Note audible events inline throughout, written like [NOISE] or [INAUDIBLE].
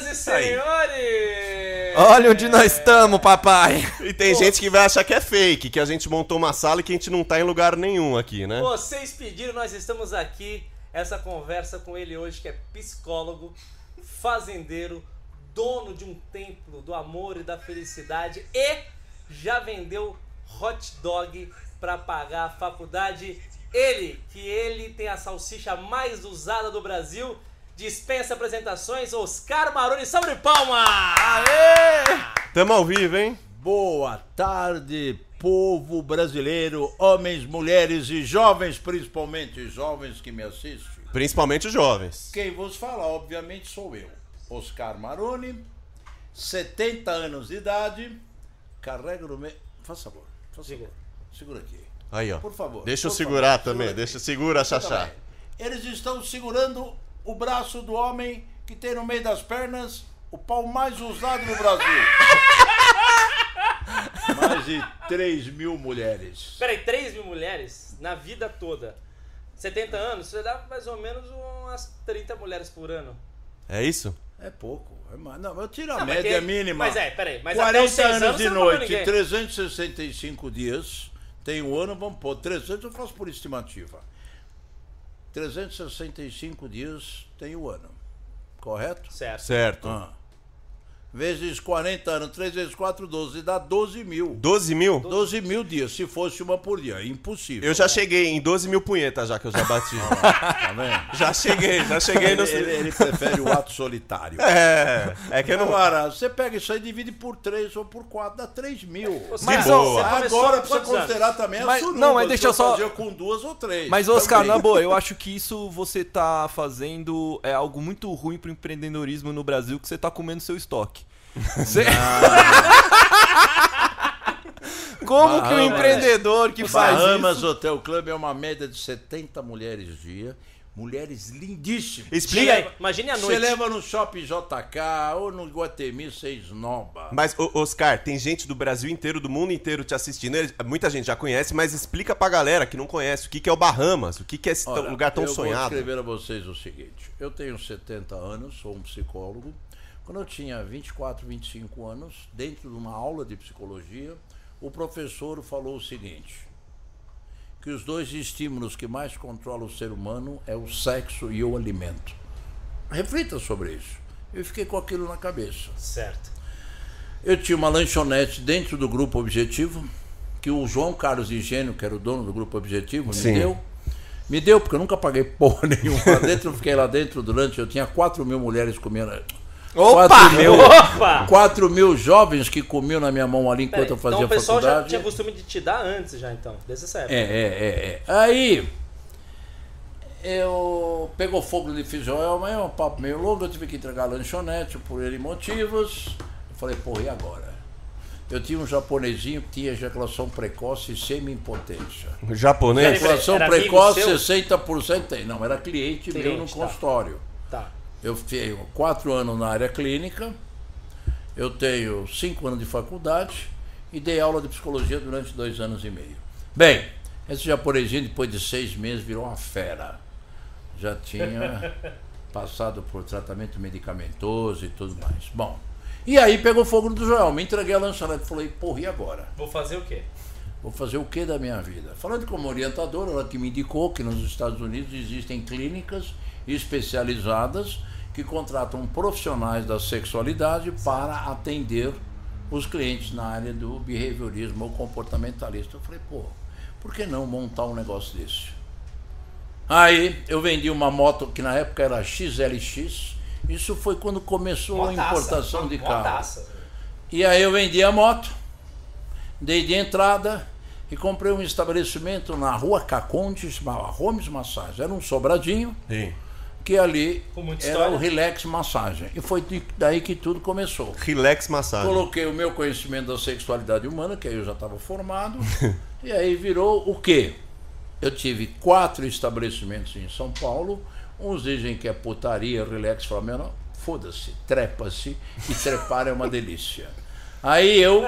Senhoras e senhores! Olha onde nós estamos, papai. E tem gente que vai achar que é fake, que a gente montou uma sala e que a gente não tá em lugar nenhum aqui, né? Vocês pediram, nós estamos aqui. Essa conversa com ele hoje, que é psicólogo, fazendeiro, dono de um templo do amor e da felicidade e já vendeu hot dog para pagar a faculdade. Ele, que ele tem a salsicha mais usada do Brasil, dispensa apresentações, Oscar Maroni, de palma! Tamo ao vivo, hein? Boa tarde, povo brasileiro, homens, mulheres e jovens, principalmente jovens que me assistem. Principalmente os jovens. Quem vos fala, obviamente, sou eu, Oscar Maroni, 70 anos de idade, carrego no meio. Faça favor, faça Diga. favor. Segura aqui. Aí, ó. Por favor. Deixa eu segurar favor, também. segura Deixa, segura, Xaxá. Eles estão segurando o braço do homem que tem no meio das pernas o pau mais usado no Brasil. [LAUGHS] mais de 3 mil mulheres. Peraí, 3 mil mulheres na vida toda. 70 anos, você dá mais ou menos umas 30 mulheres por ano. É isso? É pouco. É mais. Não, eu tiro a Não, mas média que- mínima. Mas é, peraí, mas até os 40 seis anos anos de noite, ninguém. 365 dias, tem um ano, vamos pôr 300, eu faço por estimativa. 365 dias tem o ano, correto? Certo. Certo. Ah. Vezes 40 anos, 3 vezes 4, 12, dá 12 mil. 12 mil? 12 mil dias, se fosse uma por dia, impossível. Eu já cheguei em 12 mil punhetas já que eu já bati. [LAUGHS] Tá vendo? já cheguei, já cheguei no. Ele, ele- prefere o ato solitário. É, é que eu não. Agora, você pega isso aí e divide por 3 ou por 4, dá 3 mil. Você- Mas, começou Agora precisa quantos anos? considerar também Mas- a suruba. não, mas deixa eu só- fazia com duas ou três. Mas, Oscar, Também. na boa, eu acho que isso você tá fazendo é algo muito ruim pro empreendedorismo no Brasil, que você tá comendo seu estoque. Você- [LAUGHS] Como que o Bahamas. empreendedor que faz Bahamas isso... Hotel Club é uma média de 70 mulheres dia. Mulheres lindíssimas. Explica aí. Imagine a Você noite. leva no Shopping JK ou no Guatemi, você esnoba. Mas, Oscar, tem gente do Brasil inteiro, do mundo inteiro te assistindo. Muita gente já conhece, mas explica pra galera que não conhece o que, que é o Bahamas, o que, que é esse Olha, lugar tão eu sonhado. vou escrever a vocês o seguinte. Eu tenho 70 anos, sou um psicólogo. Quando eu tinha 24, 25 anos, dentro de uma aula de psicologia, o professor falou o seguinte: que os dois estímulos que mais controlam o ser humano é o sexo e o alimento. Reflita sobre isso. Eu fiquei com aquilo na cabeça. Certo. Eu tinha uma lanchonete dentro do Grupo Objetivo, que o João Carlos Higiênio, que era o dono do Grupo Objetivo, me Sim. deu. Me deu, porque eu nunca paguei [LAUGHS] porra nenhuma lá dentro. Eu fiquei lá dentro durante. Eu tinha 4 mil mulheres comendo. Opa! 4 mil, Opa! 4 mil jovens que comiam na minha mão ali enquanto Peraí, eu fazia então o pessoal já tinha costume de te dar antes já, então, desde essa época. É, é, é, é. Aí eu pegou fogo de Fijoel, mas é um papo meio longo, eu tive que entregar a lanchonete por ele motivos. Eu falei, porra, e agora? Eu tinha um japonesinho que tinha ejaculação precoce e semi-impotência. Japonês? Ejaculação precoce, seu? 60% tem. Não, era cliente, meu no Cliente, tá. consultório. Eu tenho quatro anos na área clínica, eu tenho cinco anos de faculdade e dei aula de psicologia durante dois anos e meio. Bem, esse japonesinho, depois de seis meses, virou uma fera. Já tinha [LAUGHS] passado por tratamento medicamentoso e tudo mais. Bom, e aí pegou fogo no Joel, me entreguei a lanchonete, falei, porra, e agora? Vou fazer o quê? Vou fazer o que da minha vida? Falando como orientadora, ela que me indicou que nos Estados Unidos existem clínicas especializadas que contratam profissionais da sexualidade para atender os clientes na área do behaviorismo ou comportamentalista. Eu falei, pô, por que não montar um negócio desse? Aí eu vendi uma moto que na época era XLX. Isso foi quando começou a importação de carro. motaça. E aí eu vendi a moto, dei de entrada e comprei um estabelecimento na rua Caconde, chamava Homes Massagem. Era um sobradinho, Sim. que ali era história. o Relax Massagem. E foi daí que tudo começou. Relax massagem. Coloquei o meu conhecimento da sexualidade humana, que aí eu já estava formado, [LAUGHS] e aí virou o quê? Eu tive quatro estabelecimentos em São Paulo, uns dizem que é putaria, relax, não, foda-se, trepa-se, e trepar é uma delícia. [LAUGHS] Aí eu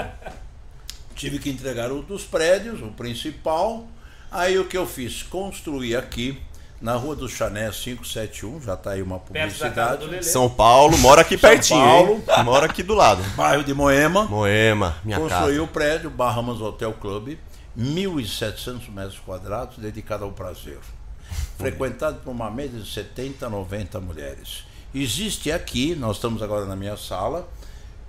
tive que entregar o dos prédios, o principal, aí o que eu fiz? Construí aqui, na rua do Chané 571, já está aí uma publicidade. São Paulo, mora aqui São pertinho, Paulo. hein? [LAUGHS] Mora aqui do lado. Bairro de Moema. Moema, minha Construiu casa. o prédio Bahamas Hotel Club, 1.700 metros quadrados, dedicado ao prazer. Frequentado por uma média de 70 a 90 mulheres. Existe aqui, nós estamos agora na minha sala,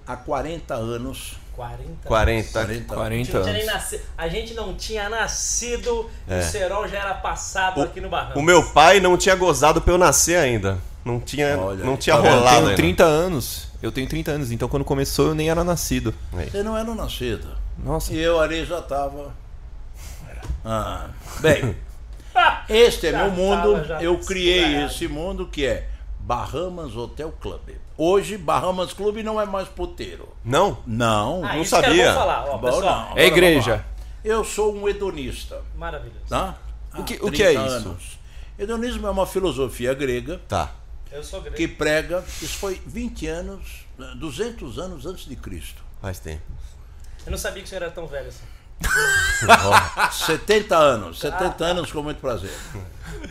há 40 anos. 40. 40. 40 A gente, 40 não tinha nem anos. nasci- a gente não tinha nascido e o Serol já era passado aqui no Barranco. O meu pai não tinha gozado pra eu nascer ainda. Não tinha, Olha não tinha Tá vendo? Eu rolado tenho ainda. 30 anos. Eu tenho 30 anos, então quando começou eu nem era nascido. Você não era nascido. Nossa. E eu ali já estava. Ah, bem, este é [LAUGHS] Já meu mundo. tava, eu criei esse mundo que é Bahamas Hotel Club. Hoje, Bahamas Club não é mais puteiro. Não? Ah, Não, não que era sabia. bom falar, ó, Bom, pessoal. não. É igreja. Eu sou um hedonista, Maravilhoso. tá? O que- o que é 30 isso? anos. Hedonismo é uma filosofia grega Tá. Eu sou grego. que prega, isso foi 20 anos, 200 anos antes de Cristo. Faz tempo. Eu não sabia que o senhor era tão velho assim. [LAUGHS] 70 anos, 70 anos com muito prazer.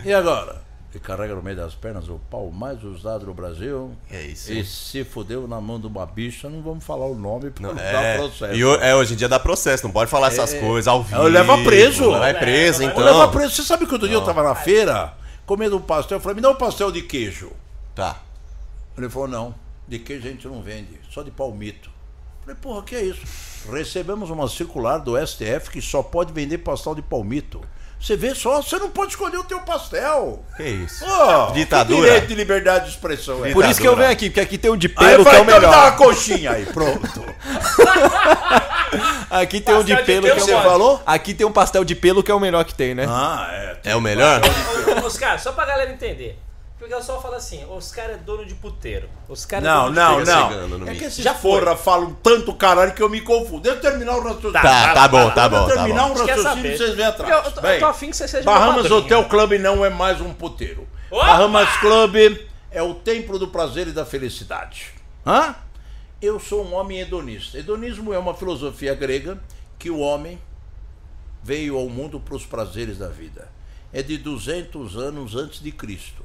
E agora? Ele carrega no meio das pernas o pau mais usado no Brasil. É isso. E se fudeu na mão de uma bicha, não vamos falar o nome pra não, dar É, processo. e é, hoje em dia dá processo, não pode falar essas coisas ao vivo. leva preso. Vai preso, É, então. Vou levar preso. Você sabe que outro dia eu tava na feira, comendo um pastel, eu falei, me dá um pastel de queijo. Tá. Ele falou, não, de queijo a gente não vende, só de palmito. Eu Falei, porra, que é isso? Recebemos uma circular do STF que só pode vender pastel de palmito. Você vê só, você não pode escolher o teu pastel. Que isso? Pô, Ditadura. Que direito de liberdade de expressão é Por isso que eu venho aqui, porque aqui tem um de Aí pelo que vai é o então me dar uma melhor. coxinha aí, pronto. [LAUGHS] Aqui tem um de Pastel de pelo pelo que é o você melhor. falou? Aqui tem um pastel de pelo que é o melhor que tem, né? Ah, é. É o melhor? Ô, Oscar, só pra galera entender. Porque o pessoal fala assim, Oscar é dono de puteiro. Oscar é Não, dono de não, não. no É que esses Já foi. porra falam tanto caralho que eu me confundo. Deixa eu terminar o raciocínio. Tá, tá bom, tá eu bom, tá terminar bom. um Quer raciocínio, saber? vocês vêm atrás. Eu, eu, tô- Bem, eu tô afim que você seja Bahamas. Hotel Club não é mais um puteiro. Opa! Bahamas Club é o templo do prazer e da felicidade. Hã? Eu sou um homem hedonista. Hedonismo é uma filosofia grega que o homem veio ao mundo para os prazeres da vida. É de 200 anos antes de Cristo.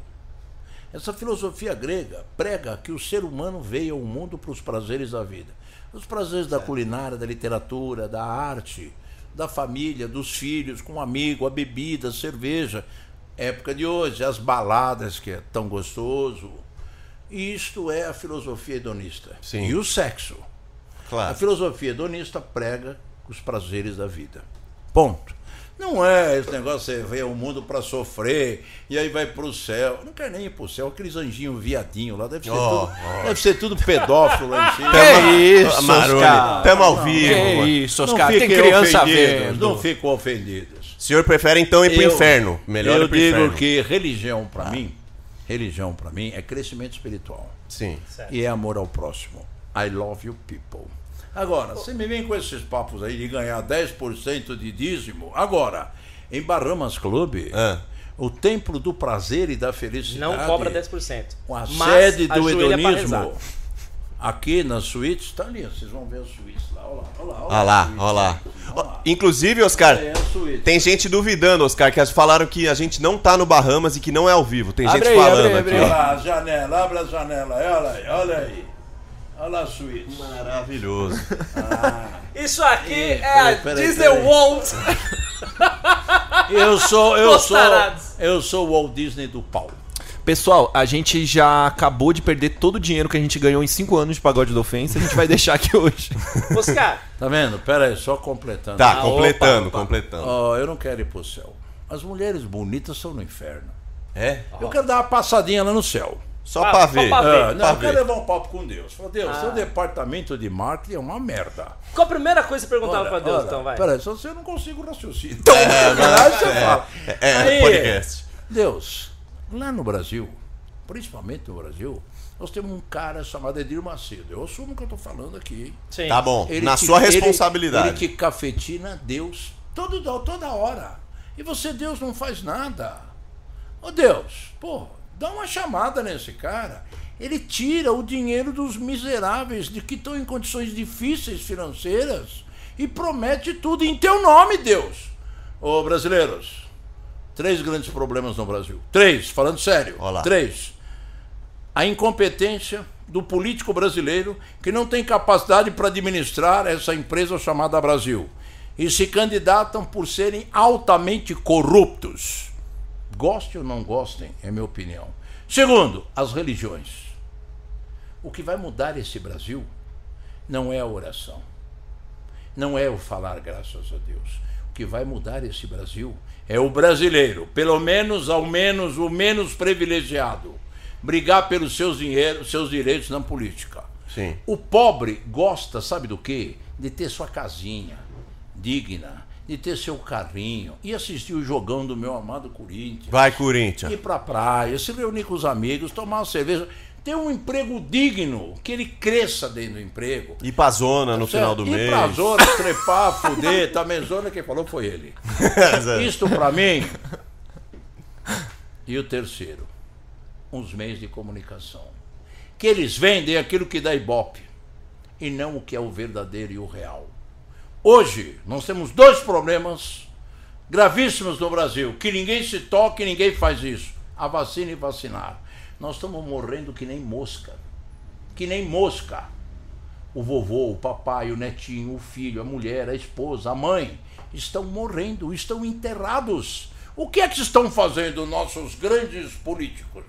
Essa filosofia grega prega que o ser humano veio ao mundo para os prazeres da vida. Os prazeres da culinária, da literatura, da arte, da família, dos filhos, com um amigo, a bebida, a cerveja. Época de hoje, as baladas, que é tão gostoso. Isto é a filosofia hedonista. Sim. E o sexo. A Claro. filosofia hedonista prega os prazeres da vida. Ponto. Não é esse negócio, você vê o mundo para sofrer e aí vai pro céu. Não quer nem ir pro céu, aqueles anjinhos viadinho lá, deve ser, Oh, tudo, deve ser tudo pedófilo lá em cima. Que isso, Maroni, tamo ao vivo. Que mano. isso, Não Oscar. Tem criança vendo. Não ficam ofendidos. O senhor prefere então ir pro Eu- inferno. Melhor Eu ir pro digo inferno. que religião para mim, religião para mim é crescimento espiritual. Sim. Certo. e é amor ao próximo. I love you people. Agora, você me vem com esses papos aí de ganhar 10% de dízimo. Agora, em Bahamas Club, Ah. o templo do prazer e da felicidade. Não cobra 10%. Com a Mas sede do hedonismo. Aqui na suíte, está ali, vocês vão ver a suíte lá. Olha lá, olha lá. Olha lá, a suíte. olha lá. Olha lá. Inclusive, Oscar, É suíte. tem gente duvidando, Oscar, que falaram que a gente não tá no Bahamas e que não é ao vivo. Tem Abre gente aí, falando abre aqui. abre ó. Olha lá, a janela, abre a janela, olha aí, olha aí. Olha lá a suíte. Maravilhoso. Isso aqui Ih, é a peraí, peraí, Disney. World. Eu sou, eu sou, eu sou o Walt Disney do pau. Pessoal, a gente já acabou de perder todo o dinheiro que a gente ganhou em 5 anos de pagode da ofensa. A gente vai deixar aqui hoje. Oscar, Tá vendo? Pera aí, só completando. Tá, Ah, completando, opa, opa. completando. Ó, eu não quero ir pro céu. As mulheres bonitas são no inferno. É? Eu quero dar uma passadinha lá no céu. Só Ah, pra só ver. pra ver. Ah, não, pra eu quero ver. levar um papo com Deus. Fala, Deus, Ah. seu departamento de marketing é uma merda. qual a primeira coisa que você perguntava pra Deus, olha, então, vai? Peraí, só se eu não consigo raciocínio. Então, [LAUGHS] aí você fala. É, Aí, podcast. Deus, lá no Brasil, principalmente no Brasil, nós temos um cara chamado Edir Macedo. Eu assumo o que eu tô falando aqui, hein? Sim. Tá bom, Ele na te- sua ele- responsabilidade. Ele, te cafetina Deus todo, toda hora. E você, Deus, não faz nada. Ô Deus, pô, dá uma chamada nesse cara. Ele tira o dinheiro dos miseráveis de que estão em condições difíceis financeiras e promete tudo em teu nome, Deus. Ô brasileiros, três grandes problemas no Brasil. Três, falando sério. Olá. Três. A incompetência do político brasileiro que não tem capacidade para administrar essa empresa chamada Brasil. E se candidatam por serem altamente corruptos. Gostem ou não gostem, é minha opinião. Segundo, as religiões. O que vai mudar esse Brasil não é a oração, não é o falar graças a Deus. O que vai mudar esse Brasil é o brasileiro, pelo menos, ao menos, o menos privilegiado, brigar pelos seus, dinheiros, seus direitos na política. Sim. O pobre gosta, sabe do quê? De ter sua casinha digna, de ter seu carrinho e assistir o jogão do meu amado Corinthians. Vai, Corinthians. Ir pra praia, se reunir com os amigos, tomar uma cerveja, ter um emprego digno, que ele cresça dentro do emprego. Ir pra zona no final do Ir mês. pra zona, [LAUGHS] trepar, fuder, também zona, quem falou foi ele. [LAUGHS] Isto pra mim. E o terceiro, os meios de comunicação. Que eles vendem aquilo que dá ibope e não o que é o verdadeiro e o real. Hoje, nós temos dois problemas gravíssimos no Brasil, que ninguém se toca e ninguém faz isso. A vacina e vacinar. Nós estamos morrendo que nem mosca. Que nem mosca. O vovô, o papai, o netinho, o filho, a mulher, a esposa, a mãe estão morrendo, estão enterrados. O que é que estão fazendo nossos grandes políticos?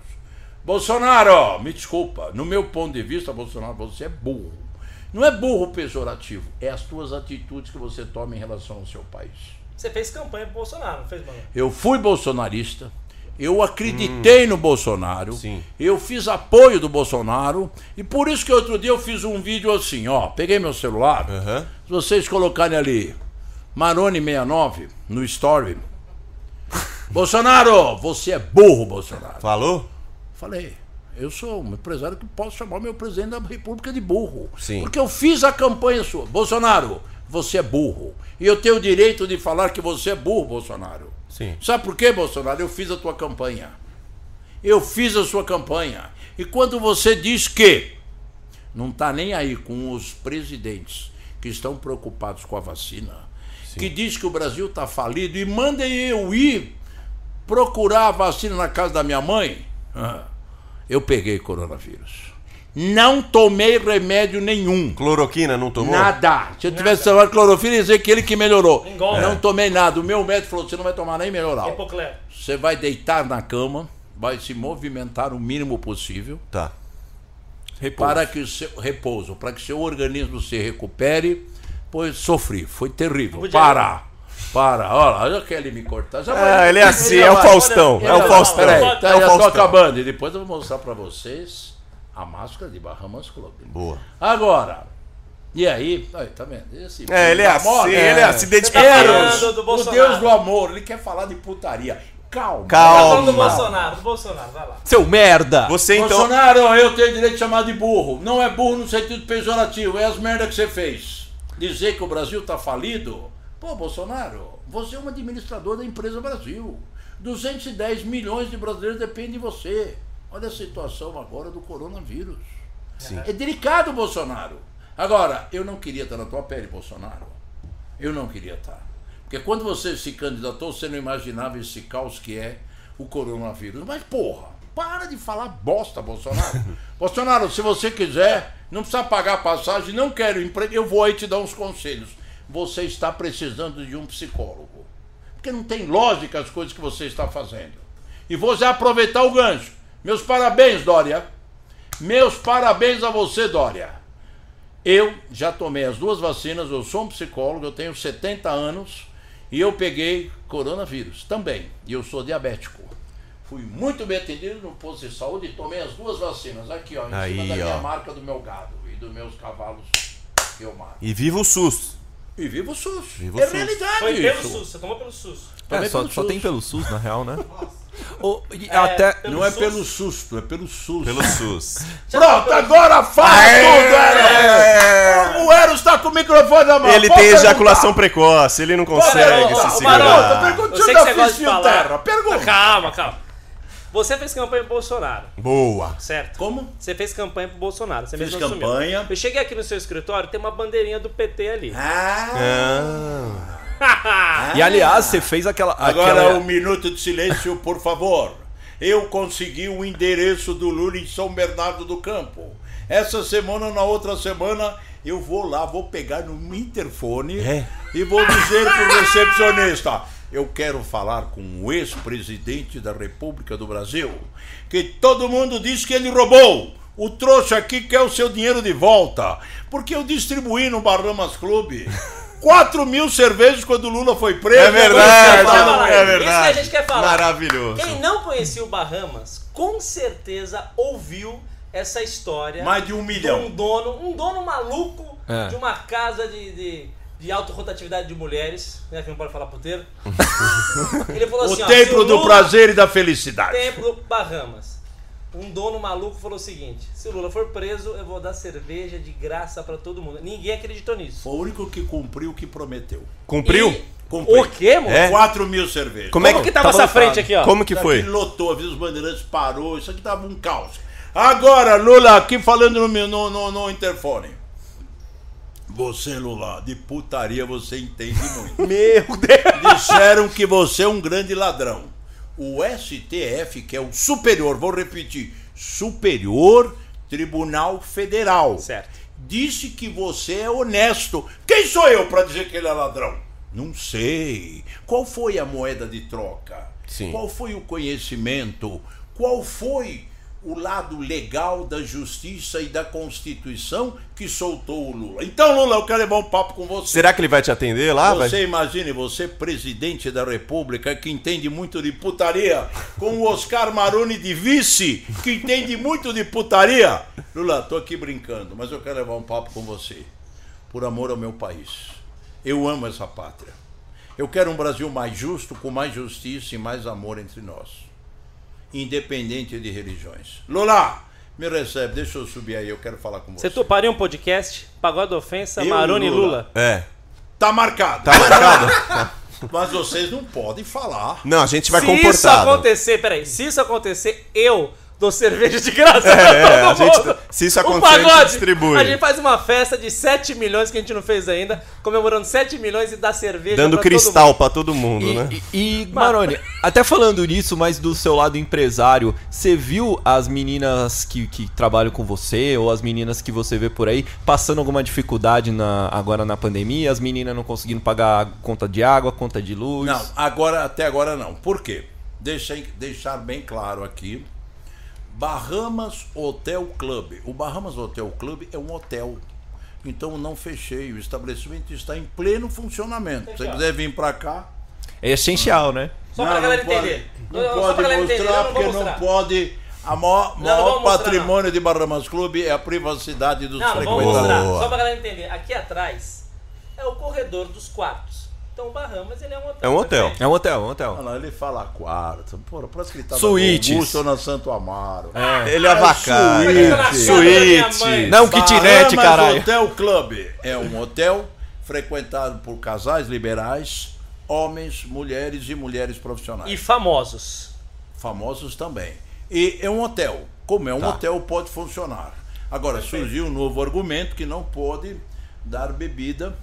Bolsonaro, me desculpa, no meu ponto de vista, Bolsonaro, você é burro. Não é burro pejorativo, é as tuas atitudes que você toma em relação ao seu país. Você fez campanha pro Bolsonaro, não fez, mano? Eu fui bolsonarista, eu acreditei no Bolsonaro, Sim. eu fiz apoio do Bolsonaro, e por isso que outro dia eu fiz um vídeo assim, ó, peguei meu celular, Aham. se vocês colocarem ali Maroni69 no story, [LAUGHS] Bolsonaro, você é burro, Bolsonaro. Falou? Falei, eu sou um empresário que posso chamar meu presidente da República de burro. Sim. Porque eu fiz a campanha sua. Bolsonaro, você é burro. E eu tenho o direito de falar que você é burro, Bolsonaro. Sim. Sabe por quê, Bolsonaro? Eu fiz a tua campanha. Eu fiz a sua campanha. E quando você diz que não está nem aí com os presidentes que estão preocupados com a vacina, que diz que o Brasil está falido e manda eu ir procurar a vacina na casa da minha mãe, ah, eu peguei coronavírus. Não tomei remédio nenhum. Cloroquina não tomou? Nada. Se eu tivesse tomado clorofila, ia dizer que ele que melhorou. Não tomei nada. O meu médico falou: você não vai tomar nem. Hipoclero. Você vai deitar na cama, vai se movimentar o mínimo possível Tá. Repouso. para que o seu repouso, para que seu organismo se recupere. Pois sofri, foi terrível. Podia- Para, olha lá, olha que ele me cortar. Já vai- Ah, ele é assim, já é o vai- Faustão. Ele É o vai- Faustão. Peraí, Pode- tá, É o já Faustão. acabando. E depois eu vou mostrar para vocês a máscara de Bahamas Club. Boa. Agora, e aí, aí tá vendo? Esse É, ele é assim, moda, ele é assim, Você tá identificado. falando do o. Deus do amor, ele quer falar de putaria. Calma. Tá Calma. do Bolsonaro, do Bolsonaro, vai lá. Seu merda! Você então. Bolsonaro, eu tenho direito de chamar de burro. Não é burro no sentido pejorativo, é as merdas que você fez. Dizer que o Brasil tá falido. Pô, Bolsonaro, você é um administrador da empresa Brasil. 210 milhões de brasileiros dependem de você. Olha a situação agora do coronavírus. É delicado, Bolsonaro. Agora, eu não queria estar na tua pele, Bolsonaro. Eu não queria estar. Porque quando você se candidatou, você não imaginava esse caos que é o coronavírus. Mas, porra, para de falar bosta, Bolsonaro. [LAUGHS] Bolsonaro, se você quiser, não precisa pagar passagem, não quero emprego, eu vou aí te dar uns conselhos. Você está precisando de um psicólogo. Porque não tem lógica as coisas que você está fazendo. E vou já aproveitar o gancho. Meus parabéns, Dória. Meus parabéns a você, Dória. Eu já tomei as duas vacinas, eu sou um psicólogo, eu tenho 70 anos e eu peguei coronavírus também. E eu sou diabético. Fui muito bem atendido no posto de saúde e tomei as duas vacinas. Aqui, ó, em Aí, cima da minha ó. marca do meu gado e dos meus cavalos que eu mato. E viva o SUS. E viva o SUS. Viva o é SUS. realidade Foi pelo isso. SUS, você tomou pelo SUS. É, só, pelo só SUS. tem pelo SUS, na real, né? [LAUGHS] E É, até. Não é SUS. pelo susto, é pelo SUS. Pelo SUS. Pronto, agora fala tudo, Eros! O Eros tá com o microfone na mão. Ele Pode tem perguntar. eculação precoce, ele não consegue Pera, se segurar. Maroto, Pergunta, Eu sei pergunta que você gosta fiz de falar. terra. Pergunta. Calma, calma. Você fez campanha pro Bolsonaro, Boa. certo? Como? Você fez campanha pro Bolsonaro, você Fiz mesmo assumiu. campanha. Eu cheguei aqui no seu escritório, tem uma bandeirinha do PT ali. Ah, Ah, E aliás, você fez aquela. Agora aquela... um minuto de silêncio, por favor. Eu consegui o endereço do Lula em São Bernardo do Campo. Essa semana, na outra semana, eu vou lá, vou pegar no interfone É. e vou dizer pro recepcionista: eu quero falar com o ex-presidente da República do Brasil, que todo mundo diz que ele roubou. O trouxa aqui quer o seu dinheiro de volta, porque eu distribuí no Bahamas Clube 4 [LAUGHS] mil cervejas quando o Lula foi preso. É verdade, falar, é Isso que a verdade. gente quer falar. Maravilhoso. Quem não conhecia o Bahamas, com certeza ouviu essa história. Mais de um de milhão. um dono, um dono maluco É. de uma casa de, de, de autorrotatividade de mulheres, né, que não pode falar puteiro. [LAUGHS] Ele falou O assim, ó, templo o do Lula- prazer e da felicidade. Templo Bahamas. Um dono maluco falou o seguinte: se o Lula for preso, eu vou dar cerveja de graça pra todo mundo. Ninguém acreditou nisso. Foi o único que cumpriu o que prometeu. Cumpriu? E- Cumpriu. O quê, mano? É? 4 mil cervejas. Como é que que tava Tava essa frente lotado. aqui, ó? Como que Isso foi? aqui lotou, Avisos Bandeirantes parou, isso aqui tava um caos. Agora, Lula, aqui falando no, meu- no, no, no interfone. Você, Lula, de putaria você entende muito. [LAUGHS] Meu Deus! Disseram que você é um grande ladrão. O STF, que é o superior, vou repetir, Superior Tribunal Federal, Certo. disse que você é honesto. Quem sou eu para dizer que ele é ladrão? Não sei. Qual foi a moeda de troca? Sim. Qual foi o conhecimento? Qual foi o lado legal da justiça e da Constituição que soltou o Lula? Então, Lula, eu quero levar um papo com você. Será que ele vai te atender lá? Vai- Você imagine, você presidente da república que entende muito de putaria, com o Oscar Maroni de vice, que entende muito de putaria. Lula, tô aqui brincando, mas eu quero levar um papo com você. Por amor ao meu país. Eu amo essa pátria. Eu quero um Brasil mais justo, com mais justiça e mais amor entre nós. Independente de religiões. Lula, me recebe, deixa eu subir aí, eu quero falar com você. Você toparia um podcast? Pagode Ofensa, Eu Maroni e Lula. Lula. É. Tá marcado. Tá marcado? [LAUGHS] Mas vocês não podem falar. Não, a gente vai se isso comportado. acontecer, peraí, se isso acontecer, eu dou cerveja de graça É, pra é, todo a gente- mundo. se isso acontecer, a gente pagode, distribui. A gente faz uma festa de 7 milhões que a gente não fez ainda, comemorando 7 milhões e dá cerveja Dando pra cristal todo mundo. pra todo mundo, E, né? e, e, Maroni, até falando nisso, mas do seu lado empresário, você viu as meninas que, que trabalham com você, ou as meninas que você vê por aí, passando alguma dificuldade na, agora na pandemia? As meninas não conseguindo pagar a conta de água, conta de luz? Não, agora até agora não. Por quê? Deixa, deixar bem claro aqui. Bahamas Hotel Club. O Bahamas Hotel Club é um hotel. Então não fechei. O estabelecimento está em pleno funcionamento. Se você quiser vir para cá. É essencial, né? Só pra galera pode- entender. Não pra pode mostrar, entender, não porque não mostrar. pode. A maior, não maior mostrar, patrimônio de Bahamas Club é a privacidade dos Não, não vamos frequentadores. mostrar. Só pra galera entender. Aqui atrás é o corredor dos quartos. Então o Bahamas ele é um hotel. É um hotel. perfeito? É um hotel, é um hotel. Ah, não, ele fala quarto. Porra, parece que ele tá Suítes. no Augusto ou na Santo Amaro. Ele é suíte. Eu tô na casa da minha Suíte. mãe. Não, kitnet, Bahamas caralho. Hotel Club é um hotel frequentado por casais liberais, homens, mulheres e mulheres profissionais. E famosos. Famosos também. E é um hotel. Como é um hotel, pode funcionar. Agora, surgiu um novo argumento que não pode dar bebida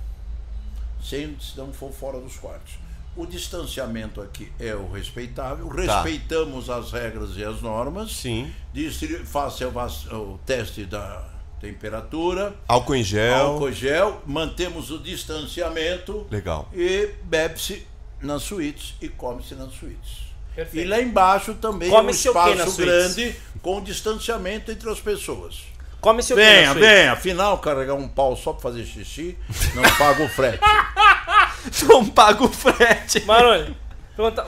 se não for fora dos quartos. O distanciamento aqui é o respeitável, respeitamos as regras e as normas. Sim. Distri- Faça o, teste da temperatura, Álcool em gel. álcool gel, mantemos o distanciamento Legal. e bebe-se nas suítes e come-se nas suítes. Perfeito. E lá embaixo também é um espaço suítes? grande com distanciamento entre as pessoas. Come-se o quê Venha, venha, afinal, carregar um pau só para fazer xixi não paga o frete. [LAUGHS] Não paga o frete. Maroni,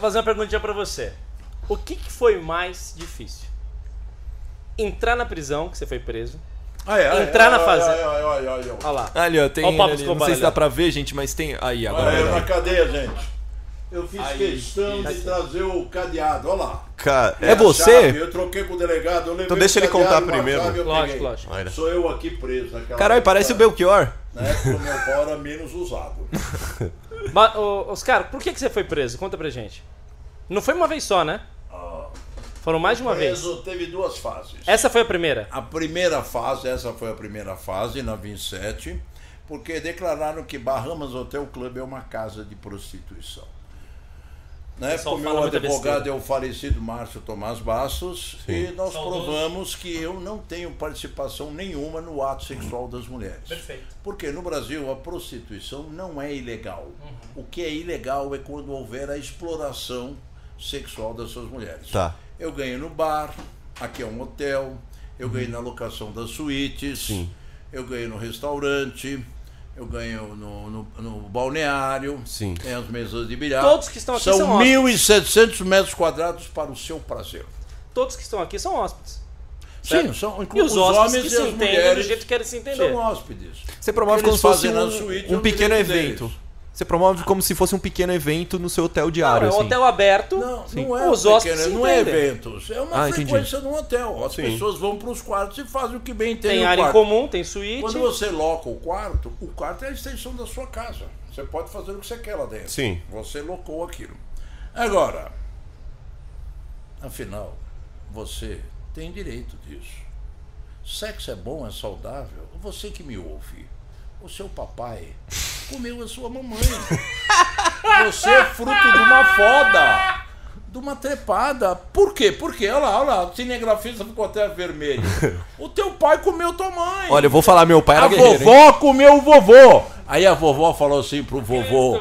fazer uma perguntinha pra você. O que, que foi mais difícil? Entrar na prisão, que você foi preso. Ai, ai, Entrar ai, na fazenda. ai, ai, ai. Olha lá. Ali, ó, tem Ó o ele Pablo ali. Não sei se dá pra ver, gente, mas tem. Aí, agora. Olha eu na cadeia, gente. Eu fiz questão de trazer o cadeado, olha lá. Ca- É é, você? Chave, eu troquei com o delegado, Então deixa ele contar primeiro. chave eu Lógico, lógico. Olha. Sou eu aqui preso. Caralho, parece o Belchior. Na época o meu pau era menos usado. [LAUGHS] Mas, ô, Oscar, por que, que você foi preso? Conta pra gente. Não foi uma vez só, né? Foram mais de uma vez. Preso teve duas fases. Essa foi a primeira. A primeira fase, essa foi a primeira fase, na 27. porque declararam que Bahamas Hotel Club é uma casa de prostituição. Né? O meu advogado é o falecido Márcio Tomás Bastos e nós Saudoso. provamos que eu não tenho participação nenhuma no ato sexual das mulheres. Perfeito. Porque no Brasil a prostituição não é ilegal. Uhum. O que é ilegal é quando houver a exploração sexual dessas mulheres. Tá. Eu ganho no bar, aqui é um hotel, eu ganho na locação das suítes, Sim. eu ganho no restaurante, eu ganho no, no, no balneário, Sim. tem as mesas de bilhar. Todos que estão aqui são são hóspedes. 1.700 metros quadrados para o seu prazer. Todos que estão aqui são hóspedes. Sim, Certo? são E inclu- os hóspedes que e se as entendem do mulheres jeito que querem se entender. são hóspedes. Você promove como se fosse um, um pequeno evento. deles. Você promove como se fosse um pequeno evento no seu hotel Não, diário, é um assim. hotel aberto. Não, Sim. não é Os um pequeno, não é entendem. eventos. É uma Ah, entendi. frequência num hotel. As Sim. pessoas vão para os quartos e fazem o que bem tem, Tem área em quarto. comum, tem suíte. Quando você loca o quarto, o quarto é a extensão da sua casa. Você pode fazer o que você quer lá dentro. Sim. Você locou aquilo. Agora, afinal, você tem direito disso. Sexo é bom, é saudável. Você que me ouve, o seu papai comeu a sua mamãe. [LAUGHS] Você é fruto de uma foda. De uma trepada. Por quê? Porque, olha lá, olha lá, o cinegrafista ficou até vermelho. O teu pai comeu tua mãe. Olha, eu vou falar, meu pai era A guerreiro, hein? vovó comeu o vovô. Aí a vovó falou assim pro vovô: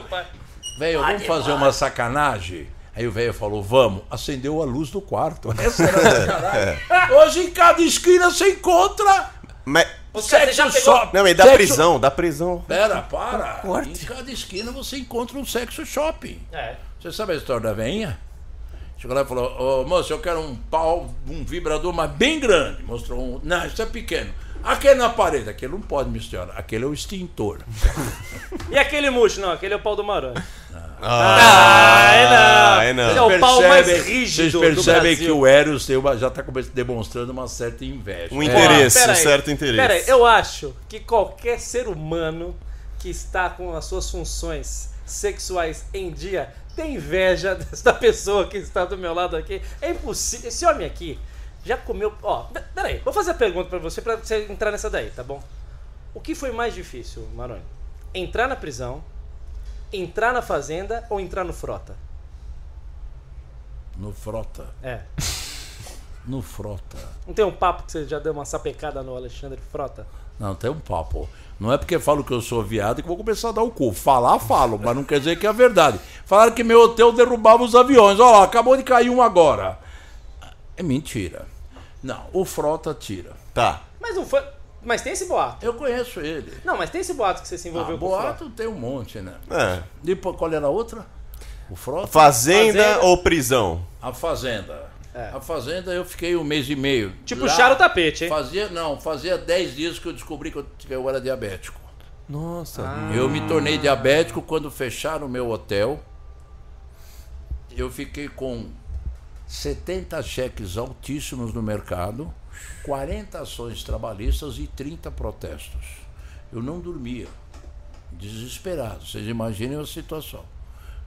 Velho, vamos fazer uma sacanagem? Aí o velho falou: Vamos. Acendeu a luz do quarto. [LAUGHS] Essa era a sacanagem. [LAUGHS] Hoje em cada esquina você encontra Mas. Você já sexo pegou- shop. Não, mas da Sexo- prisão, da prisão. Pera, para. Em cada esquina você encontra um sexo shopping. É. Você sabe a história da veinha? Chegou lá e falou, ô moço, eu quero um pau, um vibrador, mas bem grande. Mostrou um. Não, isso é pequeno. Aquele na parede, aquele não pode misturar, aquele é o extintor. [LAUGHS] E aquele murcho? Não, aquele é o pau do Maranhão. Ah, é não. é não. É o pau mais Vocês rígido do percebem que o Eros tem uma- já está demonstrando uma certa inveja. Um É. interesse, pera um certo interesse. Pera aí, eu acho que qualquer ser humano que está com as suas funções sexuais em dia tem inveja [LAUGHS] desta pessoa que está do meu lado aqui. É impossível. Esse homem aqui já comeu. Ó, pe- peraí, vou fazer a pergunta pra você pra você entrar nessa daí, tá bom? O que foi mais difícil, Maroni? Entrar na prisão, entrar na fazenda ou entrar no frota? No frota. É. [LAUGHS] No frota. Não tem um papo que você já deu uma sapecada no Alexandre Frota? Não, tem um papo. Não é porque falo que eu sou viado que vou começar a dar o cu. Falar, falo, mas não quer dizer que é verdade. Falaram que meu hotel derrubava os aviões. Olha lá, acabou de cair um agora. É mentira. Não, o Frota tira. Tá. Mas não foi. Mas tem esse boato. Eu conheço ele. Não, mas tem esse boato que você se envolveu Ah, com o Frota. boato tem um monte, né? É. Depois, qual era a outra? O Frota? Fazenda, Fazenda. ou prisão? A Fazenda. É. A Fazenda eu fiquei um mês e meio. Te Lá puxaram o tapete, hein? Fazia, não, fazia 10 dias que eu descobri que eu, que eu era diabético. Nossa. Eu me tornei diabético quando fecharam o meu hotel. Eu fiquei com 70 cheques altíssimos no mercado, 40 ações trabalhistas e 30 protestos. Eu não dormia, desesperado. Vocês imaginem a situação.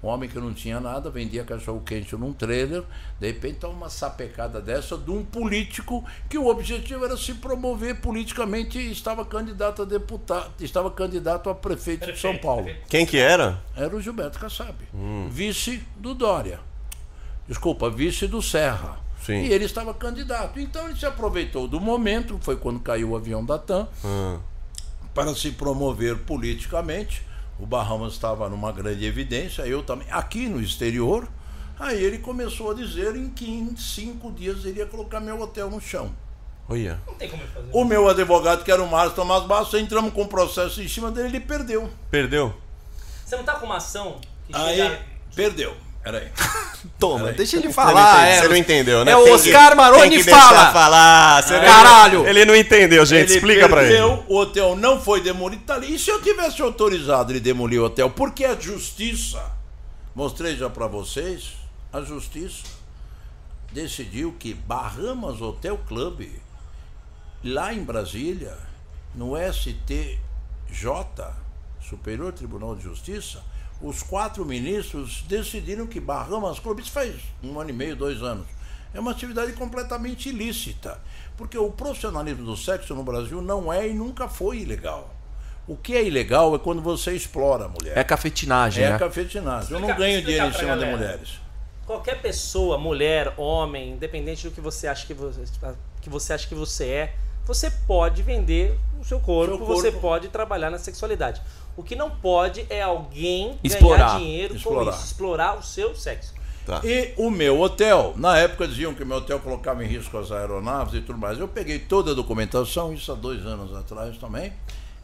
Um homem que não tinha nada, vendia cachorro quente num trailer, de repente toma uma sapecada dessa de um político que o objetivo era se promover politicamente e estava candidato a deputado, estava candidato a prefeito de São Paulo. Quem que era? Era o Gilberto Kassab, vice do Dória. Desculpa, vice do Serra. Sim. E ele estava candidato. Então ele se aproveitou do momento, foi quando caiu o avião da TAM, para se promover politicamente. O Bahamas estava numa grande evidência, eu também, aqui no exterior. Aí ele começou a dizer em que em cinco dias ele ia colocar meu hotel no chão. Olha. Não tem como ele fazer. O meu advogado, que era o Márcio Tomás Bastos, entramos com um processo em cima dele, ele perdeu. Perdeu? Você não tá com uma ação que Aí, chega... perdeu. Peraí. Toma, deixa ele Você não falar. entende- é. Você não entendeu, né? É o Oscar Maroni que fala. falar. Você não- Caralho. Ele não entendeu, gente. Ele Explica pra ele. O hotel não foi demolido. Tá ali. E se eu tivesse autorizado ele demolir o hotel? Porque a justiça, mostrei já pra vocês, a justiça decidiu que Bahamas Hotel Club, lá em Brasília, no STJ, Superior Tribunal de Justiça, os quatro ministros decidiram que Bahamas Club, isso faz um ano e meio, dois anos, é uma atividade completamente ilícita. Porque o profissionalismo do sexo no Brasil não é e nunca foi ilegal. O que é ilegal é quando você explora a mulher. É cafetinagem, É né? cafetinagem. Eu não ganho dinheiro em cima de mulheres. Qualquer pessoa, mulher, homem, independente do que você acha que você, que você acha que você é, você pode vender o seu corpo, Seu corpo. você pode trabalhar na sexualidade. O que não pode é alguém Explorar. ganhar dinheiro Explorar. com isso, explorar o seu sexo. Tá. E o meu hotel, na época diziam que o meu hotel colocava em risco as aeronaves e tudo mais. Eu peguei toda a documentação, isso há dois anos atrás também,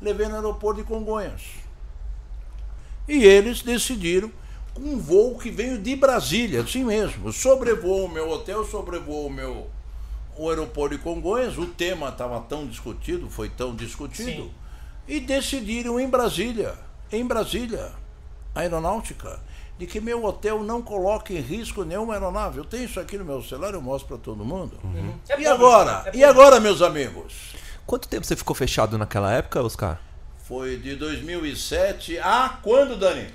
levei no aeroporto de Congonhas. E eles decidiram, com um voo que veio de Brasília, assim mesmo, sobrevoou o meu hotel, sobrevoou o meu o aeroporto de Congonhas, o tema estava tão discutido, foi tão discutido, Sim. E decidiram em Brasília, em Brasília, a aeronáutica, de que meu hotel não coloque em risco nenhuma aeronave. Eu tenho isso aqui no meu celular, eu mostro para todo mundo. É E agora? é E agora, meus amigos? Quanto tempo você ficou fechado naquela época, Oscar? Foi de 2007 a quando, Dani?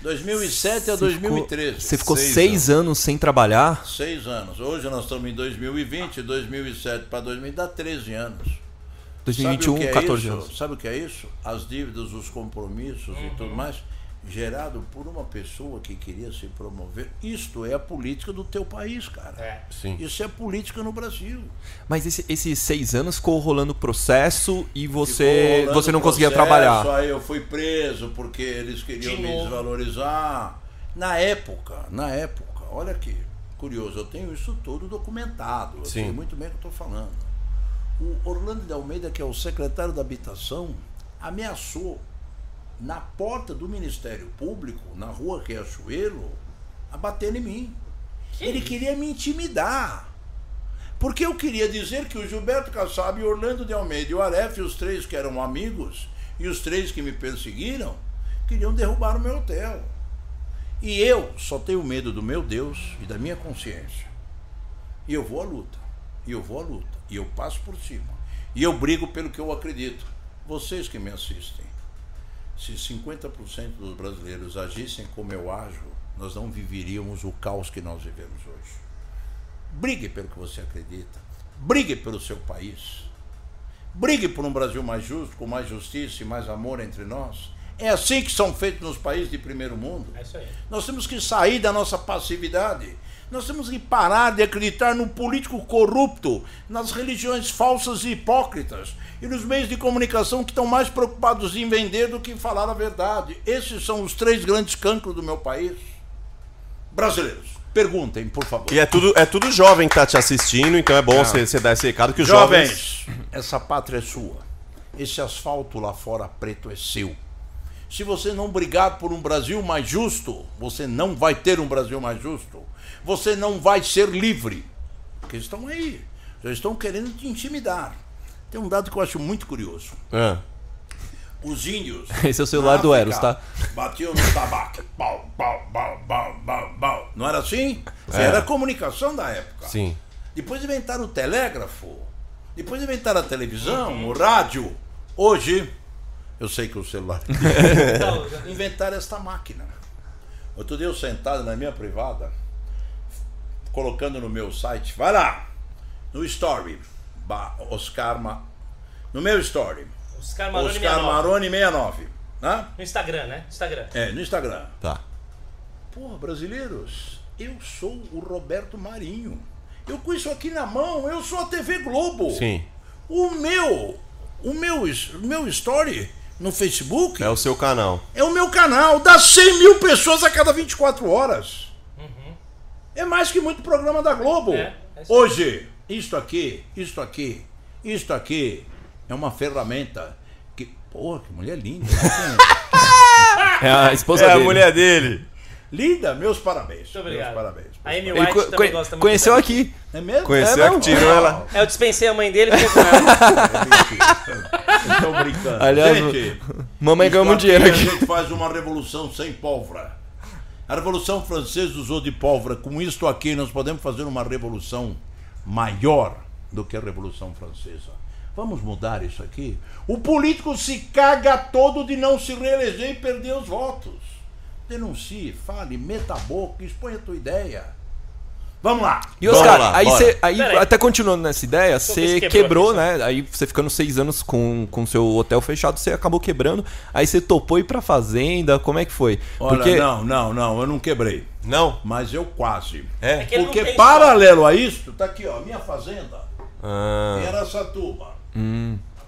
2007 a Você 2013. Ficou, você ficou Seis seis, anos sem trabalhar? Seis anos. Hoje nós estamos em 2020, 2007 para 2000 dá 13 anos. 2021, Sabe o que é 14 isso? anos. Sabe o que é isso? As dívidas, os compromissos e tudo mais, gerado por uma pessoa que queria se promover. Isto é a política do teu país, cara. É. Sim. Isso é política no Brasil. Mas esse- esses seis anos ficou rolando processo e você, você não conseguia processo, trabalhar. Aí eu fui preso porque eles queriam De me novo. desvalorizar. Na época, na época, olha aqui, curioso, eu tenho isso tudo documentado. Eu Sim. sei muito bem o que eu estou falando. O Orlando de Almeida, que é o secretário da Habitação, ameaçou na porta do Ministério Público, na rua Riachuelo, a bater em mim. Ele queria me intimidar. Porque eu queria dizer que o Gilberto Kassab, o Orlando de Almeida e o Aref, os três que eram amigos, e os três que me perseguiram, queriam derrubar o meu hotel. E eu só tenho medo do meu Deus e da minha consciência. E eu vou à luta. E eu vou à luta. E eu passo por cima. E eu brigo pelo que eu acredito. Vocês que me assistem. Se 50% dos brasileiros agissem como eu ajo, nós não viveríamos o caos que nós vivemos hoje. Brigue pelo que você acredita. Brigue pelo seu país. Brigue por um Brasil mais justo, com mais justiça e mais amor entre nós. É assim que são feitos nos países de primeiro mundo. É isso aí. Nós temos que sair da nossa passividade. Nós temos que parar de acreditar no político corrupto, nas religiões falsas e hipócritas e nos meios de comunicação que estão mais preocupados em vender do que em falar a verdade. Esses são os três grandes cancros do meu país. Brasileiros, perguntem, por favor. E é tudo, é tudo jovem que tá te assistindo, então é bom você você dar esse recado que os jovens. Jovens, essa pátria é sua. Esse asfalto lá fora preto é seu. Se você não brigar por um Brasil mais justo, você não vai ter um Brasil mais justo. Você não vai ser livre. Porque estão aí. Já estão querendo te intimidar. Tem um dado que eu acho muito curioso. Ah, Os índios. [LAUGHS] Esse é o celular do Eros, tá? Batiam no tabaco. Pau, pau, pau, pau, pau, pau. Não era assim? Era a comunicação da época. sim. Depois inventaram o telégrafo. Depois inventaram a televisão, o rádio. Hoje, eu sei que o celular. [LAUGHS] Então, inventaram esta máquina. Outro dia eu sentado na minha privada, colocando no meu site, vai lá, no Story, Oscar Ma, no meu Story, Oscar Maroni Oscar 69. Maroni 69, né? No Instagram, né? Instagram. É, no Instagram. Tá. Porra, brasileiros, eu sou o Roberto Marinho. Eu com isso aqui na mão, eu sou a TV Globo. Sim. O meu, o meu, o meu story no Facebook É o seu canal. é o meu canal. Dá 100 mil pessoas a cada 24 horas. É mais que muito programa da Globo. É, é. Hoje, isto aqui, isto aqui, isto aqui é uma ferramenta que. Porra, que mulher linda. [LAUGHS] É a esposa É a dele. mulher dele. linda, meus parabéns. Muito obrigado. Meus parabéns. A Amy White co- também gosta muito conheceu dela. aqui. É mesmo? Conheceu É, que tirou ela. [LAUGHS] É, eu dispensei a mãe dele e fiquei com [LAUGHS] ela. [LAUGHS] Tô brincando. Aliás, Gente, Mamãe ganhou muito dinheiro A aqui. gente faz uma revolução sem pólvora. A Revolução Francesa usou de pólvora. Com isto aqui, nós podemos fazer uma revolução maior do que a Revolução Francesa. Vamos mudar isso aqui? O político se caga todo de não se reeleger e perder os votos. Denuncie, fale, meta a boca, exponha a tua ideia. Vamos lá. E Oscar, lá, aí bora. você, aí até continuando nessa ideia, Só você que quebrou, né? Aí você ficando seis anos com com seu hotel fechado, você acabou quebrando. Aí você topou ir pra fazenda, como é que foi? Olha, não, não, não, eu não quebrei. Não? Mas eu quase. É? não Porque paralelo a isso, tá aqui, ó, minha fazenda. Ah, Em Araçatuba.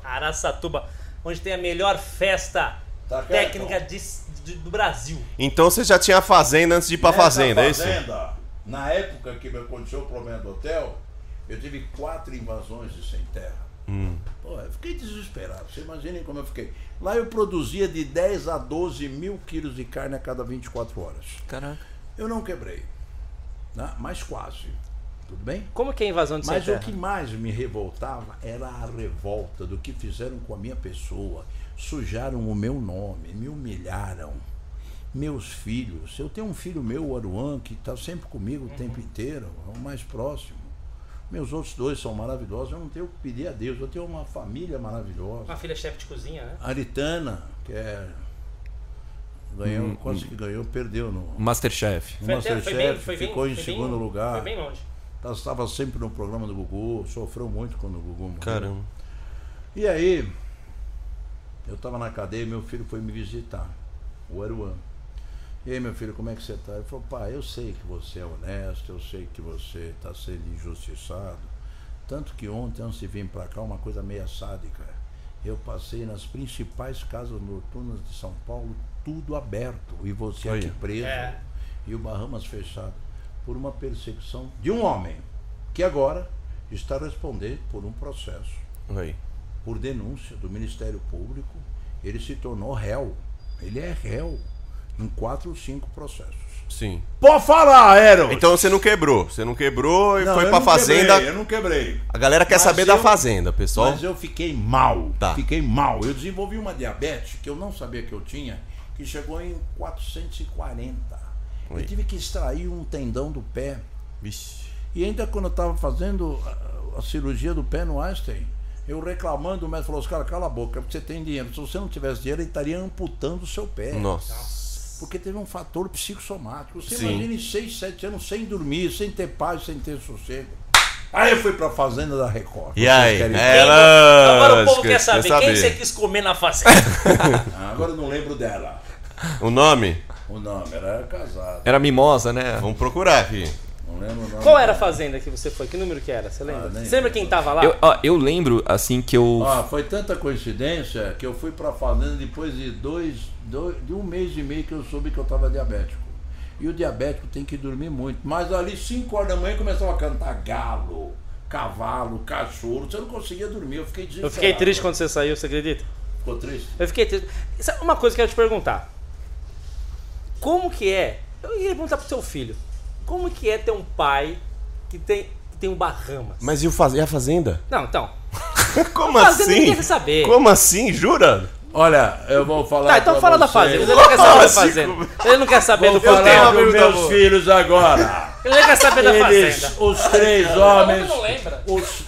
Araçatuba, onde tem a melhor festa Tá técnica de- de- do Brasil. Então você já tinha fazenda antes de ir pra Nessa fazenda, é isso? fazenda, Na época que me aconteceu o problema do hotel, eu tive quatro invasões de sem terra. Hum. Pô, eu fiquei desesperado. Vocês imaginem como eu fiquei. Lá eu produzia de 10 a 12 mil quilos de carne a cada 24 horas. Caraca. Eu não quebrei, né? mas quase. Tudo bem? Como que é a invasão de Mas Sem o Terra? que mais me revoltava era a revolta do que fizeram com a minha pessoa. Sujaram o meu nome, me humilharam. Meus filhos. Eu tenho um filho meu, o Aruan, que está sempre comigo o tempo inteiro, é o mais próximo. Meus outros dois são maravilhosos. Eu não tenho o que pedir a Deus. Eu tenho uma família maravilhosa. Uma filha chefe de cozinha, né? Aritana, que é. Ganhou, Hum, quase que ganhou, perdeu no, Masterchef. Foi até- foi Masterchef, bem- foi bem- ficou em foi bem- segundo lugar. Foi bem longe. Ela estava sempre no programa do Gugu, sofreu muito quando o Gugu morreu. Caramba. E aí, eu estava na cadeia e meu filho foi me visitar, o Aruan. E aí, meu filho, como é que você está? Ele falou, pai, eu sei que você é honesto, eu sei que você está sendo injustiçado. Tanto que ontem, antes de vir para cá, uma coisa meio sádica. Eu passei nas principais casas noturnas de São Paulo, tudo aberto. E você Olha. aqui preso. É. E o Bahamas fechado. Por uma perseguição de um homem, que agora está a responder por um processo Aí. por denúncia do Ministério Público, ele se tornou réu. Ele é réu em quatro ou cinco processos. Sim. Pode falar, Eros! Então você não quebrou. Você não quebrou e Não, foi pra fazenda. quebrei, eu não quebrei. A galera quer Mas saber eu- da fazenda, pessoal. Mas eu fiquei mal. Tá. Fiquei mal. Eu desenvolvi uma diabetes que eu não sabia que eu tinha, que chegou em 440. Oi. Eu tive que extrair um tendão do pé. Vixe. E ainda quando eu estava fazendo a, cirurgia do pé no Einstein, eu reclamando, o médico falou, cara, cala a boca, porque você tem dinheiro. Se você não tivesse dinheiro, ele estaria amputando o seu pé. Nossa. Porque teve um fator psicossomático. Você Sim. imagina em 6, 7 anos sem dormir, sem ter paz, sem ter sossego. Aí eu fui pra fazenda da Record. E aí? Ela. Agora o povo quer saber, quem você quis comer na fazenda? Ah, [LAUGHS] [LAUGHS] agora eu não lembro dela. O nome? O nome, ela era casada. Era mimosa, né? Vamos procurar aqui. Lembro o nome. Qual era a fazenda que você foi? Que número que era? Você lembra? Ah, nem você lembra quem tava lá? Eu, ó, eu lembro, assim, que eu. Ah, foi tanta coincidência que eu fui pra fazenda depois de dois, dois, de um mês e meio que eu soube que eu estava diabético. E o diabético tem que dormir muito. Mas ali, 5 horas da manhã, começava a cantar galo, cavalo, cachorro. Você não conseguia dormir, eu fiquei desesperado. Eu fiquei triste quando você saiu, você acredita? Ficou triste? Eu fiquei triste. Uma coisa que eu quero te perguntar. Como que é? Eu ia perguntar pro seu filho. Como que é ter um pai que tem, que tem um Bahamas? Mas e, o faz... e a fazenda? Não, então. [LAUGHS] Como Fazenda assim? ninguém quer saber. Como assim? Jura? Olha, eu vou falar Tá, então pra fala da vocês. fazenda. Ele não quer saber da fazenda. Ele não quer saber Vou do falar dos da meus avó. filhos agora. Ele não quer saber da Eles, fazenda. os três Falou homens, que não lembra. os,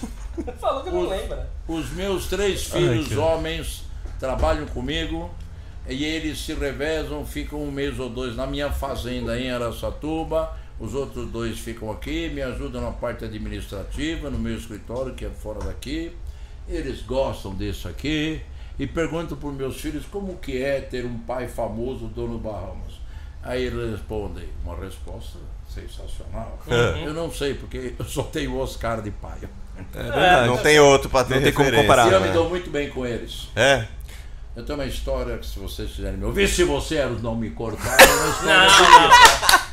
Falou que não lembra. os meus três filhos homens trabalham comigo e eles se revezam, ficam um mês ou dois na minha fazenda em Araçatuba. Os outros dois ficam aqui, me ajudam na parte administrativa, no meu escritório, que é fora daqui. Eles gostam disso aqui e perguntam para os meus filhos como que é ter um pai famoso, dono Bahamas. Aí eles respondem, uma resposta sensacional. Eu não sei, porque eu só tenho Oscar de pai. É, Não tem outro pra ter Não tem como comparar. E eu né? me dou muito bem com eles. É? Eu tenho uma história que se vocês quiserem me ouvir, se você Eros não me cortar, é uma história Não, bonita.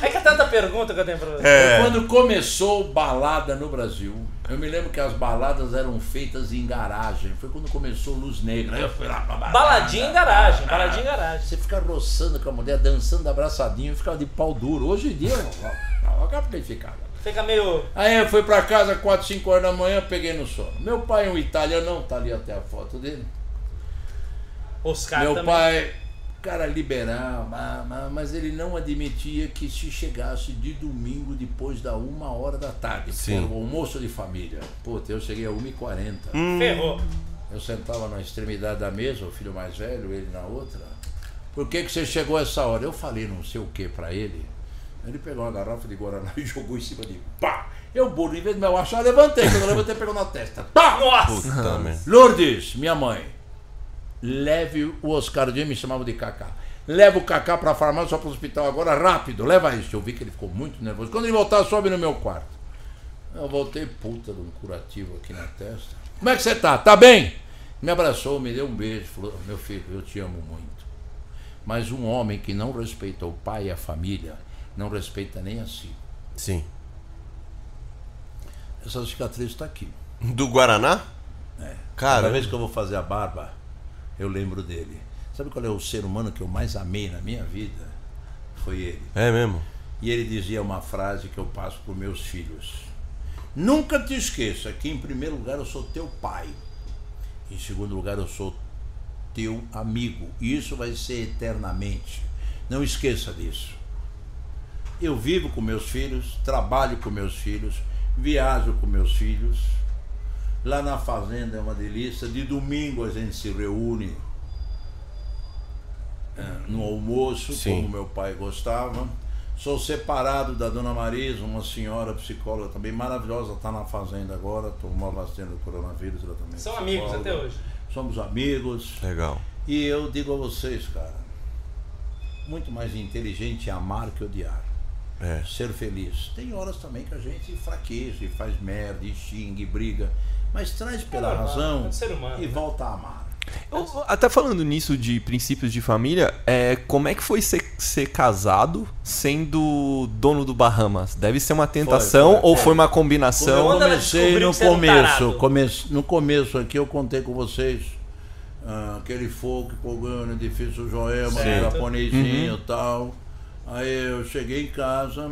É que é tanta pergunta que eu tenho pra você. É. Quando começou balada no Brasil, eu me lembro que as baladas eram feitas em garagem. Foi quando começou Luz Negra. Eu fui lá pra balada. Baladinha em garagem, baladinha em garagem. Você fica roçando com a mulher, dançando abraçadinho, ficava de pau duro. Hoje em dia, não, não, não quem ficava. Fica meio. Aí eu fui pra casa 4, 5 horas da manhã, peguei no sono. Meu pai é um italianão, tá ali até a foto dele. Oscar Meu também. pai, cara liberal, ma- ma- mas ele não admitia que se chegasse de domingo depois da uma hora da tarde, Sim. o almoço de família. Puta, eu cheguei a 1h40. Ferrou. Eu sentava na extremidade da mesa, o filho mais velho, ele na outra. Por que, que você chegou a essa hora? Eu falei não sei o que pra ele. Ele pegou uma garrafa de Guaraná [LAUGHS] e jogou em cima de mim. Pá! Eu, burro, em vez de me abaixar, levantei. Quando eu levantei, pegou na testa. Pá! Nossa! Puta. Lourdes, minha mãe, leve o Oscar Dia me chamava de Cacá. Leva o Cacá pra farmácia, para o hospital agora, rápido, leva isso. Eu vi que ele ficou muito nervoso. Quando ele voltar, sobe no meu quarto. Eu voltei, puta de um curativo aqui na testa. Como é que você tá? Tá bem? Me abraçou, me deu um beijo, falou, meu filho, eu te amo muito. Mas um homem que não respeita o pai e a família, não respeita nem a si. Sim. Essa cicatriz está aqui. Do Guaraná? É. Cara, Cada vez que eu vou fazer a barba, eu lembro dele. Sabe qual é o ser humano que eu mais amei na minha vida? Foi ele. É mesmo? E ele dizia uma frase que eu passo para meus filhos. Nunca te esqueça que, em primeiro lugar, eu sou teu pai. Em segundo lugar, eu sou teu amigo. E isso vai ser eternamente. Não esqueça disso. Eu vivo com meus filhos, trabalho com meus filhos, viajo com meus filhos. Lá na fazenda é uma delícia. De domingo a gente se reúne é, no almoço, Sim. como meu pai gostava. Sou separado da dona Marisa, uma senhora psicóloga também maravilhosa, está na fazenda agora, tomou a vacina do coronavírus, ela também é São amigos até hoje. Somos amigos. Legal. E eu digo a vocês, cara, muito mais inteligente é amar que odiar. É. Ser feliz. Tem horas também que a gente fraqueja e faz merda, e xinga e briga. Mas traz pela normal, razão é ser humano, e né? volta a amar. Eu- até falando nisso de princípios de família, é, como é que foi ser, ser casado sendo dono do Bahamas? Deve ser uma tentação Foi, foi, ou foi. foi uma combinação? eu comecei no que um começo, tarado. come- no começo aqui eu contei com vocês ah, aquele fogo pogando, edifício Joelma, Certo. japonesinho e tal. Aí eu cheguei em casa,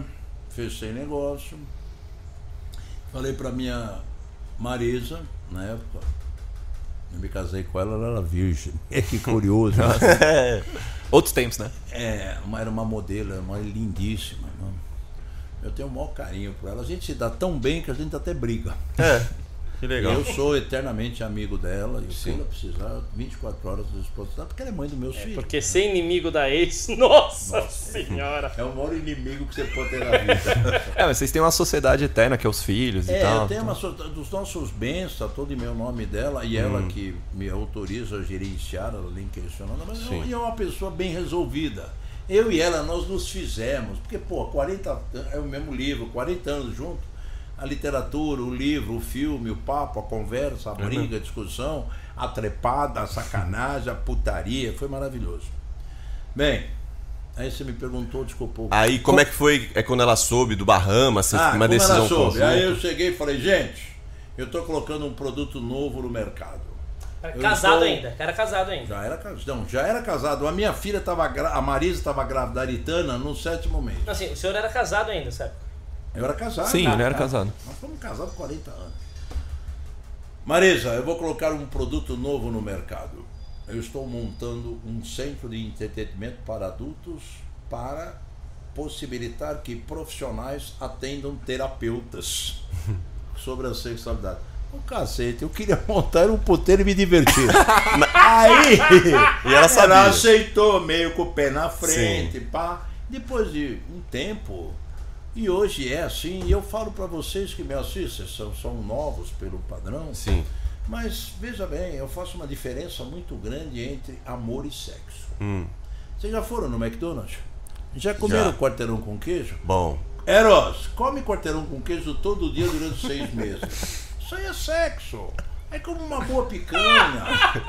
fechei negócio, falei pra minha Marisa, na época, eu me casei com ela, ela era virgem. [LAUGHS] que curioso. [LAUGHS] Outros tempos, né? É, uma, era uma modelo, era uma lindíssima. né? Eu tenho o maior carinho por ela. A gente se dá tão bem que a gente até briga. É. [LAUGHS] Que legal. Eu sou eternamente amigo dela e se ela precisar, 24 horas a dar, porque ela é mãe dos meus filhos. Porque ser inimigo da ex, [LAUGHS] nossa, senhora. É o maior inimigo que você pode ter na vida. [LAUGHS] É, mas vocês têm uma sociedade eterna que é os filhos e é, tal. eu tenho uma so- dos nossos bens, está todo em meu nome dela e ela que me autoriza a gerenciar, ela nem questionando, mas Sim. é uma pessoa bem resolvida. Eu e ela, nós nos fizemos, porque, pô, 40, é o mesmo livro, 40 anos junto, a literatura, o livro, o filme, o papo, a conversa, a briga, a discussão, a trepada, a sacanagem, a putaria, foi maravilhoso. Bem, aí você me perguntou, desculpa. Aí, como é que foi? É quando ela soube do Bahamas, vocês- Ah, uma como decisão ela soube? conjunta? Aí eu cheguei e falei, gente, eu estou colocando um produto novo no mercado. Eu casado estou- ainda, era casado ainda. Já era casado. Não, já era casado. A minha filha estava a Marisa estava grávida, a Aritana, no sétimo mês. Não, assim, o senhor era casado ainda, sabe? Eu era casado. Sim, ele era tá. casado. Nós fomos casados há 40 anos. Marisa, eu vou colocar um produto novo no mercado. Eu estou montando um centro de entretenimento para adultos para possibilitar que profissionais atendam terapeutas [LAUGHS] sobre a sexualidade. O cacete, eu queria [LAUGHS] montar um puteiro e me divertir. [LAUGHS] Aí E ela sabia. ela aceitou meio com o pé na frente, pá. Depois de um tempo, e hoje é assim, e eu falo para vocês que me assistem, são, são novos pelo padrão, Sim. mas veja bem, eu faço uma diferença muito grande entre amor e sexo. Hum, Vocês já foram no McDonald's? Já comeram Já. quarteirão com queijo? bom. Eros, come quarteirão com queijo todo dia durante seis meses. Isso aí é sexo. É como uma boa picanha,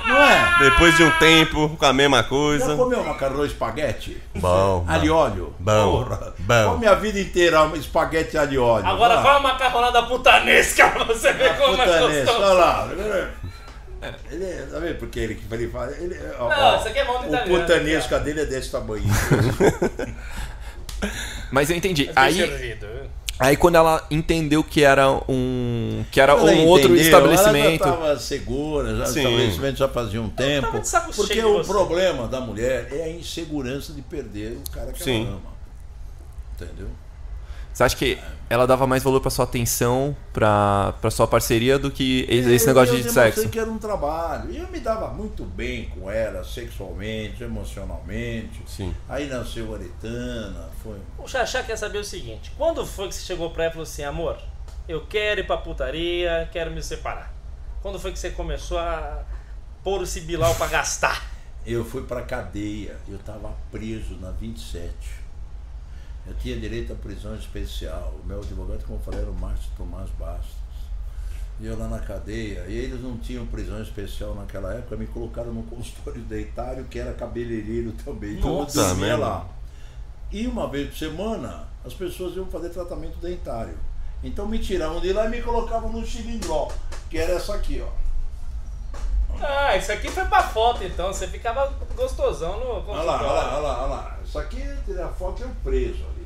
não é? Depois de um tempo, com a mesma Já coisa. comeu macarrão e espaguete? Bom. Alho e óleo? Bom, Porra. bom. Come a vida inteira um espaguete alho e óleo. Agora vai. qual é a macarronada putanesca pra você ver como é Putanês, gostoso. olha lá. Ele, é- tá vendo porque ele que ele fala? Ele, ó, Não, ó, isso aqui é mão do O putanesca dele é desse tamanho. [LAUGHS] Mas eu entendi. Mas Aí, servido. Aí quando ela entendeu que era um que era Ela um outro entendeu, estabelecimento. Ela já estava segura, já, Sim. estabelecimento já fazia um tempo. Porque o você. problema da mulher é a insegurança de perder o cara que Sim. ela ama. Entendeu? Você acha que ela dava mais valor pra sua atenção, pra, pra sua parceria, do que esse Eu- negócio eu de sexo? que era um trabalho. E eu me dava muito bem com ela, sexualmente, emocionalmente. Sim. Aí nasceu a Aretana, foi. O Xaxá quer saber o seguinte: quando foi que você chegou pra ela e falou assim, amor, eu quero ir pra putaria, quero me separar? Quando foi que você começou a pôr o Sibilau pra gastar? Eu fui pra cadeia, eu estava preso na 27. Eu tinha direito à prisão especial. O meu advogado, como eu falei, era o Márcio Tomás Bastos. E eu lá na cadeia, e eles não tinham prisão especial naquela época, me colocaram no consultório dentário, que era cabeleireiro também. Então eu dormia lá. E uma vez por semana, as pessoas iam fazer tratamento dentário. Então me tiravam de lá e me colocavam no cilindró, que era essa aqui, ó. Ah, isso aqui foi pra foto então, você ficava gostosão no Olha lá, olha lá, olha lá, olha lá. Isso aqui, a foto é o preso.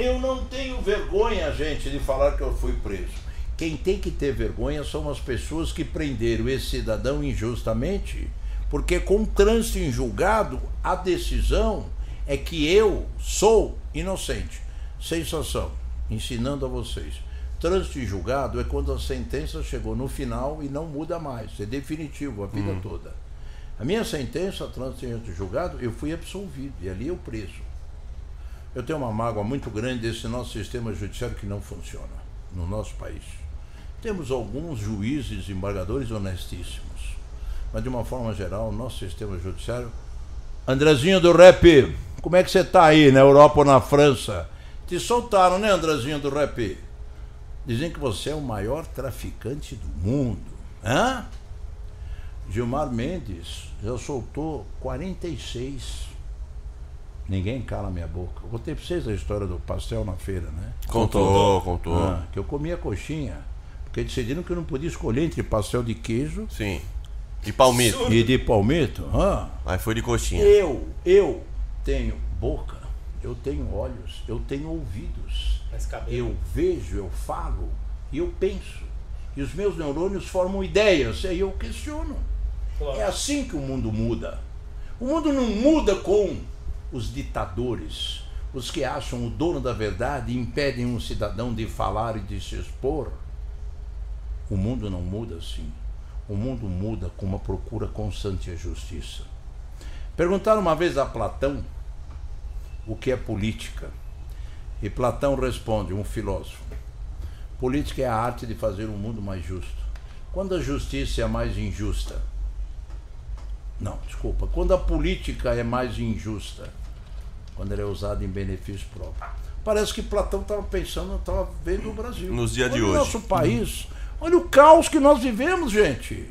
Eu não tenho vergonha, gente, de falar que eu fui preso. Quem tem que ter vergonha são as pessoas que prenderam esse cidadão injustamente, porque com trânsito em julgado, a decisão é que eu sou inocente. Sensação, ensinando a vocês. Trânsito em julgado é quando a sentença chegou no final e não muda mais, é definitivo a vida toda. A minha sentença, trânsito em julgado, eu fui absolvido e ali eu preso. Eu tenho uma mágoa muito grande desse nosso sistema judiciário que não funciona no nosso país. Temos alguns juízes embargadores honestíssimos, mas de uma forma geral, o nosso sistema judiciário. Andrezinho do Rap, como é que você está aí na Europa ou na França? Te soltaram, né, Andrezinho do Rap? Dizem que você é o maior traficante do mundo. Hã? Gilmar Mendes já soltou 46. Ninguém cala minha boca. Eu contei pra vocês a história do pastel na feira, né? Contou, contou. Ah, que eu comia coxinha. Porque decidiram que eu não podia escolher entre pastel de queijo Sim. E palmito. e de palmito. Ah, Aí foi de coxinha. eu, eu tenho boca, eu tenho olhos, eu tenho ouvidos. Mas cabelo. Eu vejo, eu falo e eu penso. E os meus neurônios formam ideias. E aí eu questiono. É assim que o mundo muda. O mundo não muda com os ditadores, os que acham o dono da verdade e impedem um cidadão de falar e de se expor. O mundo não muda assim. O mundo muda com uma procura constante à justiça. Perguntaram uma vez a Platão o que é política. E Platão responde, um filósofo: Política é a arte de fazer um mundo mais justo. Quando a justiça é mais injusta? Não, desculpa. Quando a política é mais injusta? Quando ela é usada em benefício próprio. Parece que Platão estava pensando, estava vendo o Brasil. Nos dias de Olha o hoje. nosso país. Olha o caos que nós vivemos, gente.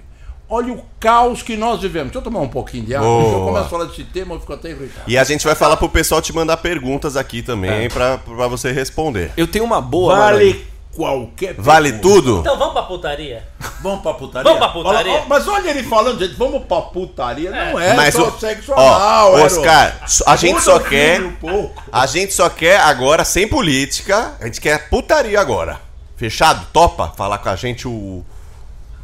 Olha o caos que nós vivemos. Deixa eu tomar um pouquinho de água. Boa. Eu começo a falar desse tema, eu fico até irritado. E a gente vai falar pro pessoal te mandar perguntas aqui também pra, pra você responder. Eu tenho uma boa. Vale Maranhão. qualquer Vale pergunta. tudo? Então vamos pra putaria? Vamos pra putaria? Vamos pra putaria? Ó, mas olha ele falando, gente, vamos pra putaria. Não é Mas só o- sexo Ó, anal. era o- Oscar, a gente só quer. Um pouco. A gente só quer agora, sem política, a gente quer putaria agora. Fechado? Topa falar com a gente o.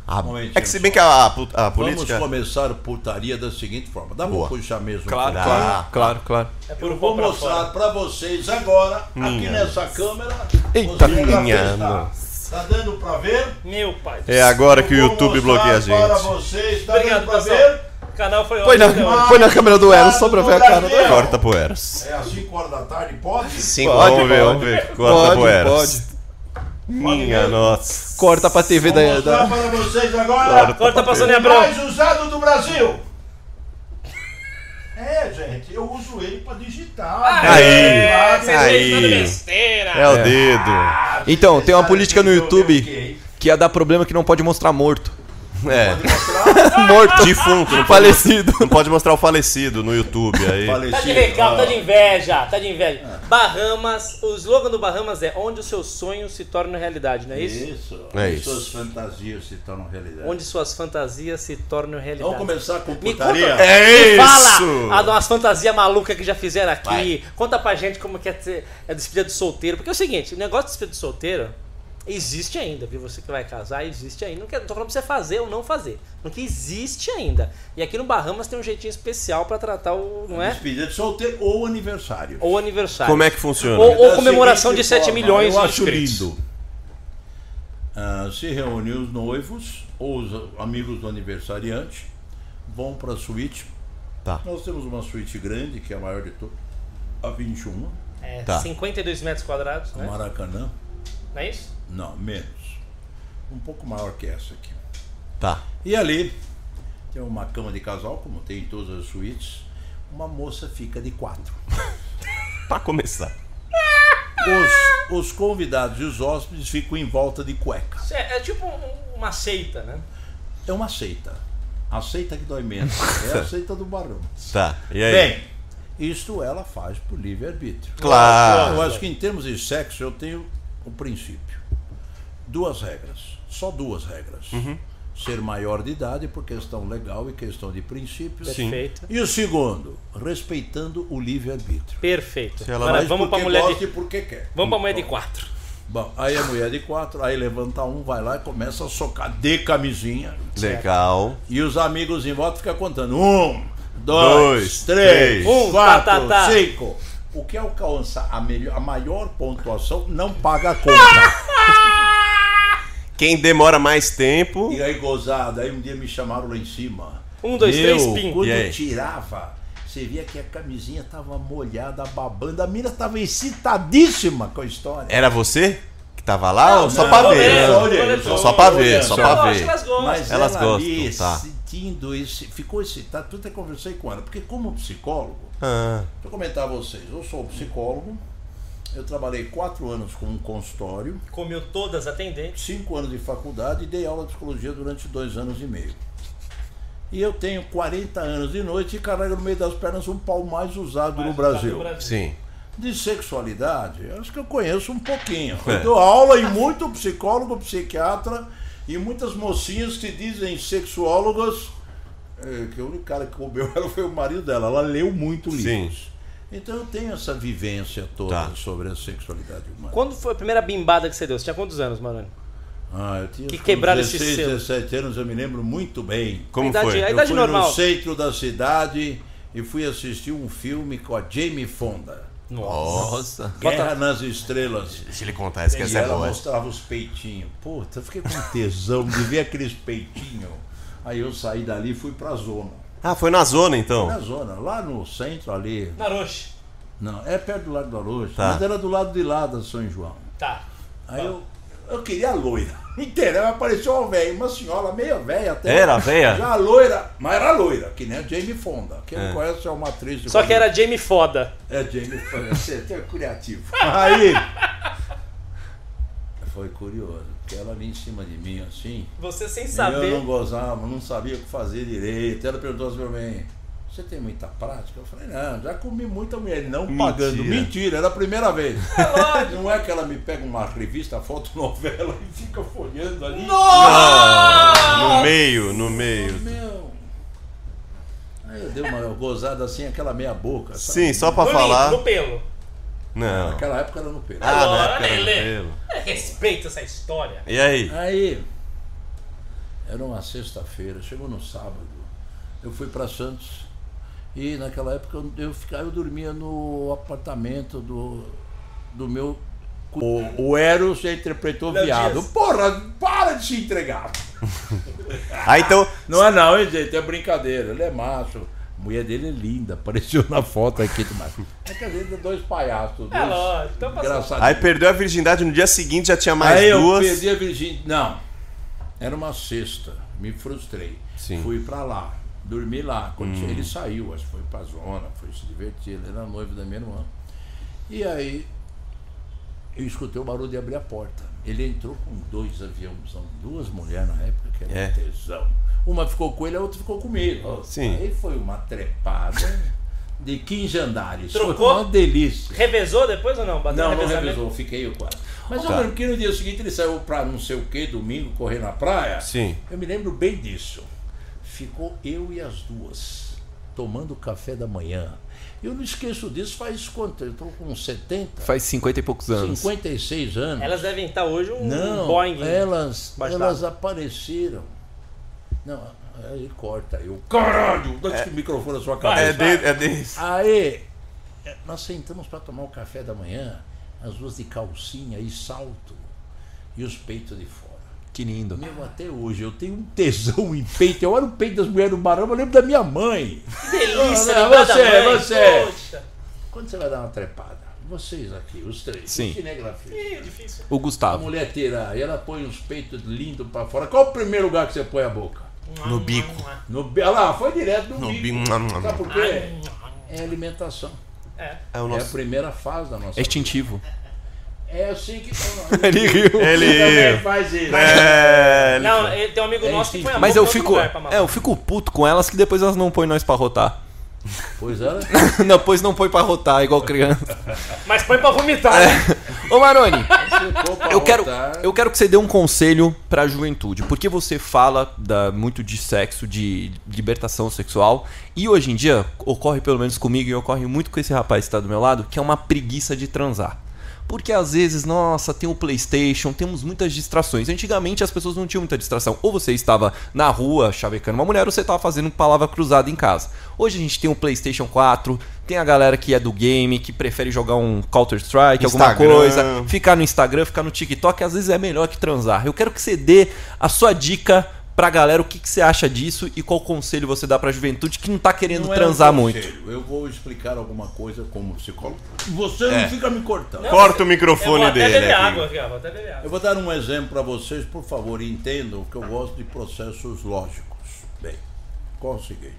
a- é que se bem que a, a a política. Vamos começar putaria da seguinte forma. Dá Boa. pra puxar mesmo. Claro, claro, claro, claro. É por Eu vou pra mostrar fora. pra vocês agora, aqui Minha. nessa câmera. Eita, minha tá? dando pra ver? Meu pai. É agora que o YouTube bloqueia a gente. Para vocês, tá Obrigado, dando pra pessoal. ver? O canal foi Põe na, põe na câmera do Eros só pra ver a cara do. Corta pro Eros. É às 5 horas da tarde, pode? Cinco, Pode, vamos ver, vamos ver. Corta Pode, pro Eros. pode. Minha nossa. Corta pra TV Vou da. mostrar da... para vocês agora. Corta pra Sônia o Abrão. mais usado do Brasil. É, gente, eu uso ele pra digitar. Aí, É, vocês aí. aí. É o dedo. Então, tem uma política no YouTube que ia dar problema que não pode mostrar morto. É. [LAUGHS] Morto. Defunto, não pode, Falecido. não pode mostrar o falecido no YouTube aí. Tá de Falecido. recalque, ó. tá de inveja, tá de inveja. Bahamas, o slogan do Bahamas é onde os seus sonhos se tornam realidade, não é isso? Isso. É Onde isso. Suas fantasias se tornam realidade. Onde suas fantasias se tornam realidade. Vamos começar com Me putaria? conta, É me fala isso! a de umas fantasias malucas que já fizeram aqui. Vai. Conta pra gente como que é, ser, é despedida de solteiro. Porque é o seguinte, o negócio de despedida de solteiro Existe ainda, viu? Você que vai casar, existe ainda. Não, quer, não tô falando pra você fazer ou não fazer. Porque existe ainda. E aqui no Bahamas tem um jeitinho especial pra tratar o. Não é? Despedida de solteiro ou aniversário. Ou aniversário. Como é que funciona? Ou- ou comemoração de 7 forma, milhões Eu de acho inscritos. lindo. Ah, se reúne os noivos ou os amigos do aniversariante, vão para a suíte. Tá. Nós temos uma suíte grande, que é a maior de todas, a 21, É, Tá. 52 metros quadrados, no né? Maracanã. Não é isso? Não, menos. Um pouco maior que essa aqui. Tá. E ali tem uma cama de casal, como tem em todas as suítes. Uma moça fica de quatro. [LAUGHS] Pra começar. Os, os convidados e os hóspedes ficam em volta de cueca. É, é tipo um- uma seita, né? É uma seita. A seita que dói menos. É a [LAUGHS] seita do barão. Tá. E aí? Bem, isto ela faz por livre-arbítrio. Claro. Eu acho que em termos de sexo eu tenho o princípio. Duas regras. Só duas regras. Uhum. Ser maior de idade por questão legal e questão de princípios. Sim. Perfeito. E o segundo, respeitando o livre-arbítrio. Perfeito. Se ela Agora vamos pra Porque mulher de. porque quer. Vamos pra mulher de quatro. Bom, aí a mulher de quatro, aí levanta um, vai lá e começa a socar de camisinha. Legal. E os amigos em volta ficam contando. Um, dois, Dois, três, três. Um, quatro, tá, tá, tá. cinco. O que alcança a, melhor, a maior pontuação não paga a conta. [LAUGHS] Quem demora mais tempo. e aí, gozada, aí um dia me chamaram lá em cima. Um, dois, Meu, três, pim. Quando E aí? eu tirava, você via que a camisinha tava molhada, babando. A mina tava excitadíssima com a história. Era você que tava lá ou só não, pra não, ver? não, Só- Só, só- pra ver, só pra ver. elas gostam. Mas Elas ela ali, gostam, tá. sentindo esse, ficou excitado. Tudo até conversei com ela, porque como psicólogo, Ah, Deixa eu comentar a vocês. Eu sou psicólogo. Eu trabalhei quatro anos com um consultório, Comeu todas as atendentes. cinco anos de faculdade e dei aula de psicologia durante dois anos e meio. E eu tenho 40 anos de noite e carrego no meio das pernas um pau mais usado no Brasil. sim. De sexualidade, eu acho que eu conheço um pouquinho. É. Eu dou aula em muito psicólogo, psiquiatra e muitas mocinhas que se dizem sexuólogas. é, que o único cara que comeu [LAUGHS] ela foi o marido dela. Ela leu muito Sim. Então eu tenho essa vivência toda Tá. sobre a sexualidade humana. Quando foi a primeira bimbada que você deu? Você tinha quantos anos, Maroni? Ah, eu tinha Que quebraram esse 16, selo. 17 anos, eu me lembro muito bem. Como A idade- foi? a Eu idade fui normal. no centro da cidade e fui assistir um filme com a Jamie Fonda. Nossa. Guerra nas Estrelas. Deixa ele contar, essa que E essa é ela boa. mostrava os peitinhos. Puta, eu fiquei com tesão de ver aqueles peitinhos. Aí eu saí dali e fui pra zona. Ah, foi na zona então. Na zona, lá no centro ali. Naroche. Não, é perto do Largo da Loja, Tá. mas era do lado de lá da São João. Tá. Aí eu, eu queria a loira. [LAUGHS] Inteira, apareceu uma velha, uma senhora meio velha até. Era velha? Já loira, mas era loira, que nem a Jamie Fonda. Quem É. não conhece é uma atriz de Só que era Jamie Foda. É Jamie Fonda, [LAUGHS] você é criativo. [LAUGHS] Aí. Foi curioso, porque ela ali em cima de mim assim. Você sem Eu saber. não gozava, não sabia o que fazer direito. Ela perguntou assim pra mim: Você tem muita prática? Eu falei: Não, já comi muita mulher, não Mentira. pagando. Mentira, era a primeira vez. não é que ela me pega uma revista, fotonovela e fica folhando ali. No meio, no meio. Meu. Aí eu dei uma gozada assim, aquela meia boca. sabe? Sim, só pra no falar. limpo, no pelo. Não. Naquela época era no pelo. Ah, na Agora, época era no pelo. Respeita essa história. E aí? Aí, era uma sexta-feira, chegou no sábado, eu fui para Santos e naquela época eu, ficava, eu dormia no apartamento do, do meu. O, o Eros já interpretou Léo viado. Dias. Porra, para de se entregar. [LAUGHS] Ah, então. Não é não, hein, gente? É brincadeira. Ele é macho. A mulher dele é linda, apareceu na foto aqui demais. É que a gente é dois palhaços. É dois lógico, então engraçadinhos. Aí perdeu a virgindade no dia seguinte, já tinha mais Aí eu duas. perdi a virgindade. Não. Era uma sexta. Me frustrei. Sim. Hum. Fui pra lá. Dormi lá. Quando Ele saiu, acho que foi pra zona, foi se divertir. Ele era noivo da minha irmã. E aí eu escutei o barulho de abrir a porta. Ele entrou com dois aviões, duas mulheres na época, que era É. um tesão. Uma ficou com ele, a outra ficou comigo. Sim. Aí foi uma trepada de 15 andares. Trocou? Foi uma delícia. Revezou depois ou não? Bateu Não, não revisou, fiquei eu quase. Mas eu Tá. lembro que no dia seguinte ele saiu pra não sei o que, domingo, correr na praia. Sim. Eu me lembro bem disso. Ficou eu e as duas. tomando café da manhã. Eu não esqueço disso faz quanto? Eu estou com 70, Faz 50 e poucos anos. 56 anos. Elas devem estar hoje um Não, Boeing. elas, elas apareceram. Não, aí corta. Eu, caralho, dá esse microfone na sua cabeça. É, de, é desse. Aí, é, nós sentamos para tomar o café da manhã, as duas de calcinha e salto, e os peitos de fora. Que lindo. Meu, até hoje eu tenho um tesão em peito. Eu olho o peito das mulheres do barão, eu lembro da minha mãe. Que delícia, da você, mãe. você. Poxa. Quando você vai dar uma trepada, vocês aqui, os três, Sim. cinegrafistas, Ih, difícil. O a Gustavo. mulher tira, e ela põe os peitos lindos para fora. Qual o primeiro lugar que você põe a boca? No bico. No, olha lá, foi direto no, No bico. bico. Sabe por quê? É alimentação. É. É o É a nosso. primeira fase da nossa É extintivo. É assim que. [LAUGHS] Ele riu. Também Ele. faz isso. É. Não, ele- tem um amigo É nosso que põe a Mas mão eu fico, lugar é, eu fico puto com elas que depois elas não põem nós pra rotar. Pois é. [LAUGHS] não, pois não põe pra rotar, igual criança. Mas põe pra vomitar, É. né? Ô Maroni, eu quero, rotar, eu quero que você dê um conselho pra juventude. Porque você fala da, muito de sexo, de libertação sexual. E hoje em dia, ocorre pelo menos comigo e ocorre muito com esse rapaz que tá do meu lado, que é uma preguiça de transar. Porque às vezes, nossa, tem o PlayStation, temos muitas distrações. Antigamente as pessoas não tinham muita distração. Ou você estava na rua chavecando uma mulher, ou você estava fazendo palavra cruzada em casa. Hoje a gente tem o PlayStation 4, tem a galera que é do game, que prefere jogar um Counter-Strike, alguma coisa, ficar no Instagram, ficar no TikTok, às vezes é melhor que transar. Eu quero que você dê a sua dica pra galera, o que, que você acha disso e qual conselho você dá pra juventude que não tá querendo não é transar um muito. Eu vou explicar alguma coisa como psicólogo. Você É. não fica me cortando. Corta o Eu vou microfone até dele. beber aqui. água aqui. Vou até beber água. Eu vou dar um exemplo para vocês, por favor, entendam que eu gosto de processos lógicos. Bem, qual é o seguinte?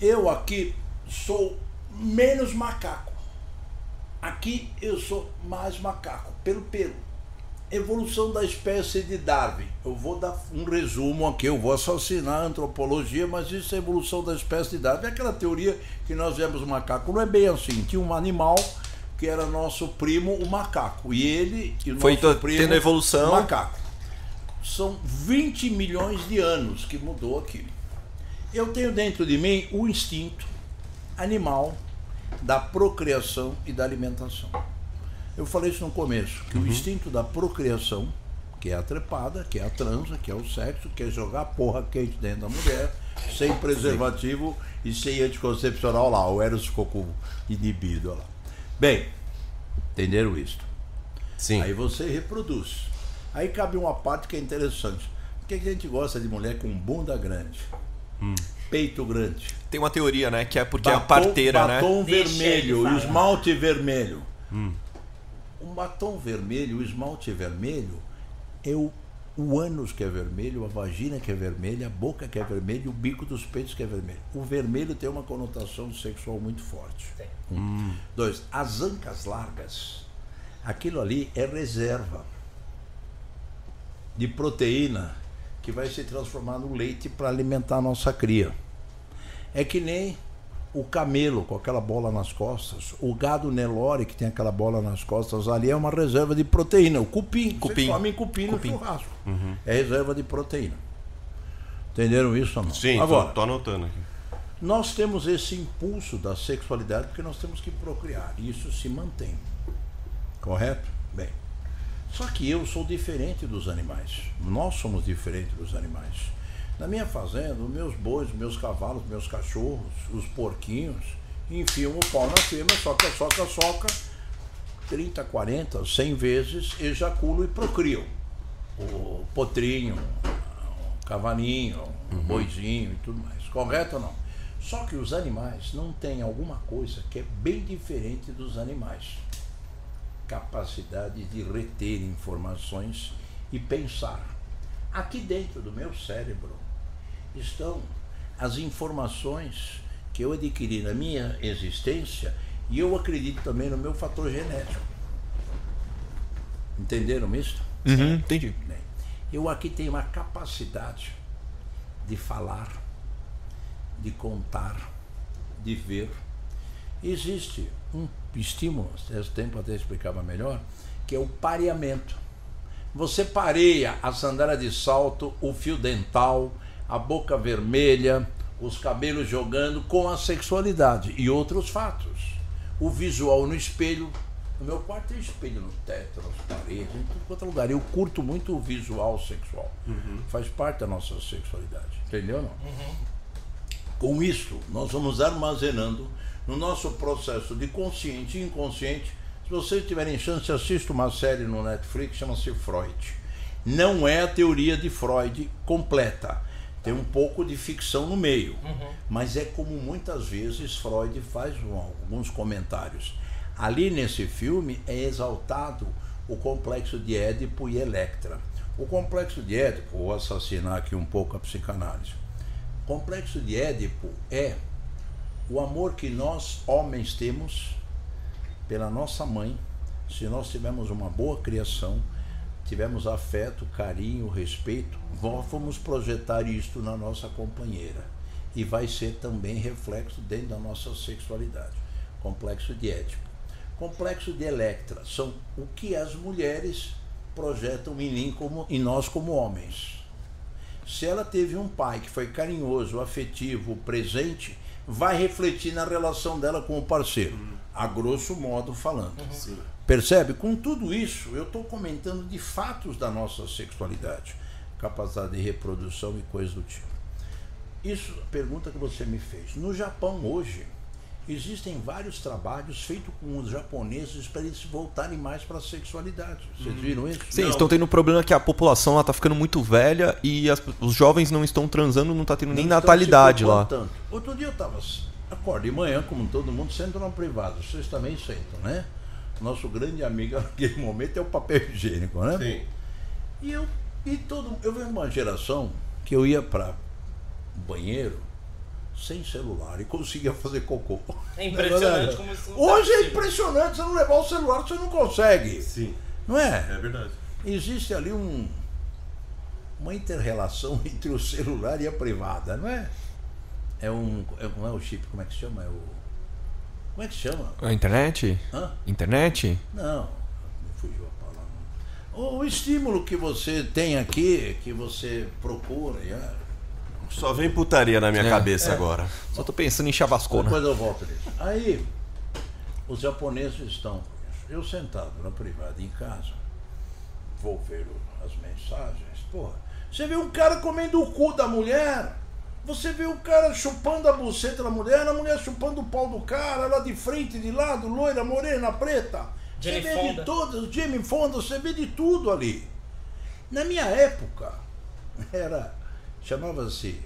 Eu aqui sou menos macaco. Aqui eu sou mais macaco, pelo pelo. Evolução da espécie de Darwin. Eu vou dar um resumo aqui, eu vou assassinar a antropologia, mas isso é evolução da espécie de Darwin. É aquela teoria que nós vemos o macaco. Não é bem assim. Tinha um animal que era nosso primo, o macaco. E ele e o Foi nosso primo, tendo evolução. o macaco. São 20 milhões de anos que mudou aqui. Eu tenho dentro de mim o instinto animal da procriação e da alimentação. Eu falei isso no começo, que o instinto da procriação, que é a trepada, que é a transa, que é o sexo, que é jogar porra quente dentro da mulher, sem preservativo e sem anticoncepcional lá. O Eros ficou com inibido lá. Bem, entenderam isso? Sim. Aí você reproduz. Aí cabe uma parte que é interessante. Por que a gente gosta de mulher com bunda grande? Peito grande. Tem uma teoria, né? Que é porque é a Batom- parteira, né? batom vermelho, esmalte vermelho. Um batom vermelho, o esmalte vermelho é o, o ânus que é vermelho, a vagina que é vermelha, a boca que é vermelha, o bico dos peitos que é vermelho. O vermelho tem uma conotação sexual muito forte. Um. Dois, as ancas largas, aquilo ali é reserva de proteína que vai se transformar no leite para alimentar a nossa cria. É que nem o camelo com aquela bola nas costas, o gado Nelore que tem aquela bola nas costas ali é uma reserva de proteína. O cupim, Cupim. você come cupim, Cupim. no churrasco. É reserva de proteína. Entenderam isso ou não? Sim, Agora, tô, tô anotando aqui. nós temos esse impulso da sexualidade porque nós temos que procriar. E isso se mantém. Correto? Bem. Só que eu sou diferente dos animais. Nós somos diferentes dos animais. Na minha fazenda, os meus bois, os meus cavalos, os meus cachorros, os porquinhos, enfiam o pau na firma, soca, soca, soca, 30, 40, 100 vezes, ejaculam e procriam. O potrinho, o cavalinho, o boizinho e tudo mais. Correto ou não? Só que os animais não têm alguma coisa que é bem diferente dos animais. Capacidade de reter informações e pensar. Aqui dentro do meu cérebro estão as informações que eu adquiri na minha existência e eu acredito também no meu fator genético. Entenderam isso? Uhum, entendi. Eu aqui tenho uma capacidade de falar, de contar, de ver. Existe um estímulo, esse tempo até explicava melhor, que é o pareamento. Você pareia a sandália de salto, o fio dental, a boca vermelha, os cabelos jogando com a sexualidade e outros fatos. O visual no espelho. No meu quarto tem espelho no teto, nas paredes, em tudo quanto é lugar. Eu curto muito o visual sexual. Faz parte da nossa sexualidade. Entendeu não? Com isso, nós vamos armazenando no nosso processo de consciente e inconsciente. Se vocês tiverem chance, assista uma série no Netflix, chama-se Freud. Não é a teoria de Freud completa. Tem um pouco de ficção no meio. Mas é como muitas vezes Freud faz alguns comentários. Ali nesse filme é exaltado o complexo de Édipo e Electra. O complexo de Édipo, vou assassinar aqui um pouco a psicanálise. O complexo de Édipo é o amor que nós, homens, temos pela nossa mãe, se nós tivermos uma boa criação, tivermos afeto, carinho, respeito, vamos projetar isto na nossa companheira. E vai ser também reflexo dentro da nossa sexualidade. Complexo de Édipo. Complexo de Electra são o que as mulheres projetam em mim como em nós como homens. Se ela teve um pai que foi carinhoso, afetivo, presente, vai refletir na relação dela com o parceiro, a grosso modo falando. Percebe? Com tudo isso, eu estou comentando de fatos da nossa sexualidade, capacidade de reprodução e coisas do tipo. Isso, a pergunta que você me fez. No Japão hoje, existem vários trabalhos feitos com os japoneses para eles voltarem mais para a sexualidade. Vocês viram isso? Sim, Não. estão tendo um problema que a população ela tá ficando muito velha e as- os jovens não estão transando, não tá tendo nem Não estão natalidade lá. tanto. Outro dia eu estava. Acordo de manhã, como todo mundo, sento na privada. Vocês também sentam, né? Nosso grande amigo naquele momento é o papel higiênico, né? Sim. E eu. E todo. Eu venho de uma geração que eu ia para banheiro sem celular e conseguia fazer cocô. É impressionante verdade? como isso tá Hoje é impressionante, você não levar o celular, você não consegue. Sim. Não é? É verdade. existe ali um, uma inter-relação [LAUGHS] entre o celular e a privada, não é? É um. É, não é o chip, como é que se chama? É o. Como é que se chama? A internet? Hã? Internet? Não, me fugiu a palavra. O, o estímulo que você tem aqui, que você procura, ah, Só vem putaria na minha É. cabeça agora. Só tô pensando em chavascona. depois eu volto nisso. Aí, os japoneses estão. Eu sentado na privada em casa, vou ver as mensagens. Porra, você vê um cara comendo o cu da mulher. Você vê o cara chupando a buceta da mulher, a mulher chupando o pau do cara, ela de frente, de lado, loira, morena, preta. Jamie você vê Fonda. de todas, Jamie Fonda, você vê de tudo ali. Na minha época, era chamava-se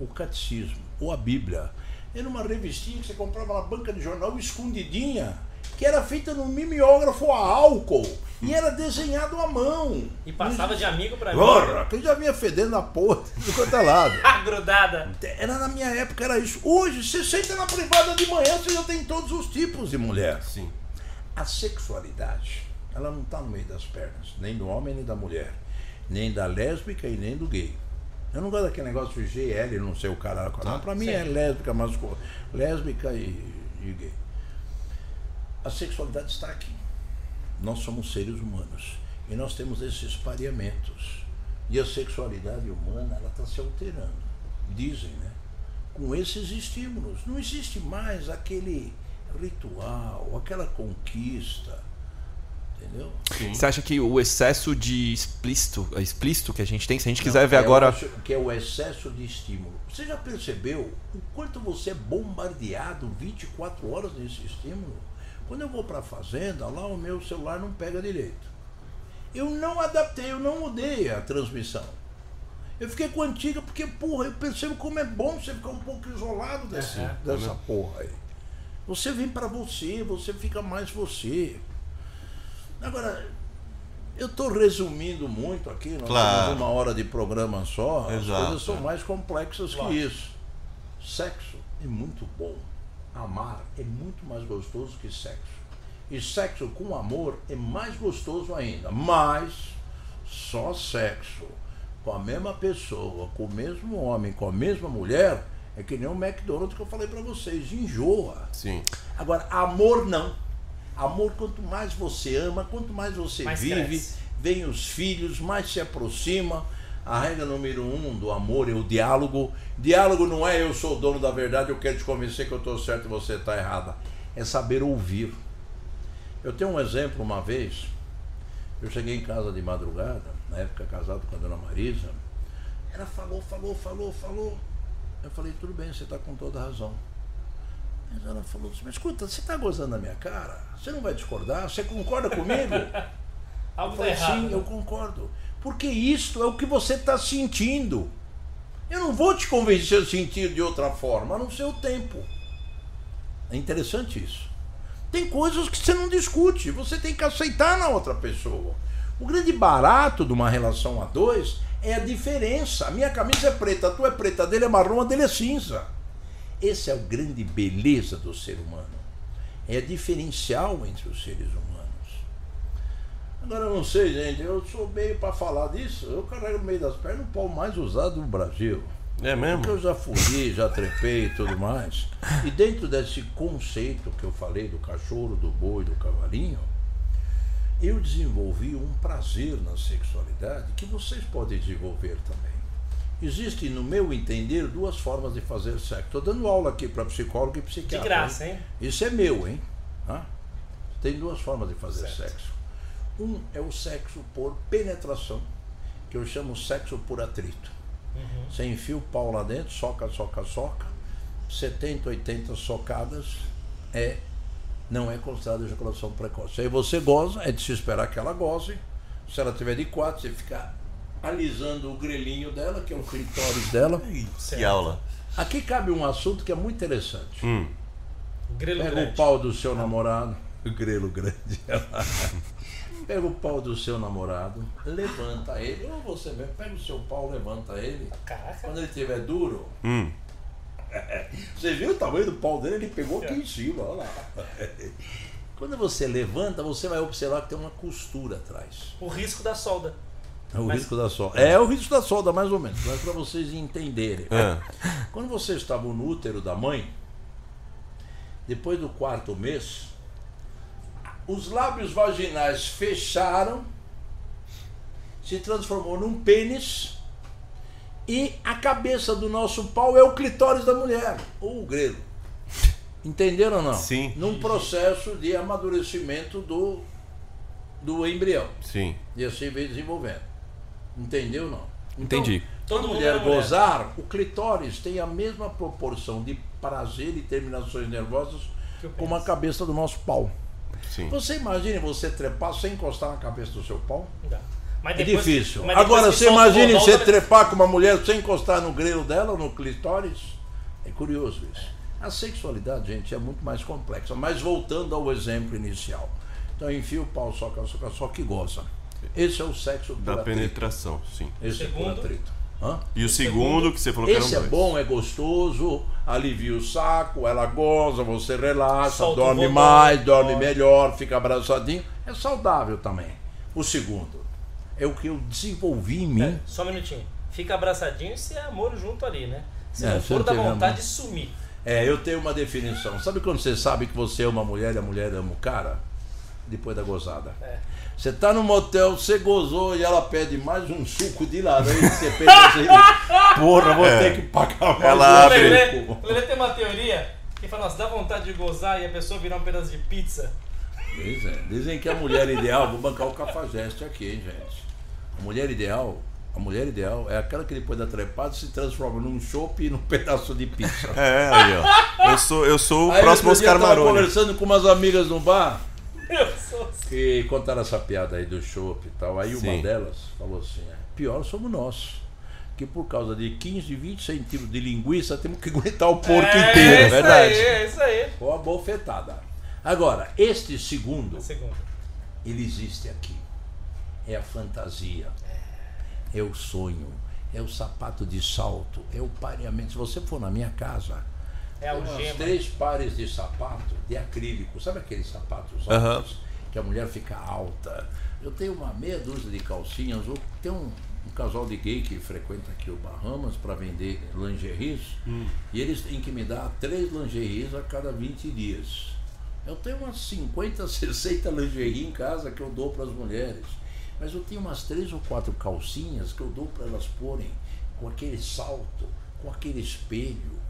o catecismo ou a Bíblia. Era uma revistinha que você comprava na banca de jornal escondidinha, que era feita no mimeógrafo a álcool e era desenhado à mão. E passava de amigo pra amigo. Porra, que já vinha fedendo a porra [LAUGHS] de quanto é lado. [LAUGHS] Ah, grudada. Era na minha época, era isso. Hoje, você senta na privada de manhã, você já tem todos os tipos de mulher. Sim. A sexualidade, ela não está no meio das pernas, nem do homem nem da mulher, nem da lésbica e nem do gay. Eu não gosto daquele negócio de GL, não sei o cara. Não, pra mim sim. é lésbica, mas lésbica e, e gay. A sexualidade está aqui. Nós somos seres humanos e nós temos esses pareamentos. E a sexualidade humana, ela está se alterando. Dizem, né? Com esses estímulos. Não existe mais aquele ritual, aquela conquista. Entendeu? Sim. Você acha que o excesso de explícito, explícito que a gente tem, se a gente Não, quiser ver eu agora. acho que é o excesso de estímulo. Você já percebeu o quanto você é bombardeado 24 horas nesse estímulo? Quando eu vou para a fazenda, lá o meu celular não pega direito. Eu não adaptei, eu não mudei a transmissão. Eu fiquei com a antiga porque, porra, eu percebo como é bom você ficar um pouco isolado desse, Uhum. dessa porra aí. Você vem para você, você fica mais você. Agora, eu estou resumindo muito aqui, nós Claro. temos uma hora de programa só, as Exato, coisas são é. mais complexas que Lógico. isso. Sexo é muito bom. Amar é muito mais gostoso que sexo. E sexo com amor é mais gostoso ainda. Mas só sexo com a mesma pessoa, com o mesmo homem, com a mesma mulher, é que nem o McDonald's que eu falei para vocês, enjoa. Sim. Agora, amor não. Amor, quanto mais você ama, quanto mais você Mais vive, cresce. vem os filhos, mais se aproxima. A regra número um do amor é o diálogo. Diálogo não é eu sou o dono da verdade, eu quero te convencer que eu estou certo e você está errada. É saber ouvir. Eu tenho um exemplo uma vez. Eu cheguei em casa de madrugada, na época casado com a dona Marisa. Ela falou, falou, falou, falou. Eu falei, tudo bem, você está com toda a razão. Mas ela falou assim, mas escuta, você está gozando da minha cara? Você não vai discordar? Você concorda comigo? [LAUGHS] Algo Eu tá falei, errado. sim, eu concordo. Porque isto é o que você está sentindo. Eu não vou te convencer a sentir de outra forma, a não ser o tempo. É interessante isso. Tem coisas que você não discute, você tem que aceitar na outra pessoa. O grande barato de uma relação a dois é a diferença. A minha camisa é preta, a tua é preta, a dele é marrom, a dele é cinza. Esse é o grande beleza do ser humano. É diferencial entre os seres humanos. Agora eu não sei, gente, eu sou meio para falar disso. Eu carrego no meio das pernas o pau mais usado do Brasil. É Porque mesmo? eu já fugi, já trepei e tudo mais. E dentro desse conceito que eu falei do cachorro, do boi, do cavalinho, eu desenvolvi um prazer na sexualidade que vocês podem desenvolver também. Existem, no meu entender, duas formas de fazer sexo. Estou dando aula aqui para psicólogo e De psiquiatra. graça, hein? Isso é meu, hein? Hã? Tem duas formas de fazer Certo. sexo. Um é o sexo por penetração, que eu chamo sexo por atrito. Uhum. Você enfia o pau lá dentro, soca, soca, soca. 70, 80 socadas é não é considerado ejaculação precoce. Aí você goza, é de se esperar que ela goze. Se ela tiver de quatro, você fica alisando o grelhinho dela, que é o clitóris dela. Que aula. Aqui cabe um assunto que é muito interessante. Hum. Grelo Pega grande. o pau do seu namorado, o [LAUGHS] grelo grande. Pega o pau do seu namorado, levanta ele, ou você mesmo, pega o seu pau, levanta ele. Caraca. Quando ele estiver duro, Hum. [LAUGHS] você viu o tamanho do pau dele? Ele pegou aqui em cima, olha lá. [LAUGHS] Quando você levanta, você vai observar que tem uma costura atrás. O risco da solda. É o Mas- risco da solda. É o risco da solda, mais ou menos, mas para vocês entenderem. Ah. Quando você estava no útero da mãe, depois do quarto mês, os lábios vaginais fecharam, se transformou num pênis e a cabeça do nosso pau é o clitóris da mulher, ou o grelo. Entenderam ou não? Sim. Num processo de amadurecimento do, do embrião. Sim. E assim vem desenvolvendo. Entendeu ou não? Então, Entendi. Mundo mulher é mulher. gozar, o clitóris tem a mesma proporção de prazer e terminações nervosas como a cabeça do nosso pau. Sim. Você imagine você trepar sem encostar na cabeça do seu pau? Dá. Mas É depois- difícil. mas Agora que você imagine você tá- trepar com uma mulher sem encostar no grelo dela, no clitóris. É curioso isso. A sexualidade, gente, é muito mais complexa. Mas voltando ao exemplo inicial. Então enfia o pau, soca, soca, soca e goza. Esse é o sexo por Da atrito. penetração, sim. Esse é por Segundo. atrito. Hã? E o segundo que você falou que Esse é dois. bom, é gostoso, alivia o saco, ela goza, você relaxa, Solta dorme mais, dorme dorme. melhor, fica abraçadinho. É saudável também. O segundo é o que eu desenvolvi em mim. É, só um minutinho. Fica abraçadinho se é amor junto ali, né? Se É, não for, tiver vontade amor. de sumir. É, eu tenho uma definição. Sabe quando você sabe que você ama a mulher e a mulher ama o cara? Depois da gozada. É. Você tá no motel, você gozou e ela pede mais um suco de laranja. Você pensa assim, [LAUGHS] porra, vou É. ter que pagar mais Ela um O abre. Lelê, Lelê tem uma teoria que fala, nossa, dá vontade de gozar e a pessoa virar um pedaço de pizza. Dizem, dizem que a mulher ideal, vou bancar o cafajeste aqui, hein, gente. A mulher ideal, a mulher ideal é aquela que depois da trepada se transforma num chopp e num [LAUGHS] pedaço de pizza. É, aí, ó. Eu sou, eu sou o Aí, próximo Oscar eu tava Maroni. conversando com umas amigas no bar que contaram essa piada aí do chopp e tal. Aí Sim. uma delas falou assim: é, pior somos nós. Que por causa de 15, 20 centímetros de linguiça temos que [LAUGHS] aguentar o porco é, inteiro. É isso verdade. aí, é isso aí. Foi uma bofetada. Agora, este segundo Segundo. ele existe aqui. É a fantasia, é o sonho, é o sapato de salto, é o pareamento. Se você for na minha casa, É algema. três pares de sapato de acrílico. Sabe aqueles sapatos altos que a mulher fica alta? Eu tenho uma meia dúzia de calcinhas. ou Tem um, um casal de gay que frequenta aqui o Bahamas para vender lingeries. E eles têm que me dar três lingeries a cada 20 dias. Eu tenho umas 50, 60 [LAUGHS] lingerie em casa que eu dou para as mulheres. Mas eu tenho umas três ou quatro calcinhas que eu dou para elas porem com aquele salto, com aquele espelho.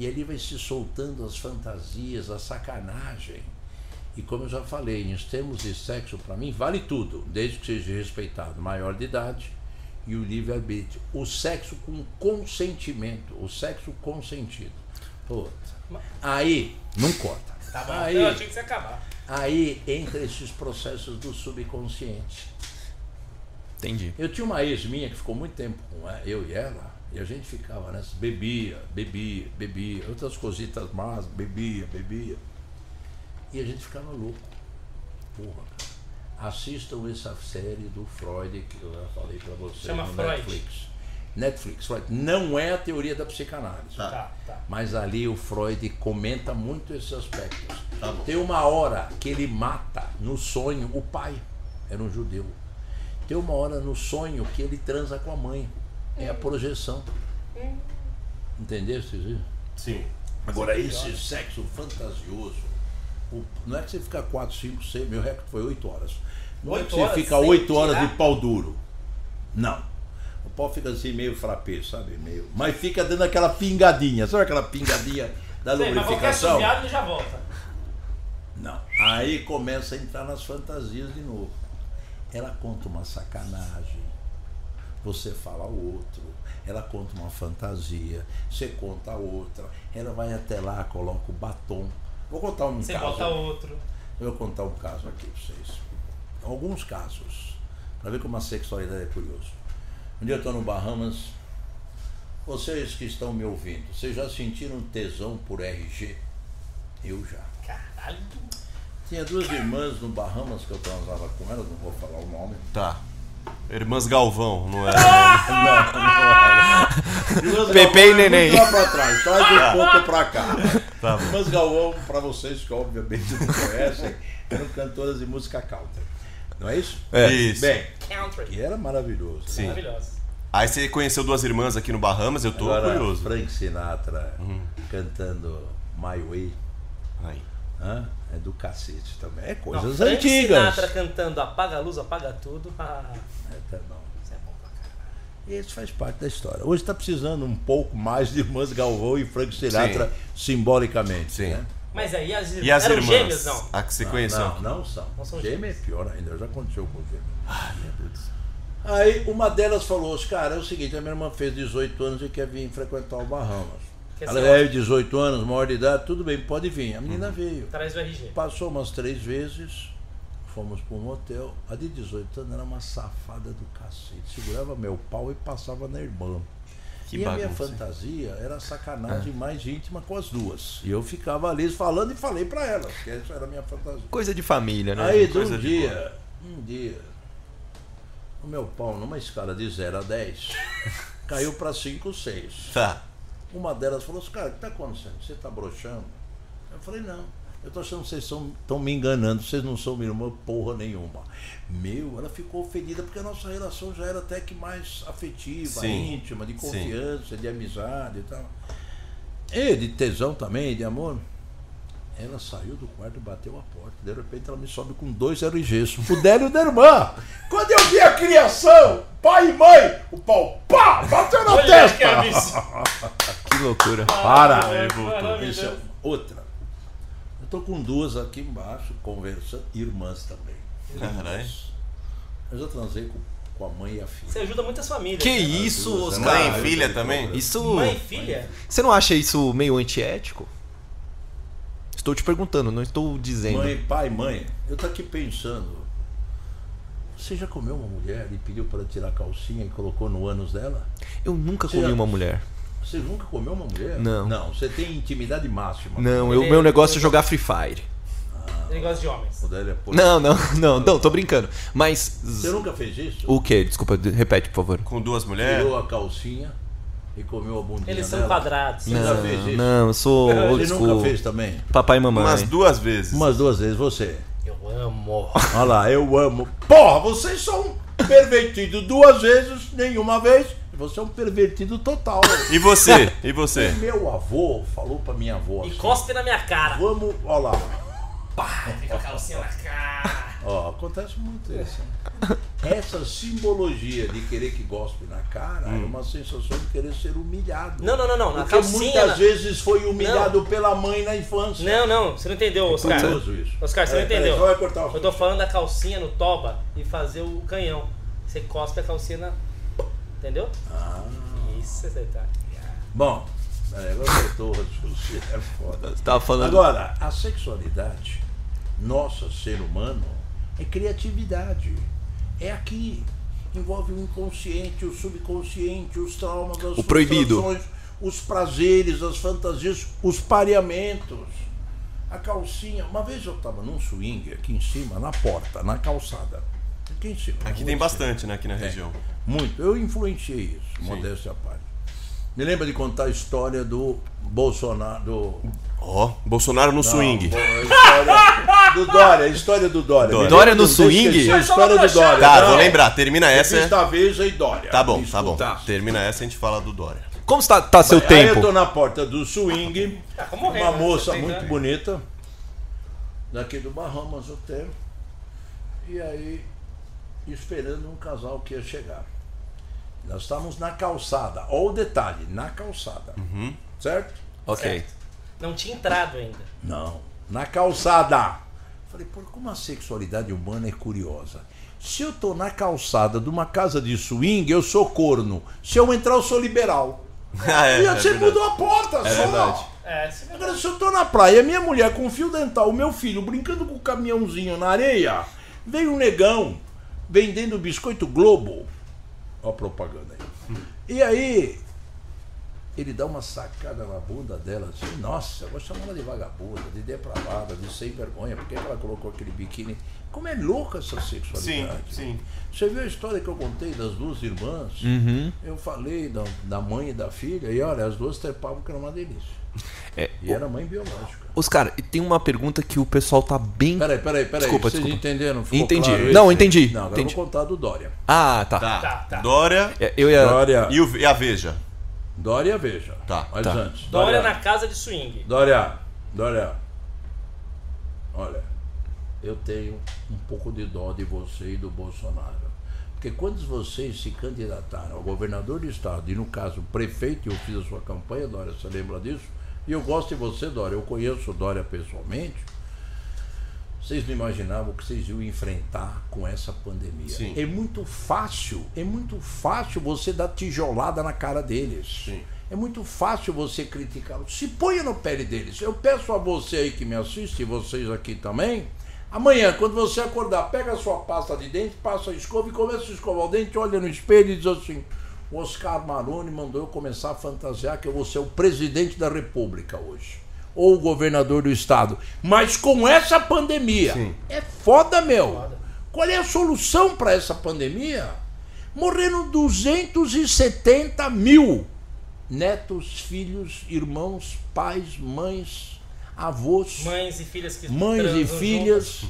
E ali vai se soltando as fantasias, a sacanagem. E como eu já falei, em termos de sexo, para mim, vale tudo, desde que seja respeitado maior de idade e o livre-arbítrio. O sexo com consentimento, o sexo consentido. Puta. Aí, não corta. Tá bom. Aí, Eu achei que você ia acabar. aí entra esses processos do subconsciente. Entendi. Eu tinha uma ex minha que ficou muito tempo com ela, eu e ela, e a gente ficava nessa, bebia, bebia, bebia, outras cositas más, bebia, bebia. E a gente ficava louco. Porra, cara. Assistam essa série do Freud que eu já falei pra vocês Chama no Freud. Netflix. Netflix, Freud. Não é a teoria da psicanálise. Tá, tá. Mas ali o Freud comenta muito esses aspectos. Tá. Tem uma hora que ele mata no sonho o pai, era um judeu. Tem uma hora no sonho que ele transa com a mãe. É a projeção. Entendeu, Cizio? Sim. Agora, esse sexo fantasioso, o- não é que você fica 4, 5, 6, meu recorde foi 8 horas. Não é que você fica sem 8 horas tirar? de pau duro. Não. O pau fica assim meio frappé, sabe? Meio. Mas fica dando aquela pingadinha. Sabe aquela pingadinha da Sei, mas qualquer lubrificação? subiado ele já volta. Não. Aí começa a entrar nas fantasias de novo. Ela conta uma sacanagem, você fala outro. Ela conta uma fantasia, você conta outra. Ela vai até lá, coloca o batom. Vou contar um Você caso. bota outro. Eu vou contar um caso aqui pra vocês. Alguns casos. Pra ver como a sexualidade é curioso. Um dia eu tô no Bahamas. Vocês que estão me ouvindo, vocês já sentiram tesão por RG? Eu já. Caralho. Tinha duas irmãs no Bahamas que eu transava com elas, não vou falar o nome. Tá. Irmãs Galvão, não é? [LAUGHS] Irmãs Pepe Galvão e é Neném. Lá pra trás, traz um [LAUGHS] pouco pra cá. Tá bom. Irmãs Galvão, pra vocês que obviamente não conhecem, eram cantoras de música country. Não é isso? É. Isso. Bem, Country. e era maravilhoso. Sim. Maravilhoso. Aí você conheceu duas irmãs aqui no Bahamas, eu tô Agora, curioso. Frank Sinatra cantando My Way. Aí. Hã? É do cacete também. É Não, coisas Frank antigas. Sinatra cantando Apaga a Luz, Apaga Tudo. Ah, [LAUGHS] É, tá bom. isso é bom pra caralho. E isso faz parte da história. Hoje está precisando um pouco mais de Irmãs Galvão e Frank Sinatra simbolicamente. Sim. Né? Mas aí as, E as eram irmãs? gêmeas, não? A que você conheceu? Não, não são. Não são Gêmea é pior ainda, já aconteceu com gêmea. Ai, meu Deus. Aí uma delas falou, cara, é o seguinte, a minha irmã fez 18 anos e quer vir frequentar o Bahamas. Ela é 18 anos, maior de idade, tudo bem, pode vir. A menina Uhum. veio. Traz o RG. Passou umas três vezes, fomos para um hotel. A de 18 anos era uma safada do cacete. Segurava meu pau e passava na irmã. Que e a minha bagunça, hein? fantasia era a sacanagem mais íntima com as duas. E eu ficava ali falando e falei para elas, que essa era a minha fantasia. Coisa de família, né? Aí, de Coisa um de dia, um dia, o meu pau, numa escala de 0 a 10, [LAUGHS] caiu para 5, 6. Tá. Uma delas falou assim, cara, o que está acontecendo? Você está broxando? Eu falei, não. Eu tô achando que vocês estão me enganando, vocês não são minha irmã porra nenhuma. Meu, ela ficou ofendida porque a nossa relação já era até que mais afetiva, Sim, íntima, de sim. confiança, de amizade e tal. E de tesão também, de amor. Ela saiu do quarto e bateu a porta. De repente ela me sobe com dois RGs. O dela e o da irmã. Quando eu vi a criação, pai e mãe, o pau pá, bateu na Olha testa. que. [LAUGHS] Que loucura. Para! Aí voltou. Maravilhoso. Isso é outra. Eu tô com duas aqui embaixo, conversando, irmãs também. Caralho. Eu já transei com, com a mãe e a filha. Você ajuda muitas famílias. Que né? isso, Oscar? Mãe Ah, e filha também? Isso. Mãe e filha? Você não acha isso meio antiético? Estou te perguntando, não estou dizendo. Mãe, pai, mãe. Eu tô aqui pensando. Você já comeu uma mulher e pediu para tirar a calcinha e colocou no ânus dela? Eu nunca Você comi já- uma mulher. Você nunca comeu uma mulher? Não. Não, você tem intimidade máxima. Não, eu, Ele- meu negócio é jogar Free Fire. Gosta de homens. O é. Não, não, não, não, tô brincando. Mas. Você nunca fez isso? O que? Desculpa, de- repete, por favor. Com duas mulheres? Tirou a calcinha e comeu a bundinha Eles são dela? quadrados. Você já Não, fez isso? não, eu sou [LAUGHS] old Você school. nunca fez também? Papai e mamãe. Umas duas vezes. Umas duas vezes, você. Eu amo. Olha lá, eu amo. Porra, vocês são pervertidos duas vezes, nenhuma vez. Você é um pervertido total. E você? [LAUGHS] E você? Meu avô falou pra minha avó E assim, cospe na minha cara. Vamos, olha lá. Pá, fica a calcinha na cara. Ó, acontece muito isso. hein? Essa simbologia de querer que gospe na cara é uma sensação de querer ser humilhado. Não, não, não, não. Na Porque calcinha. muitas na- vezes foi humilhado pela mãe na infância. Não, não, você não entendeu, Oscar. Curioso isso. Oscar, você É, não peraí, entendeu. cortar o Eu tô falando da calcinha no toba e fazer o canhão. Você cospe a calcinha na. Entendeu? Ah. Isso você tá. Bom, é, agora o é foda. Você tava falando. Agora, a sexualidade, nossa, ser humano, é criatividade. É aqui. Envolve o inconsciente, o subconsciente, os traumas, as O proibido. os prazeres, as fantasias, os pareamentos. A calcinha. Uma vez eu estava num swing aqui em cima, na porta, na calçada. Aqui em cima. Aqui tem bastante, né, aqui na É. região. muito. Eu influenciei isso, modéstia à parte. Me lembra de contar a história do Bolsonaro. Do, Ó, Bolsonaro no swing. Não, a história do Dória, a história do Dória. Dória. Dória no swing? A história do Dória. Tá, Não, vou lembrar. Termina essa. Revista Veja e Dória. Tá bom, tá bom. escutasse. Termina essa e a gente fala do Dória. Como está tá seu Aí eu tempo? tô na porta do swing, Tá uma né? moça muito bonita, daqui do Bahamas Hotel, e aí esperando um casal que ia chegar. Nós estávamos na calçada, olha o detalhe, na calçada, Uhum. certo? Ok. Não tinha entrado ainda. Não, na calçada. Falei, por como a sexualidade humana é curiosa. Se eu tô na calçada de uma casa de swing, eu sou corno. Se eu entrar, eu sou liberal. [LAUGHS] Ah, é, e é você verdade. mudou a porta, É só. verdade. É, se Agora, se eu tô na praia, minha mulher com fio dental, o meu filho brincando com o caminhãozinho na areia, veio um negão vendendo biscoito Globo. Ó a propaganda aí. E aí, ele dá uma sacada na bunda dela assim, nossa, eu vou chamar ela de vagabunda, de depravada, de sem vergonha, por que ela colocou aquele biquíni? Como é louca essa Sim, sexualidade. sim. Você viu a história que eu contei das duas irmãs? Uhum. Eu falei da, da mãe e da filha, e olha, as duas trepavam que era uma delícia. É, E era mãe biológica. Oscar, e tem uma pergunta que o pessoal tá bem. Peraí, peraí, peraí. Desculpa, Vocês desculpa. entenderam? Ficou Entendi. claro Não, entendi, Não, agora entendi. eu vou contar do Dória. Ah, tá. Tá. Tá, tá. Dória É, Eu ia. Dória. e, o, e a Veja. Dória, veja. Tá, Mas tá. antes. Dória na casa de swing. Dória, Dória. Olha, eu tenho um pouco de dó de você e do Bolsonaro. Porque quando vocês se candidataram ao governador do estado, e no caso prefeito, eu fiz a sua campanha, Dória, você lembra disso? E eu gosto de você, Dória, eu conheço Dória pessoalmente. Vocês não imaginavam o que vocês iam enfrentar com essa pandemia. Sim. É muito fácil, é muito fácil você dar tijolada na cara deles. Sim. É muito fácil você criticá-los. Se ponha no pele deles. Eu peço a você aí que me assiste, e vocês aqui também, amanhã, quando você acordar, pega a sua pasta de dente, passa a escova e começa a escovar o dente, olha no espelho e diz assim: o Oscar Maroni mandou eu começar a fantasiar que eu vou ser o presidente da República hoje. Ou o governador do estado. Mas com essa pandemia, Sim. é foda, meu. Qual é a solução para essa pandemia? Morreram 270 mil netos, filhos, irmãos, pais, mães, avós, Mães e filhas que mães e transam filhas,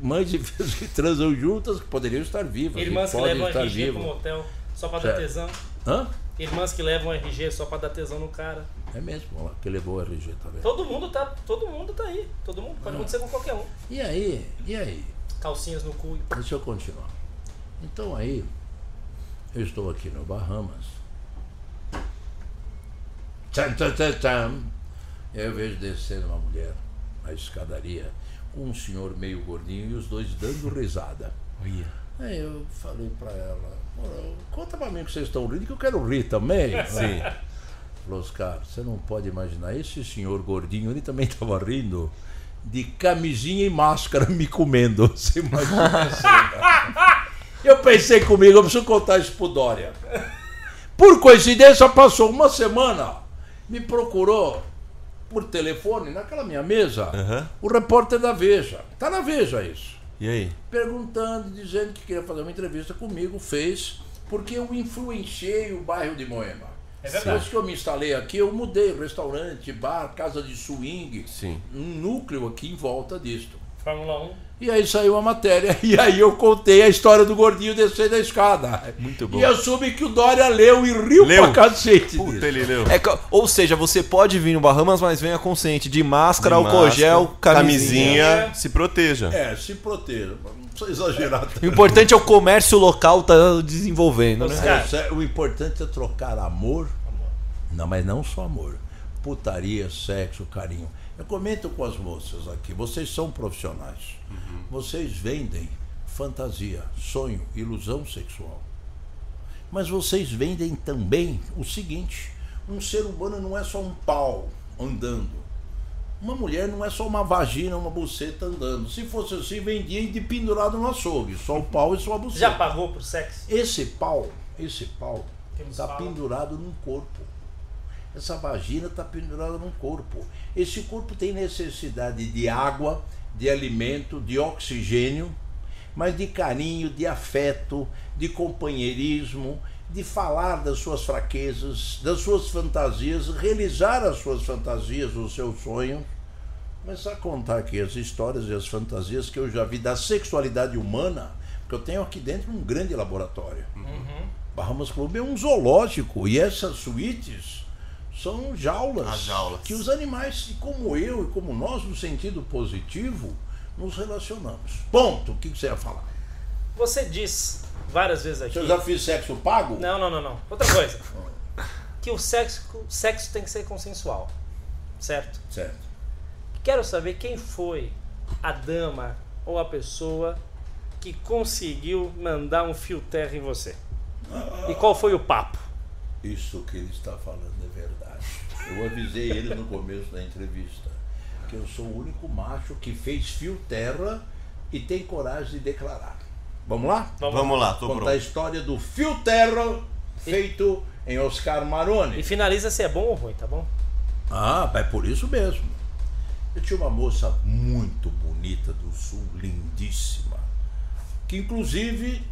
mães e filhas que transam juntas, que poderiam estar vivas, juntas. Irmãs que que levam estar pro vivas. motel só pra dar Certo. tesão. Hã? Irmãs que levam RG só pra dar tesão no cara. É mesmo, olha lá, que levou o RG, vendo? Todo mundo tá, todo mundo tá aí. Todo mundo pode acontecer com qualquer um. E aí, e aí? Calcinhas no cu. Deixa eu continuar. Então aí, eu estou aqui no Bahamas. Tchan, tchan, tchan, tchan. Eu vejo descendo uma mulher na escadaria com um senhor meio gordinho e os dois dando risada. Aí eu falei pra ela, "Ora, conta pra mim que vocês estão rindo que eu quero rir também. [LAUGHS] Sim. Falou, Oscar, você não pode imaginar, esse senhor gordinho, ele também estava rindo de camisinha e máscara me comendo. [LAUGHS] Você imagina assim? [LAUGHS] Eu pensei comigo, eu preciso contar isso pro Dória. Por coincidência, passou uma semana, me procurou por telefone, naquela minha mesa, Aham. o repórter da Veja. Tá na Veja isso E aí? perguntando, dizendo que queria fazer uma entrevista comigo, fez, porque eu influenciei o bairro de Moema. É verdade. Depois que eu me instalei aqui, eu mudei restaurante, bar, casa de swing, Sim. um núcleo aqui em volta disto. Fórmula 1. E aí saiu a matéria. [LAUGHS] E aí eu contei a história do gordinho descer da escada. Muito bom. E eu soube que o Dória leu e riu Leu. pra cacete. Puta, disso. ele leu. É ou seja, você pode vir no Bahamas, mas venha consciente de máscara, De álcool gel, camisinha. camisinha, se proteja. É, se proteja. Não precisa exagerar O importante é o comércio local tá desenvolvendo, né? Isso é- O importante é trocar amor. Não, mas não só amor. Putaria, sexo, carinho. Eu comento com as moças aqui. Vocês são profissionais. Vocês vendem fantasia, sonho, ilusão sexual. Mas vocês vendem também o seguinte: um ser humano não é só um pau andando. Uma mulher não é só uma vagina, uma buceta andando. Se fosse assim, vendia de pendurado no açougue. Só o pau e só a buceta. já pagou por sexo? Esse pau, esse pau, está pendurado num corpo. Essa vagina está pendurada num corpo. Esse corpo tem necessidade de água, de alimento, de oxigênio, mas de carinho, de afeto, de companheirismo, de falar das suas fraquezas, das suas fantasias, realizar as suas fantasias, os seus sonhos. Começar a contar aqui as histórias e as fantasias que eu já vi da sexualidade humana, porque eu tenho aqui dentro um grande laboratório. Bahamas Club é um zoológico e essas suítes são jaulas, As jaulas. que os animais, como eu e como nós, no sentido positivo, nos relacionamos. Ponto. O que você ia falar? Você diz várias vezes aqui. Eu já fiz sexo pago? Não, não, não, não. Outra coisa. que o sexo, sexo tem que ser consensual. Certo? Certo. Quero saber quem foi a dama ou a pessoa que conseguiu mandar um fio terra em você. E qual foi o papo? Isso que ele está falando. Eu avisei ele no começo da entrevista que eu sou o único macho que fez fio terra e tem coragem de declarar. Vamos lá? Vamos lá, tô Contar a pronto. história do fio terra feito em Oscar E Maroni. finaliza se é bom ou ruim, tá bom? Ah, é por isso mesmo. Eu tinha uma moça muito bonita do sul, lindíssima, que inclusive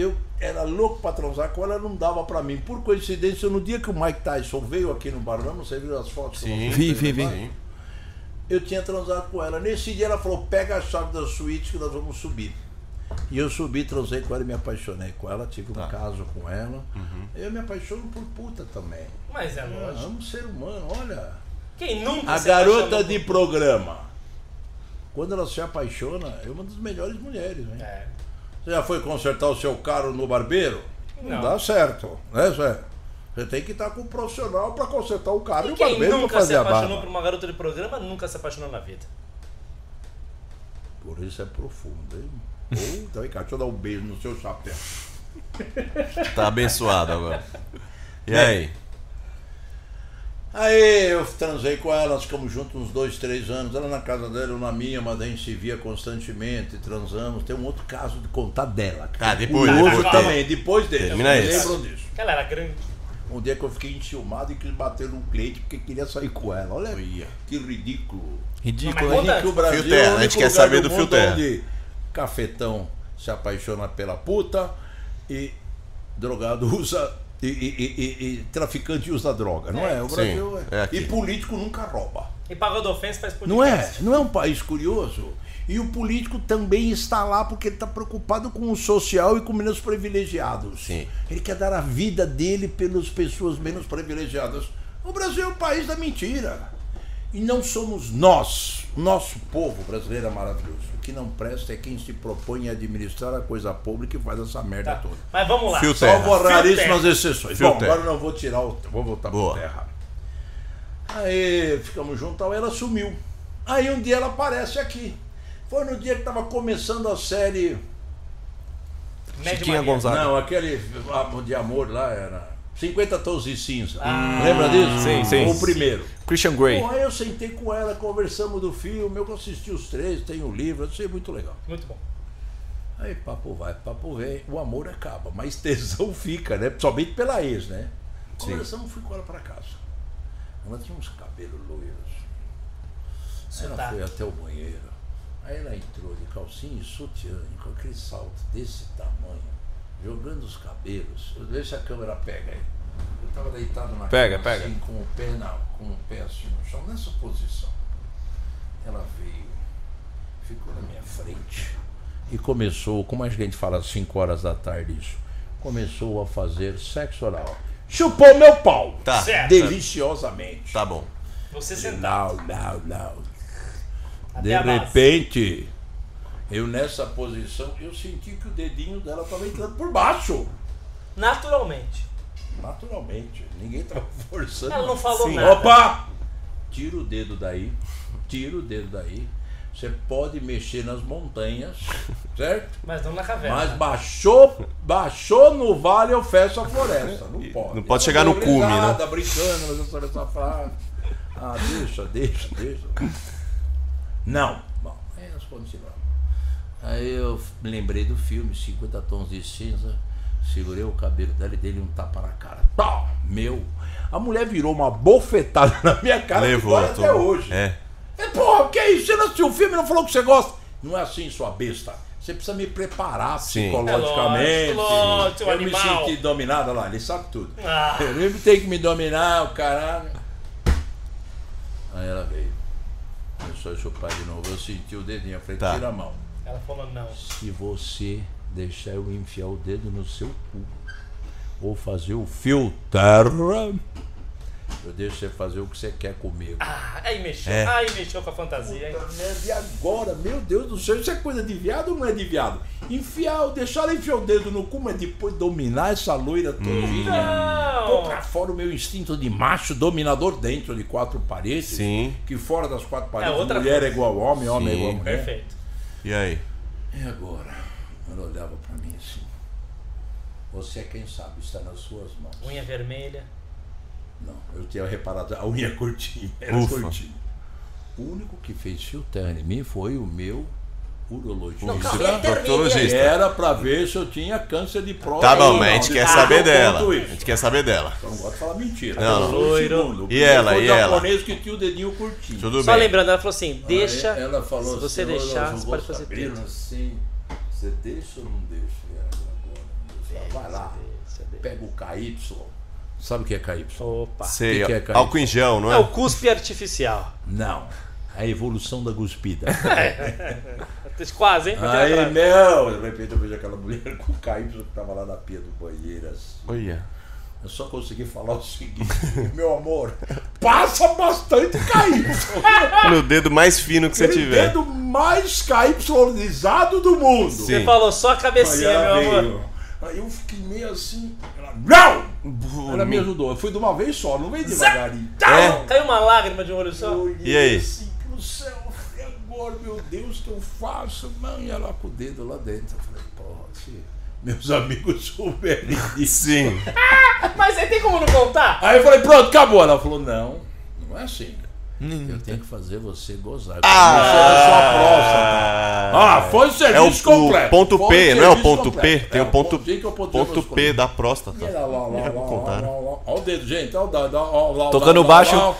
eu era louco para transar com ela, não dava para mim. Por coincidência, no dia que o Mike Tyson veio aqui no Barão, você viu as fotos? eu Sim, vi, vi, vi. Eu tinha transado com ela. Nesse dia ela falou: pega a chave da suíte que nós vamos subir. E eu subi, transei com ela e me apaixonei com ela, tive Tá. um caso com ela. Uhum. Eu me apaixono por puta também. Mas é Eu lógico. amo ser humano, olha. Quem nunca A garota de por- programa. Quando ela se apaixona, é uma das melhores mulheres, né? É. Você já foi consertar o seu carro no barbeiro? Não, Não. dá certo, né, Zé? Você tem que estar com um profissional para consertar o carro e, E o barbeiro para nunca se fazer a apaixonou por uma garota de programa nunca se apaixonou na vida. Por isso é profundo, hein? Então, vem cá, deixa eu dar um beijo no seu chapéu. Tá abençoado agora. E aí? Aí eu transei com ela, nós ficamos juntos uns dois, três anos. Ela na casa dela, eu na minha, mas a gente se via constantemente, transamos. Tem um outro caso de contar dela. que Ah, é depois, curioso depois. também, depois dele. Termina lembro disso. Ela era grande. Um dia que eu fiquei enciumado e quis bater num cliente porque queria sair com ela. Olha que ridículo. Ridículo, conta- Que o Brasil Fio terra, é o a gente quer saber do do mundo fio terra. onde cafetão se apaixona pela puta e drogado usa e, e- e- e- e traficante usa droga, não é? O Sim, Brasil é é. E político nunca rouba. E pagou da ofensa faz podcast. Não é? Não é um país curioso? E o político também está lá porque ele está preocupado com o social e com menos privilegiados. Sim. Ele quer dar a vida dele pelas pessoas menos privilegiadas. O Brasil é o país da mentira. E não somos nós, nosso povo brasileiro é maravilhoso. Que não presta é quem se propõe a administrar a coisa pública e faz essa merda Tá. toda. Mas vamos lá. Fio terra. Salvo Fio raríssimas terra. exceções. Fio Bom, terra. agora eu não vou tirar o. Vou voltar Boa. para terra. Aí ficamos juntos, ela sumiu. Aí um dia ela aparece aqui. Foi no dia que estava começando a série. Chiquinha. Gonzaga. Não, aquele ah, de amor lá era. 50 tons de cinza. Ah. Lembra disso? Sim, sim. O primeiro. Christian Grey. Bom, aí eu sentei com ela, conversamos do filme, eu assisti os três, tem o livro, achei muito legal. Muito bom. Aí papo vai, papo vem, o amor acaba, mas tesão fica, né? Somente pela ex, né? Sim. Conversamos, fui com ela pra casa. Ela tinha uns cabelos loiros. Aí ela Tá. foi até o banheiro. Aí ela entrou de calcinha e sutiã, com aquele salto desse tamanho, jogando os cabelos. Deixa a câmera pega aí. Eu tava deitado na Pega, cama, pega. assim, com o pé na, com o pé assim no chão, nessa posição. Ela veio, ficou na minha frente e começou, como a gente fala às 5 horas da tarde isso, começou a fazer sexo oral. Chupou meu pau. Tá. Certo. Deliciosamente. Tá bom. Você sentar. Não, não, não. Até De repente, eu nessa posição, eu senti que o dedinho dela estava entrando por baixo. Naturalmente. Naturalmente. Ninguém estava [LAUGHS] forçando. Ela não falou Sim. nada. Opa! Tira o dedo daí. Tira o dedo daí. Você pode mexer nas montanhas, [LAUGHS] certo? Mas não na caverna. Mas baixou, baixou no vale, eu fecho a floresta. Não [LAUGHS] pode. não pode chegar no cume, né? risada, brincando, mas eu essa frase. Ah, deixa, deixa, deixa. Não. Bom, aí nós continuamos. Aí eu me lembrei do filme 50 Tons de Cinza. Segurei o cabelo dela e dei um tapa na cara. Pá, meu. A mulher virou uma bofetada [LAUGHS] na minha cara Levou. até hoje. É. É, porra, que isso? Você não assistiu o filme e não falou que você gosta? Não é assim, sua besta. Você precisa me preparar Sim. psicologicamente. É lógico, lógico, eu animal. me senti dominado lá, ele sabe tudo. Ah. Ele tem que me dominar, o caralho. Aí ela veio. Começou a chupar de novo. Eu senti o dedinho. Eu falei, Tá. tira a mão. Ela falou não. Se você deixar eu enfiar o dedo no seu cu ou fazer o fio terra, eu deixo você fazer o que você quer comigo. Ah, aí mexeu. É. Aí mexeu com a fantasia, hein? Puta E agora, meu Deus do céu, isso é coisa de viado ou não é de viado? Enfiar, deixar ela enfiar o dedo no cu, mas depois dominar essa loira todinha. Pôr pra Não! fora o meu instinto de macho dominador dentro de quatro paredes. Sim. Que fora das quatro paredes, É outra mulher coisa. é igual homem, homem é Sim. igual mulher. Perfeito. E aí? E agora? Ela olhava pra mim assim. Você, quem sabe, está nas suas mãos. Unha vermelha. Não, eu tinha reparado, a unha curtinha, era Ufa. curtinha. O único que fez fio terra em mim foi o meu urologista. Não, proctologista. Era pra ver se eu tinha câncer de próstata. Tá bom, mas a gente quer saber dela. A gente quer saber dela. Eu não gosto de falar mentira. Não, o Loiro. O E ela, o e ela? japonês que tinha o dedinho curtinho. Tudo Só bem. lembrando, ela falou assim: deixa. Aí ela falou se você assim, "Ô, deixar, você pode fazer tudo. assim, você deixa ou não deixa? E agora. Vai lá, Deixa, deixa. pega o KY. Sabe o que é KY? Opa. Sei, Que que é, cara? álcool em gel, não É o é? cuspe artificial. Não. A evolução da guspida. [LAUGHS] Quase, hein? Aí, atrás. meu, de repente eu vejo aquela mulher com o KY que tava lá na pia do banheiro. assim. Olha. Eu só consegui falar o seguinte, [LAUGHS] meu amor, passa bastante KY. [LAUGHS] No dedo mais fino que você tiver. dedo mais KYizado do mundo. Sim. Você falou só a Aí cabecinha, ela meu amor. veio. Aí eu fiquei meio assim. Ela, não! Ela me ajudou. Eu fui de uma vez só, não veio devagarinho. É? Caiu uma lágrima de um olho só. E aí? assim pro céu. falei, agora, meu Deus, o que eu faço? Não, e ela com o dedo lá dentro. Eu falei, porra, se meus amigos souberem [LAUGHS] disso. Sim. [LAUGHS] Mas aí tem como não contar? Aí eu falei, pronto, acabou. Ela falou, não, não é assim. Eu tenho que fazer você gozar. Ah! a sua próstata. Ah, foi o É o, serviço o completo. ponto Foi P, não é o serviço ponto P? completo. Tem É, o ponto, ponto P da E próstata. Olha o dedo, gente. Olha o dedo, Tocando lá, baixo.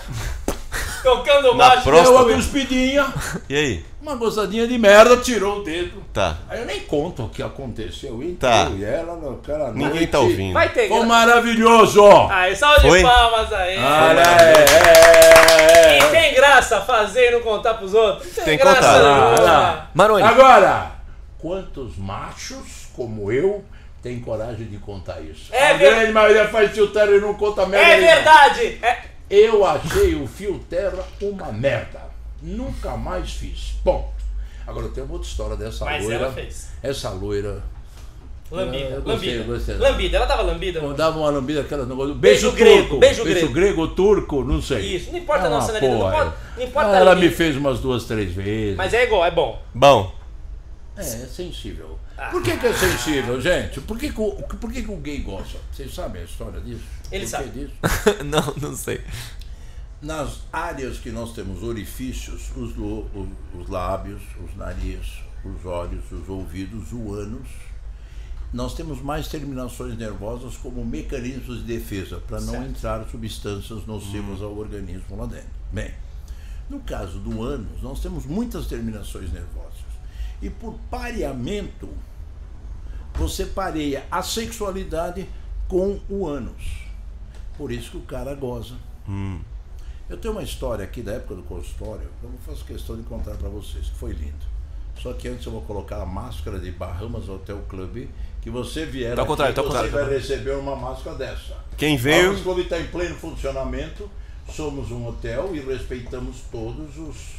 Tocando Na baixo. próstata. Deu uma cuspidinha, E aí? uma gozadinha de merda, tirou o dedo. Tá. Aí eu nem conto o que aconteceu Tá. eu e ela naquela Ninguém noite. tá ouvindo. Vai ter. Foi maravilhoso! Aí, salve Foi? de palmas aí. Olha, é, E é, tem graça fazer e não contar pros outros? Tem, Tem graça contar. lá. Maroni, Agora, quantos machos como eu têm coragem de contar isso? É a ver- grande maioria faz terra e não conta merda. É verdade. É... Eu achei o fio terra uma merda. Nunca mais fiz. Bom, agora tem uma outra história dessa Mas loira. ela fez. Essa loira. Lambida. Eu gostei, lambida. gostei. Lambida. Ela tava lambida? Eu dava uma lambida, aquela negócio. Beijo, Beijo grego, turco. beijo beijo grego, turco, não sei. Isso. Não importa É a uma nacionalidade. Não, pode, não importa Ela a me fez umas duas, três vezes. Mas é igual, é bom. Bom. É, é sensível. Por que, que é sensível, gente? Por que, que, o, por que, que o gay gosta? Vocês sabem a história disso? Ele Por que sabe. disso? [LAUGHS] não, não sei. Nas áreas que nós temos orifícios, os, lo- o- os lábios, os nariz, os olhos, os ouvidos, o ânus, nós temos mais terminações nervosas como mecanismos de defesa para não Certo. entrar substâncias nocivas ao organismo lá dentro. Bem, no caso do ânus, nós temos muitas terminações nervosas. E por pareamento, você pareia a sexualidade com o ânus. Por isso que o cara goza. Eu tenho uma história aqui da época do consultório, eu faço questão de contar para vocês, que foi lindo. Só que antes eu vou colocar a máscara de Bahamas Hotel Club. Que você vier Tá aqui, contrário, tá você contrário, vai tá receber uma máscara dessa. Quem O veio, Bahamas Club está em pleno funcionamento. Somos um hotel e respeitamos todos os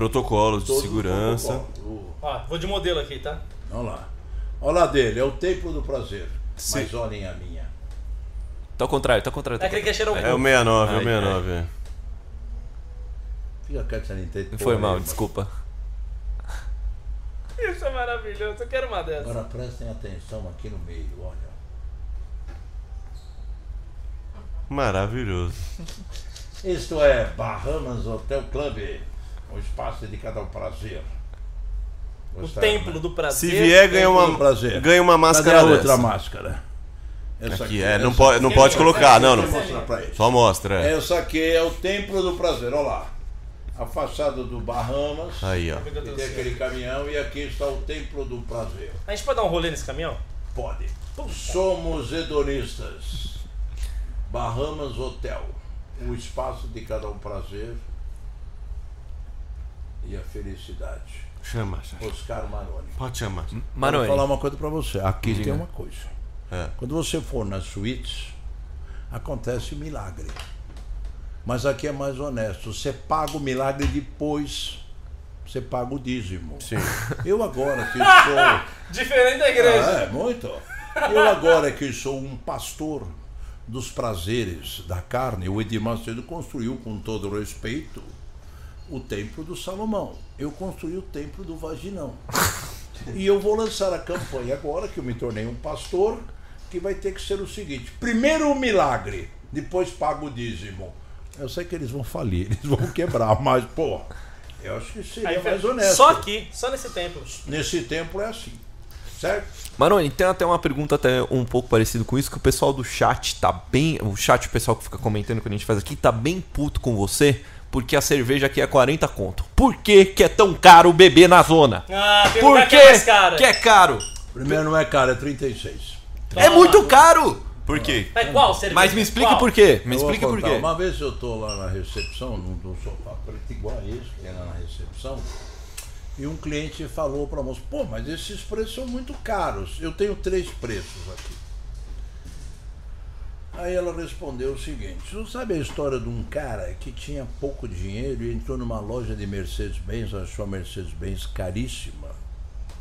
protocolos de segurança. protocolos. O- Ó, vou de modelo aqui, tá? Olha lá. Olha lá dele, é o templo do prazer. Sim. Mas olhem a minha. Tá ao contrário, tá ao contrário. É Tá ao aquele que cheirou É o um 69, é o Ai, 69. é. Fica quieto, você não. Foi mal, nenhuma. desculpa. [LAUGHS] Isso é maravilhoso, eu quero uma dessas. Agora prestem atenção aqui no meio, olha. Maravilhoso. Isto é Bahamas Hotel Club, um espaço dedicado ao prazer. O templo né? do prazer. Se vier, ganha uma, prazer. ganha uma Cadê máscara a outra dessa. máscara? Essa Aqui, é, não essa pode, não aqui. pode colocar, não, não. Só mostra, é. Essa aqui é o templo do prazer, olha lá. A fachada do Bahamas. Aí, ó. E tem aquele caminhão e aqui está o templo do prazer. A gente pode dar um rolê nesse caminhão? Pode. Somos hedonistas. Bahamas Hotel. O espaço dedicado ao prazer e a felicidade. Chama, chama. Oscar Maroni. Pode chamar. Vou Maroni. falar uma coisa pra você. Aqui Diga. tem uma coisa. É. Quando você for nas suítes, acontece milagre. Mas aqui é mais honesto. Você paga o milagre depois. Você paga o dízimo. Sim. Eu agora que sou. [LAUGHS] Diferente da igreja. Ah, é, muito. Eu agora que sou um pastor dos prazeres da carne, o Edir Macedo construiu com todo respeito o templo do Salomão. Eu construí o templo do Vaginão. E eu vou lançar a campanha agora que eu me tornei um pastor, que vai ter que ser o seguinte: primeiro o milagre, depois paga o dízimo. Eu sei que eles vão falir, [LAUGHS] eles vão quebrar, mas pô, eu acho que seria Aí, mais honesto. Só aqui, só nesse templo. Nesse templo é assim. Certo? Maroni, tem até uma pergunta até um pouco parecido com isso, que o pessoal do chat tá bem. O chat, o pessoal que fica comentando quando a gente faz aqui, tá bem puto com você, porque a cerveja aqui é 40 conto. Por que, que é tão caro beber na zona? Ah, tem Por lugar que, que é mais cara. que é caro? Primeiro não é caro, é 36. É muito caro! Por quê? É qual cerveja? Mas me explique Qual? por quê. Me explique por quê. Uma vez eu tô lá na recepção, num, num sofá preto igual a esse, que era na recepção, e um cliente falou para moça, pô, mas esses preços são muito caros. Eu tenho três preços aqui. Aí ela respondeu o seguinte, você sabe a história de um cara que tinha pouco dinheiro e entrou numa loja de Mercedes-Benz, achou a Mercedes-Benz caríssima.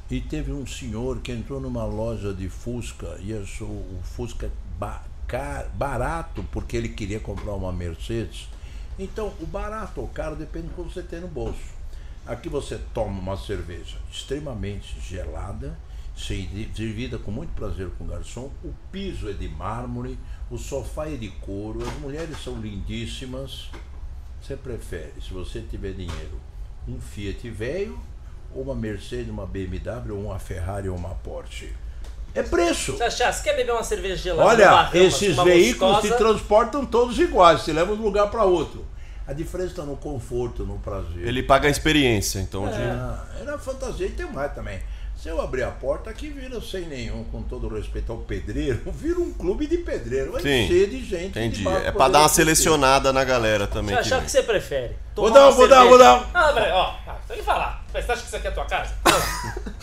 E teve um senhor que entrou numa loja de Fusca e achou o Fusca ba- ca- barato porque ele queria comprar uma Mercedes. Então, o barato ou caro depende do que você tem no bolso. Aqui você toma uma cerveja extremamente gelada, servi- servida com muito prazer com o garçom. O piso é de mármore, o sofá é de couro, as mulheres são lindíssimas. Você prefere, se você tiver dinheiro, um Fiat velho, ou uma Mercedes, uma BMW, ou uma Ferrari ou uma Porsche? É preço. Você acha, você quer beber uma cerveja gelada? Olha, esses uma veículos gostosa? se transportam todos iguais, se levam de um lugar para outro. A diferença está no conforto, no prazer. Ele paga a experiência, então. de- Ah, era fantasia e tem mais também. Se eu abrir a porta aqui, vira sem nenhum, com todo respeito ao pedreiro, [LAUGHS] vira um clube de pedreiro. Vai Sim, cheio de gente. Entendi. de É pra dar uma selecionada na galera também. Você que achar o vem. que você prefere? Vou dar, vou dar, vou cerveja- dar. Ah, peraí, ó. Ah, tem que falar. Você acha que isso aqui é a tua casa? [LAUGHS]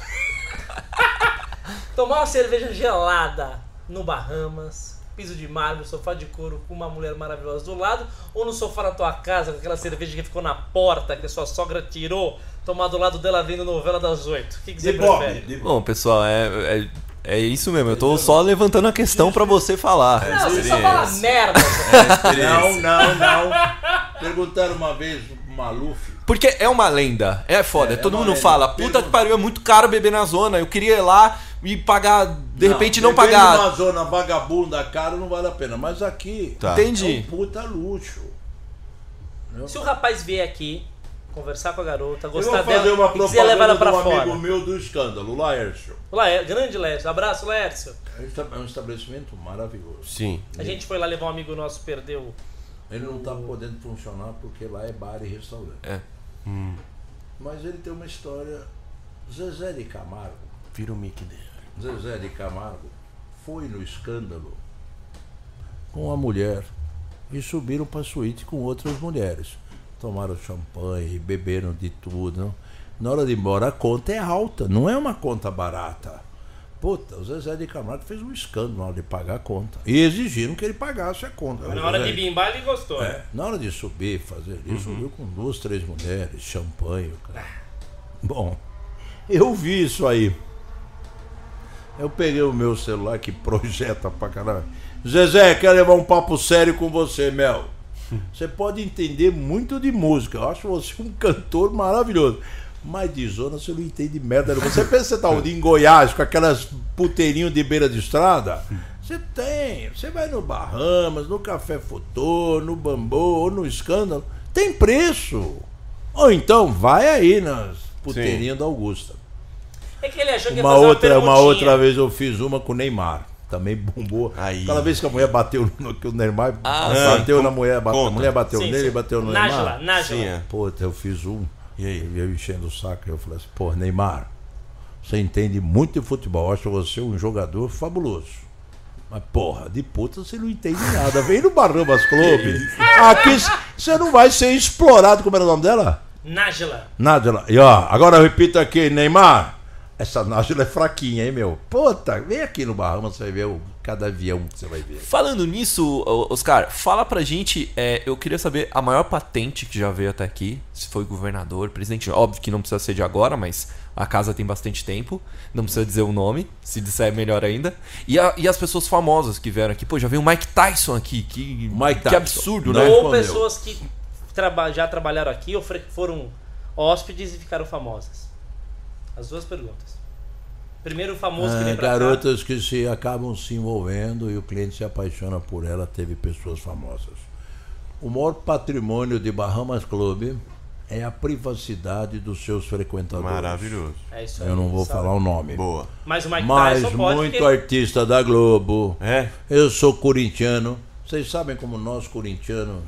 [LAUGHS] Tomar uma cerveja gelada no Bahamas, piso de mármore, sofá de couro com uma mulher maravilhosa do lado, ou no sofá na tua casa com aquela cerveja que ficou na porta, que a sua sogra tirou, tomar do lado dela vendo novela das oito. O que, que você De Bob, prefere? de. Bom, pessoal, é, é, é isso mesmo. Eu tô só levantando a questão pra você falar. Não, você só fala merda. Não, não, não. Perguntaram uma vez o Maluf. Porque é uma lenda, é foda. É, é Todo uma mundo lenda. fala, puta Pergunta- que pariu, é muito caro beber na zona. Eu queria ir lá e pagar, de repente não pagar. numa zona vagabunda cara não vale a pena. Mas aqui Tá. Entendi. é um puta luxo. Se o rapaz vier aqui, conversar com a garota, gostar dela uma e quiser levar ela de pra um fora. amigo meu do escândalo, o Laércio. Olá, é- grande Lércio. Abraço, Lércio. É um é um estabelecimento maravilhoso. Sim. A gente foi lá levar um amigo nosso, perdeu. Ele não está podendo funcionar porque lá é bar e restaurante. É. Mas ele tem uma história. Zezé de Camargo. Vira o mic dele. Zezé de Camargo foi no escândalo com a mulher e subiram para a suíte com outras mulheres. Tomaram champanhe, beberam de tudo. não? Na hora de ir embora, a conta é alta, não é uma conta barata. Puta, o Zezé de Camargo fez um escândalo na hora de pagar a conta. E exigiram que ele pagasse a conta. Mas na hora Zezé- de bimbar ele gostou. né? é, na hora de subir, fazer isso, subiu com duas, três mulheres, champanhe. o Cara. Bom, eu vi isso aí. Eu peguei o meu celular que projeta pra caralho. Zezé, quero levar um papo sério com você, Mel. Você pode entender muito de música. Eu acho você um cantor maravilhoso. Mas de zona você não entende merda. nenhuma. Você pensa que você tá onde? em Goiás com aquelas puteirinhos de beira de estrada? Você tem. Você vai no Bahamas, no Café Futuro, no Bambu ou no Escândalo. Tem preço. Ou então vai aí nas puteirinhas da Augusta. É que ele achou que ia Uma fazer outra, uma permutinha. outra vez eu fiz uma com o Neymar. Também bombou. Aí. Aquela vez que a mulher bateu no que o Neymar Ah, bateu sim. na mulher, bate- a mulher bateu Sim, nele, sim. bateu no Nájila, Neymar. Nájila. Sim, é. Puta, eu fiz um. E aí? Eu enchendo o saco, eu falei assim, pô, Neymar, você entende muito de futebol, eu acho você um jogador fabuloso. Mas, porra, de puta você não entende nada. Vem no Bahamas Clube. Aqui você não vai ser explorado. Como era o nome dela? Nájila. Nájila. E ó, agora eu repito aqui, Neymar. Essa Nájila é fraquinha, hein, meu? Puta, vem aqui no Bahamas, você vai ver o, cada avião que você vai ver. Falando nisso, Oscar, fala pra gente, é, eu queria saber a maior patente que já veio até aqui, se foi governador, presidente, óbvio que não precisa ser de agora, mas a casa tem bastante tempo, não precisa dizer o nome, se disser é melhor ainda. E, a- e as pessoas famosas que vieram aqui, pô, já veio o Mike Tyson aqui, que, Mike que Tyson. absurdo, Não né? Ou pessoas que traba- já trabalharam aqui ou foram hóspedes e ficaram famosas. As duas perguntas. Primeiro o famoso que Ah, vem pra cá. garotas que se acabam se envolvendo e o cliente se apaixona por ela, teve pessoas famosas. O maior patrimônio de Bahamas Club é a privacidade dos seus frequentadores. Maravilhoso. É isso aí, Eu não vou sabe? falar o nome. Boa. Mas o Mike Mas Tyson pode muito porque- artista da Globo. É? Eu sou corintiano. Vocês sabem como nós corintianos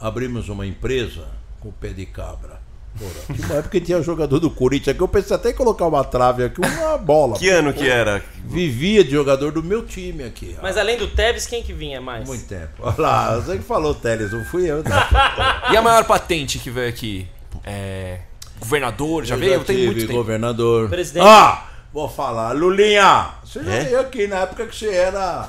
abrimos uma empresa com o pé de cabra. Porra, tinha uma época que tinha jogador do Corinthians aqui. Eu pensei até em colocar uma trave aqui, uma bola. Que ano que era? Vivia de jogador do meu time aqui. Mas além do Tevez, quem que vinha mais? Muito tempo. Olha lá, você que falou, Teles, não fui eu. não. [LAUGHS] E a maior patente que veio aqui? É. Governador, já Eu veio? Tem tive muito tempo. governador. Presidente. Ah, vou falar. Lulinha, você já É? veio aqui na época que você era...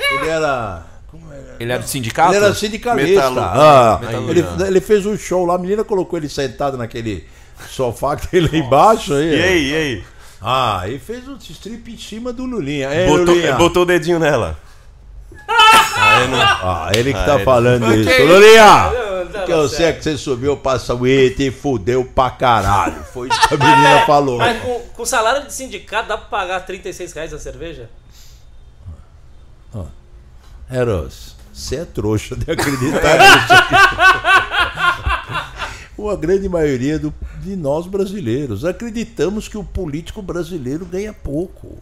Ele era... Era? Ele era do sindicato? Ele era sindicalista. Ah, ele, ele fez um show lá, a menina colocou ele sentado naquele sofá que tem lá embaixo. Aí, E aí, e aí? Ah, e fez um strip em cima do Lulinha. Ei, Botou, Lulinha. botou o dedinho nela. Aí não- Ah, ele que Ah, tá ele- falando Mas isso. que Lulinha! Que eu não, sei que você subiu pra Saúde e fudeu pra caralho. Foi isso que a menina [LAUGHS] falou. Mas com, com salário de sindicato dá pra pagar 36 reais a cerveja? Eros, você é trouxa de acreditar [LAUGHS] nisso. Uma grande maioria do- de nós brasileiros acreditamos que o político brasileiro ganha pouco.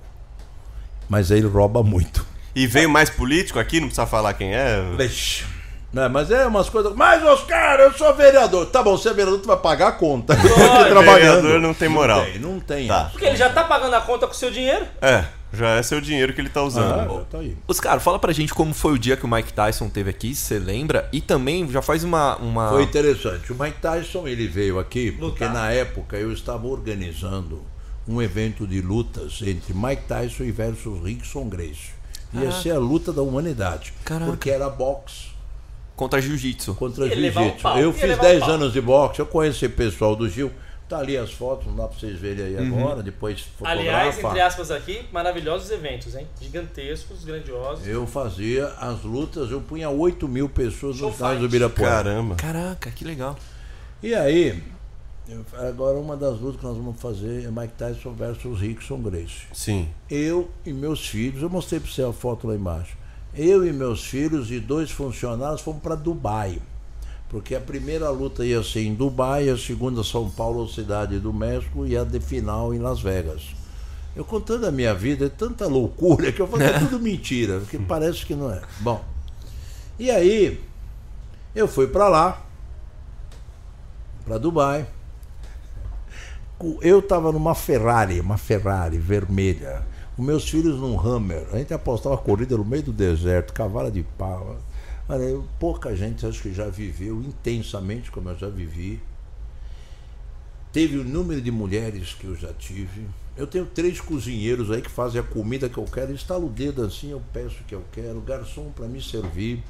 Mas ele rouba muito. E veio mais político aqui, não precisa falar quem é. Vixe. Não, mas é umas coisas. Mas, Oscar, eu sou vereador. Tá bom, você é vereador, tu vai pagar a conta. [LAUGHS] Tá trabalhando. vereador não tem moral. Não tem, não tem. Tá. Porque ele já tá pagando a conta com o seu dinheiro. É, já é seu dinheiro que ele tá usando. Ah, tá aí. Oscar, fala pra gente como foi o dia que o Mike Tyson teve aqui, você lembra? E também já faz uma. uma... Foi interessante. O Mike Tyson ele veio aqui porque Lutar. na época eu estava organizando um evento de lutas entre Mike Tyson e versus Rickson Gracie. Ia ser a luta da humanidade. Caraca. Porque era boxe Contra jiu-jitsu. contra jiu-jitsu. eu fiz levar um 10 pau. anos de boxe, eu conheço esse pessoal do Gil. Tá ali as fotos, não dá pra vocês verem aí Uhum. agora, depois fotografa. Aliás, entre aspas aqui, maravilhosos eventos, hein? Gigantescos, grandiosos. Eu fazia as lutas, eu punha 8 mil pessoas Show no estádio do fight. Birapuera. Caramba. Caraca, que legal. E aí, eu- agora uma das lutas que nós vamos fazer é Mike Tyson versus Rickson Gracie. Sim. Eu e meus filhos, eu mostrei para você a foto lá embaixo. Eu e meus filhos e dois funcionários fomos para Dubai. Porque a primeira luta ia ser em Dubai, a segunda São Paulo, cidade do México, e a de final em Las Vegas. Eu contando a minha vida, é tanta loucura que eu falei, [LAUGHS] é tudo mentira, porque parece que não é. Bom, e aí, eu fui para lá, para Dubai. Eu estava numa Ferrari, uma Ferrari vermelha. Os meus filhos num Hammer. A gente apostava corrida no meio do deserto, cavalo de pau. Olha, eu- pouca gente acho que já viveu intensamente como eu já vivi. teve o número de mulheres que eu já tive. Eu tenho três cozinheiros aí que fazem a comida que eu quero. Estalo o dedo assim, eu peço o que eu quero. Garçom para me servir.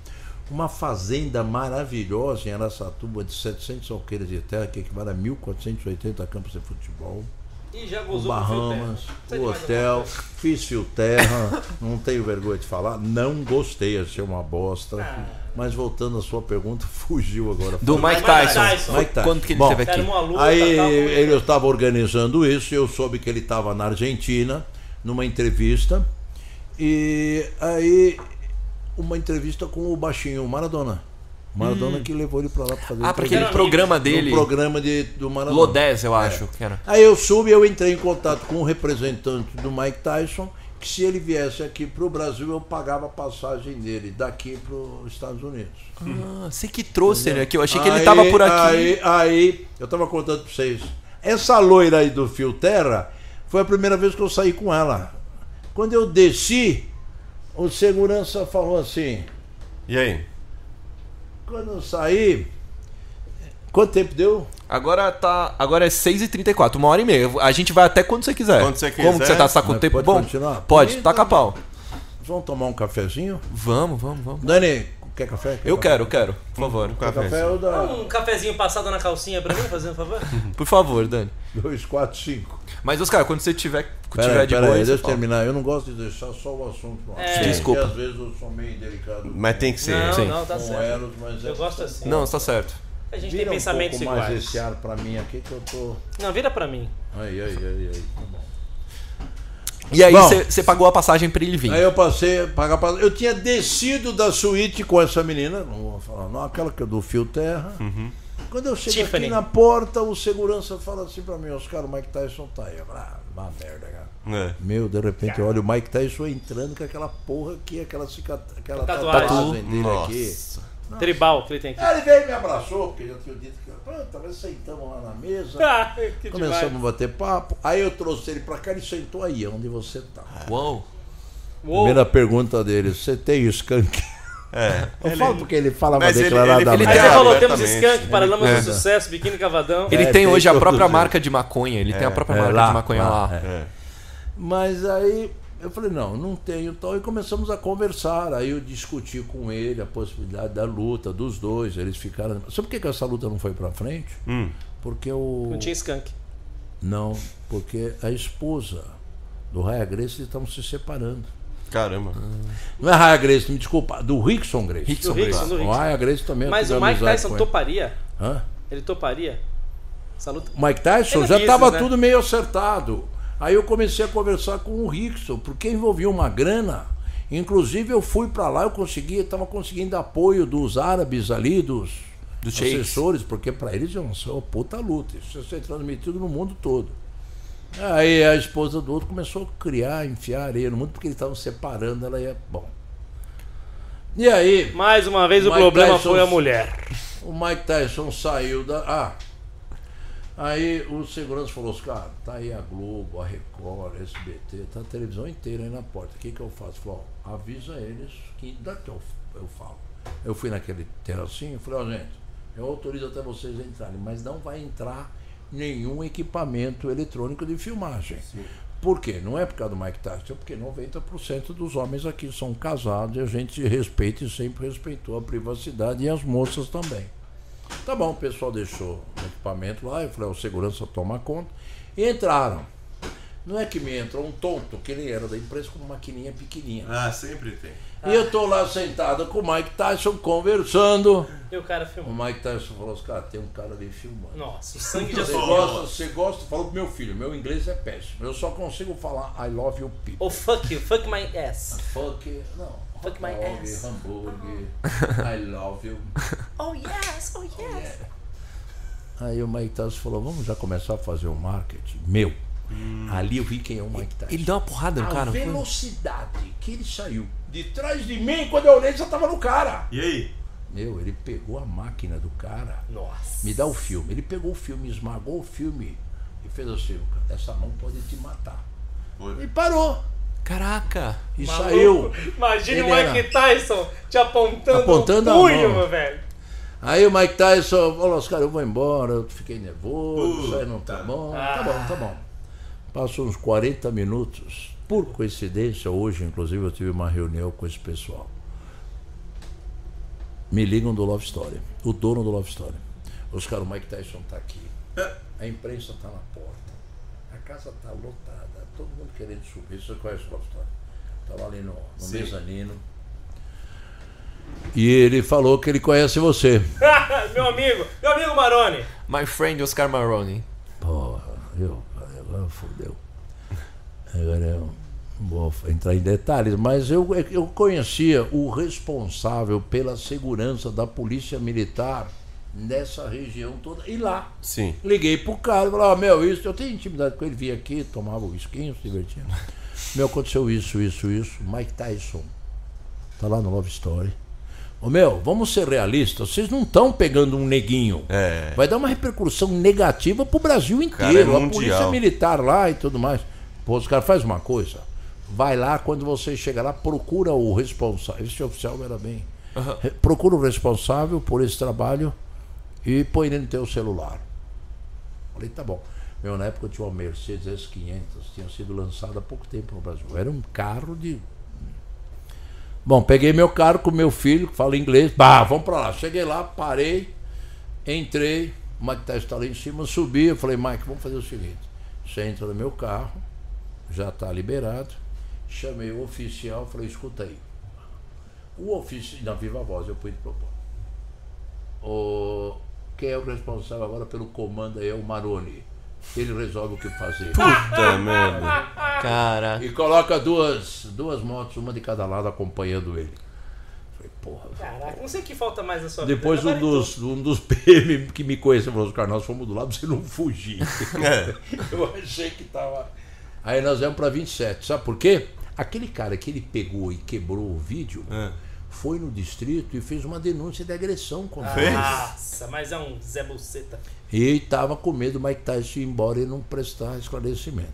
Uma fazenda maravilhosa em Araçatuba de 700 alqueires de terra, que equivale a 1.480 campos de futebol. E já O gozou do Bahamas, o hotel, fiz fio terra, não tenho vergonha de falar, não gostei, achei uma bosta. Ah. Mas voltando à sua pergunta, [LAUGHS] fugiu agora. Do Mike Mike Tyson. Tyson. Mike Tyson. Quando que ele Bom, esteve aqui? uma luta, Aí tava- ele estava organizando isso, eu soube que ele estava na Argentina, numa entrevista, e aí uma entrevista com o baixinho o Maradona. Maradona que levou ele para lá para fazer Hum. Ah, para aquele programa dele. programa de, do Maradona. Lodés, eu acho que era. Aí eu soube, eu entrei em contato com o representante do Mike Tyson, que se ele viesse aqui para o Brasil, eu pagava a passagem dele daqui para os Estados Unidos. Ah, você que trouxe ele aqui. Eu achei que ele tava por aqui. Aí, aí eu estava contando para vocês. Essa loira aí do Fio Terra foi a primeira vez que eu saí com ela. Quando eu desci, o segurança falou assim: E aí? Quando eu saí. Quanto tempo deu? Agora tá. Agora é 6h34, uma hora e meia. A gente vai até quando você quiser. Quando você Como que quiser. você tá, tá com tempo pode bom? continuar? Pode, Então- taca pau. Vamos tomar um cafezinho? Vamos, vamos, vamos. Dani, quer café? Quer Eu café? quero, eu quero. Por favor. Quer café ou Dá dá um cafezinho passado na calcinha pra mim, fazendo favor? [LAUGHS] Por favor, Dani. 2, 4, 5. Mas, Oscar, quando você tiver, tiver Peraí, de peraí, boa, aí deixa eu terminar. Eu não gosto de deixar só o assunto. É. Desculpa. Porque às vezes eu sou meio delicado Mas tem que ser. Não, Sim. não, tá com certo. elos, mas é Eu gosto assim. Não, está certo. A gente Vira tem pensamentos um pouco mais iguais. esse ar pra mim aqui que eu tô... Não, vira pra mim. Aí, aí, aí, aí. Tá bom. E aí, você pagou a passagem pra ele vir. Aí eu passei a pagar pra... Eu tinha descido da suíte com essa menina, não vou falar, não, aquela que é do Fio Terra. Quando eu chego Tiffany. aqui na porta, o segurança fala assim pra mim, Oscar, o Mike Tyson tá aí. Eu falo, ah, uma merda, cara. É. Meu, de repente eu olho o Mike Tyson entrando com aquela porra aqui, aquela, cicat... aquela Tatuagem. tatuagem dele aqui. Nossa. Tribal que ele tem aqui. Aí ele veio e me abraçou, porque já tinha dito que. Talvez sentamos lá na mesa. Ah, que Começamos demais. a bater papo. Aí eu trouxe ele pra cá, ele sentou aí, onde você tá. Uou. Uou. Primeira pergunta dele: você tem skunk? É. [LAUGHS] Eu falo porque ele falava Mas ele- declaradamente. ele- Aí É, você falou, temos skunk, Paralamas É. do Sucesso, Biquíni Cavadão. Ele É, tem tem hoje a própria marca de maconha. Ele tem a própria É, marca lá, de maconha lá. lá, é. É. Mas aí eu falei: não, não tenho tal. E começamos a conversar. Aí eu discuti com ele a possibilidade da luta dos dois. Eles ficaram. Sabe por que, essa luta não foi pra frente? Hum. Porque o. Não tinha skunk. Não, porque a esposa do Raya Grace estavam se separando. Caramba. Não é Raya Grace, me desculpa, do Rickson Grace. Rickson Do Rickson, Grace. do O Rickson. Raya Grace também Mas o Mike Tyson toparia? Hã? Ele toparia? Essa luta? O Mike Tyson já estava né? tudo meio acertado. Aí eu comecei a conversar com o Rickson, porque envolvia uma grana. Inclusive eu fui para lá, eu consegui, estava conseguindo apoio dos árabes ali, dos, Dos assessores, porque para eles ia ser uma puta luta. Isso ia ser transmitido no mundo todo. Aí a esposa do outro começou a criar, enfiar areia no mundo, porque eles estavam separando, ela ia. Bom. E aí, Mais uma vez o Mike problema Tyson- foi a mulher. o Mike Tyson saiu da. Ah! Aí o segurança falou: cara, tá aí a Globo, a Record, a SBT, tá a televisão inteira aí na porta. O que, que eu faço? Falou: ó, avisa eles que daqui eu, eu falo. Eu fui naquele terracinho e falei: ó, gente, eu autorizo até vocês entrarem, mas não vai entrar nenhum equipamento eletrônico de filmagem. Por quê? Não é por causa do Mike Tyson, é porque 90% dos homens aqui são casados e a gente respeita e sempre respeitou a privacidade e as moças também. Tá bom, o pessoal deixou o equipamento lá, eu falei, o segurança toma conta. E entraram. Não é que me entrou um tonto, que ele era da empresa com uma maquininha pequenininha. Ah, sempre tem. E eu tô lá sentado com o Mike Tyson conversando. E o cara O filmou. Mike Tyson falou assim, cara, tem um cara ali filmando. Nossa, o sangue já Você gosta, você gosta, falou pro meu filho, meu inglês é péssimo. Eu só consigo falar I love you people. Oh, fuck you, fuck my ass. Fuck, não. Fuck my ass. Hambúrguer, [LAUGHS] I love you. Oh, yes, oh, yes. Aí o Mike Tyson falou, vamos já começar a fazer o marketing. Meu, ali eu vi quem é o Mike Tyson. Ele deu uma porrada no a cara. foi? velocidade que ele saiu de trás de mim, quando eu olhei, já tava no cara. E aí? Meu, ele pegou a máquina do cara. Nossa. Me dá o filme. Ele pegou o filme, esmagou o filme e fez assim, essa mão pode te matar. Foi. E parou. Caraca. E Maluco. saiu. Imagina Ele o Mike era- Tyson te apontando, Apontando um punho, meu velho. Aí o Mike Tyson falou, os caras, eu vou embora, eu fiquei nervoso, isso aí não tá bom, tá bom, tá bom. Passou uns 40 minutos. Por coincidência, hoje, inclusive, eu tive uma reunião com esse pessoal. Me ligam do Love Story, o dono do Love Story. Os caras, o Mike Tyson tá aqui. A imprensa tá na porta. A casa tá lotada. Todo mundo querendo subir. Você conhece o Love Story? Tava ali no, no mezanino. E ele falou que ele conhece você. [LAUGHS] meu amigo, meu amigo Maroni. My friend Oscar Maroni. Porra, eu falei, agora fodeu. Agora eu vou entrar em detalhes, mas eu, eu conhecia o responsável pela segurança da polícia militar nessa região toda. E lá, Sim. liguei pro cara e falei, ó, meu, isso, eu tenho intimidade com ele, vinha aqui, tomava o esquinho, se divertia. [LAUGHS] Meu, aconteceu isso, isso, isso. Mike Tyson. Tá lá no Love Story. Ô meu, vamos ser realistas, vocês não estão pegando um neguinho. É. Vai dar uma repercussão negativa pro Brasil Cara, inteiro. é a polícia militar lá e tudo mais. Pô, os caras faz uma coisa. Vai lá, quando você chega lá, procura o responsável. Esse oficial era bem. Re- Procura o responsável por esse trabalho e põe ele no teu celular. Falei, tá bom. Meu, na época eu tinha uma Mercedes S500, tinha sido lançada há pouco tempo no Brasil. Era um carro de. Bom, peguei meu carro com meu filho, que fala inglês. Bah, vamos pra lá. Cheguei lá, parei, entrei. O Mike Tyson está lá em cima, subi. Eu falei, Mike, vamos fazer o seguinte: você entra no meu carro, já está liberado. Chamei o oficial, falei, escuta aí. O oficial, na viva voz, eu pude propor. O, quem é o responsável agora pelo comando aí é o Maroni. Ele resolve o que fazer. Puta [LAUGHS] merda. Cara. E coloca duas, duas motos, uma de cada lado, acompanhando ele. Falei, porra. Caraca, não sei o que falta mais na sua Depois vida. um dos, um dos [LAUGHS] PM que me conheceu falou, Oscar, nós fomos do lado, você não fugir. [LAUGHS] É. Eu achei que tava. Aí nós viemos pra 27. Sabe por quê? Aquele cara que ele pegou e quebrou o vídeo É. foi no distrito e fez uma denúncia de agressão contra Fez? ele. Nossa, mas é um Zé Buceta. E estava com medo do Mike Tyson ir embora e não prestar esclarecimento.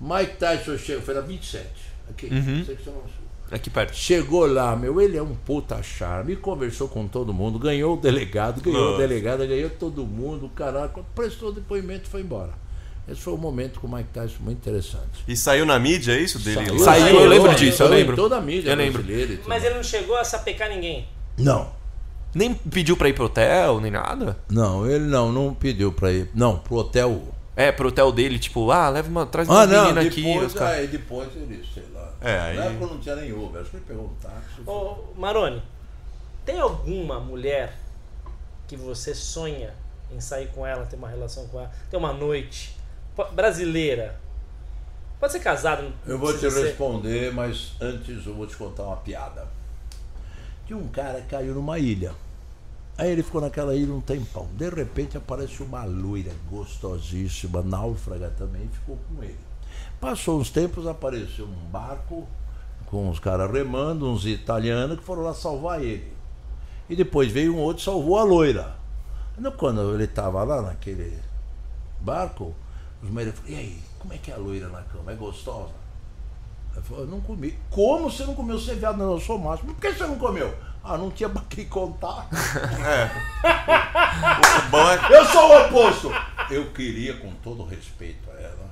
Mike Tyson chegou, foi na 27. Aqui, secção sul. Aqui perto. Chegou lá, meu, ele é um puta charme, conversou com todo mundo, ganhou o delegado, ganhou Nossa. o delegado, ganhou todo mundo, caraca, prestou depoimento e foi embora. Esse foi um momento com o Mike Tyson muito interessante. E saiu na mídia, é isso dele? Saiu, eu lembro disso, eu saiu em lembro. toda a mídia Eu lembro. Mas ele não chegou a sapecar ninguém. Não, Nem pediu pra ir pro hotel, nem nada. não, ele não, não pediu pra ir. Não, pro hotel. É, pro hotel dele, tipo, ah, leva uma, traz uma Ah, não, menina aqui. depois, os caras- aí depois ele, sei lá. É, aí- Na época não tinha nem Uber, acho que ele pegou um táxi. Ô, Maroni, tem alguma mulher que você sonha em sair com ela, ter uma relação com ela, ter uma noite brasileira? Pode ser casado. Eu vou te ser. responder, mas antes eu vou te contar uma piada. De um cara que caiu numa ilha. Aí ele ficou naquela ilha um tempão. De repente aparece uma loira gostosíssima, náufraga também, ficou com ele. Passou uns tempos, apareceu um barco com os caras remando, uns italianos que foram lá salvar ele. E depois veio um outro e salvou a loira. Quando ele estava lá naquele barco, os médicos falaram, e aí, como é que é a loira na cama? É gostosa? Ele falou, eu não comi. Como você não comeu? Você é viado, não, eu sou macho. Por que você não comeu? Ah, não tinha pra quem contar. [LAUGHS] [LAUGHS] Bom é Eu sou o oposto. Eu queria, com todo respeito a ela,